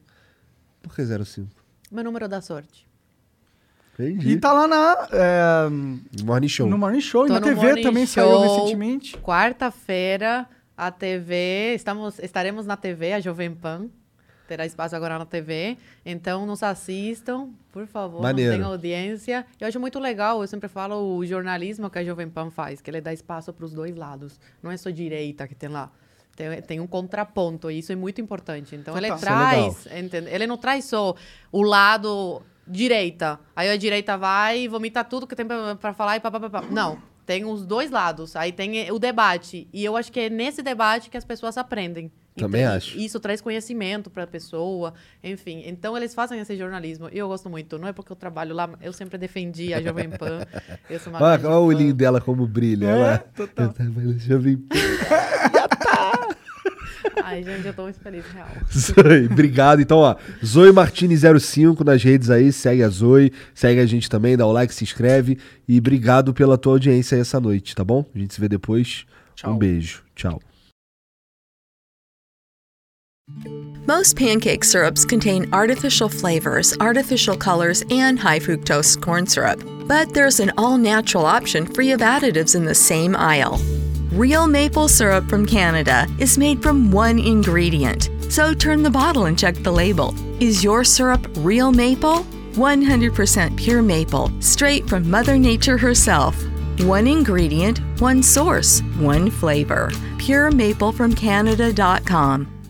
Por que 05? Meu número da sorte. Entendi. E tá lá na, é, Morning Show. no Morning Show. Tô e na TV também Show. saiu recentemente. Quarta-feira, a TV, estamos, estaremos na TV, a Jovem Pan. Terá espaço agora na TV. Então, nos assistam, por favor. Maneiro. Tenham audiência. Eu acho muito legal, eu sempre falo o jornalismo que a Jovem Pan faz, que ele dá espaço para os dois lados. Não é só direita que tem lá. Tem, tem um contraponto, e isso é muito importante. Então, ele Total. Isso é traz, entende? ele não traz só o lado direita. Aí a direita vai e vomita tudo que tem pra falar e papapá. Não, tem os dois lados. Aí tem o debate. E eu acho que é nesse debate que as pessoas aprendem. Também Então, acho. Isso traz conhecimento pra pessoa, enfim. Então eles fazem esse jornalismo. E eu gosto muito. Não é porque eu trabalho lá, eu sempre defendi a Jovem Pan. *laughs* Eu sou uma Olha, olha o olhinho dela como brilha. É, ela... total. Eu tava- *laughs* Já vi. Ai, gente, eu tô muito feliz, real. *laughs* Zoe, obrigado. Então, ó, Zoe Martini05 nas redes aí, segue a Zoe, segue a gente também, dá o like, se inscreve e obrigado pela tua audiência aí essa noite, tá bom? A gente se vê depois. Tchau. Um beijo. Tchau. Most pancake syrups contain artificial flavors, artificial colors, and high fructose corn syrup. But there's an all natural option free of additives in the same aisle. Real maple syrup from Canada is made from one ingredient. So turn the bottle and check the label. Is your syrup real maple? 100% pure maple, straight from Mother Nature herself. One ingredient, one source, one flavor. PureMapleFromCanada.com.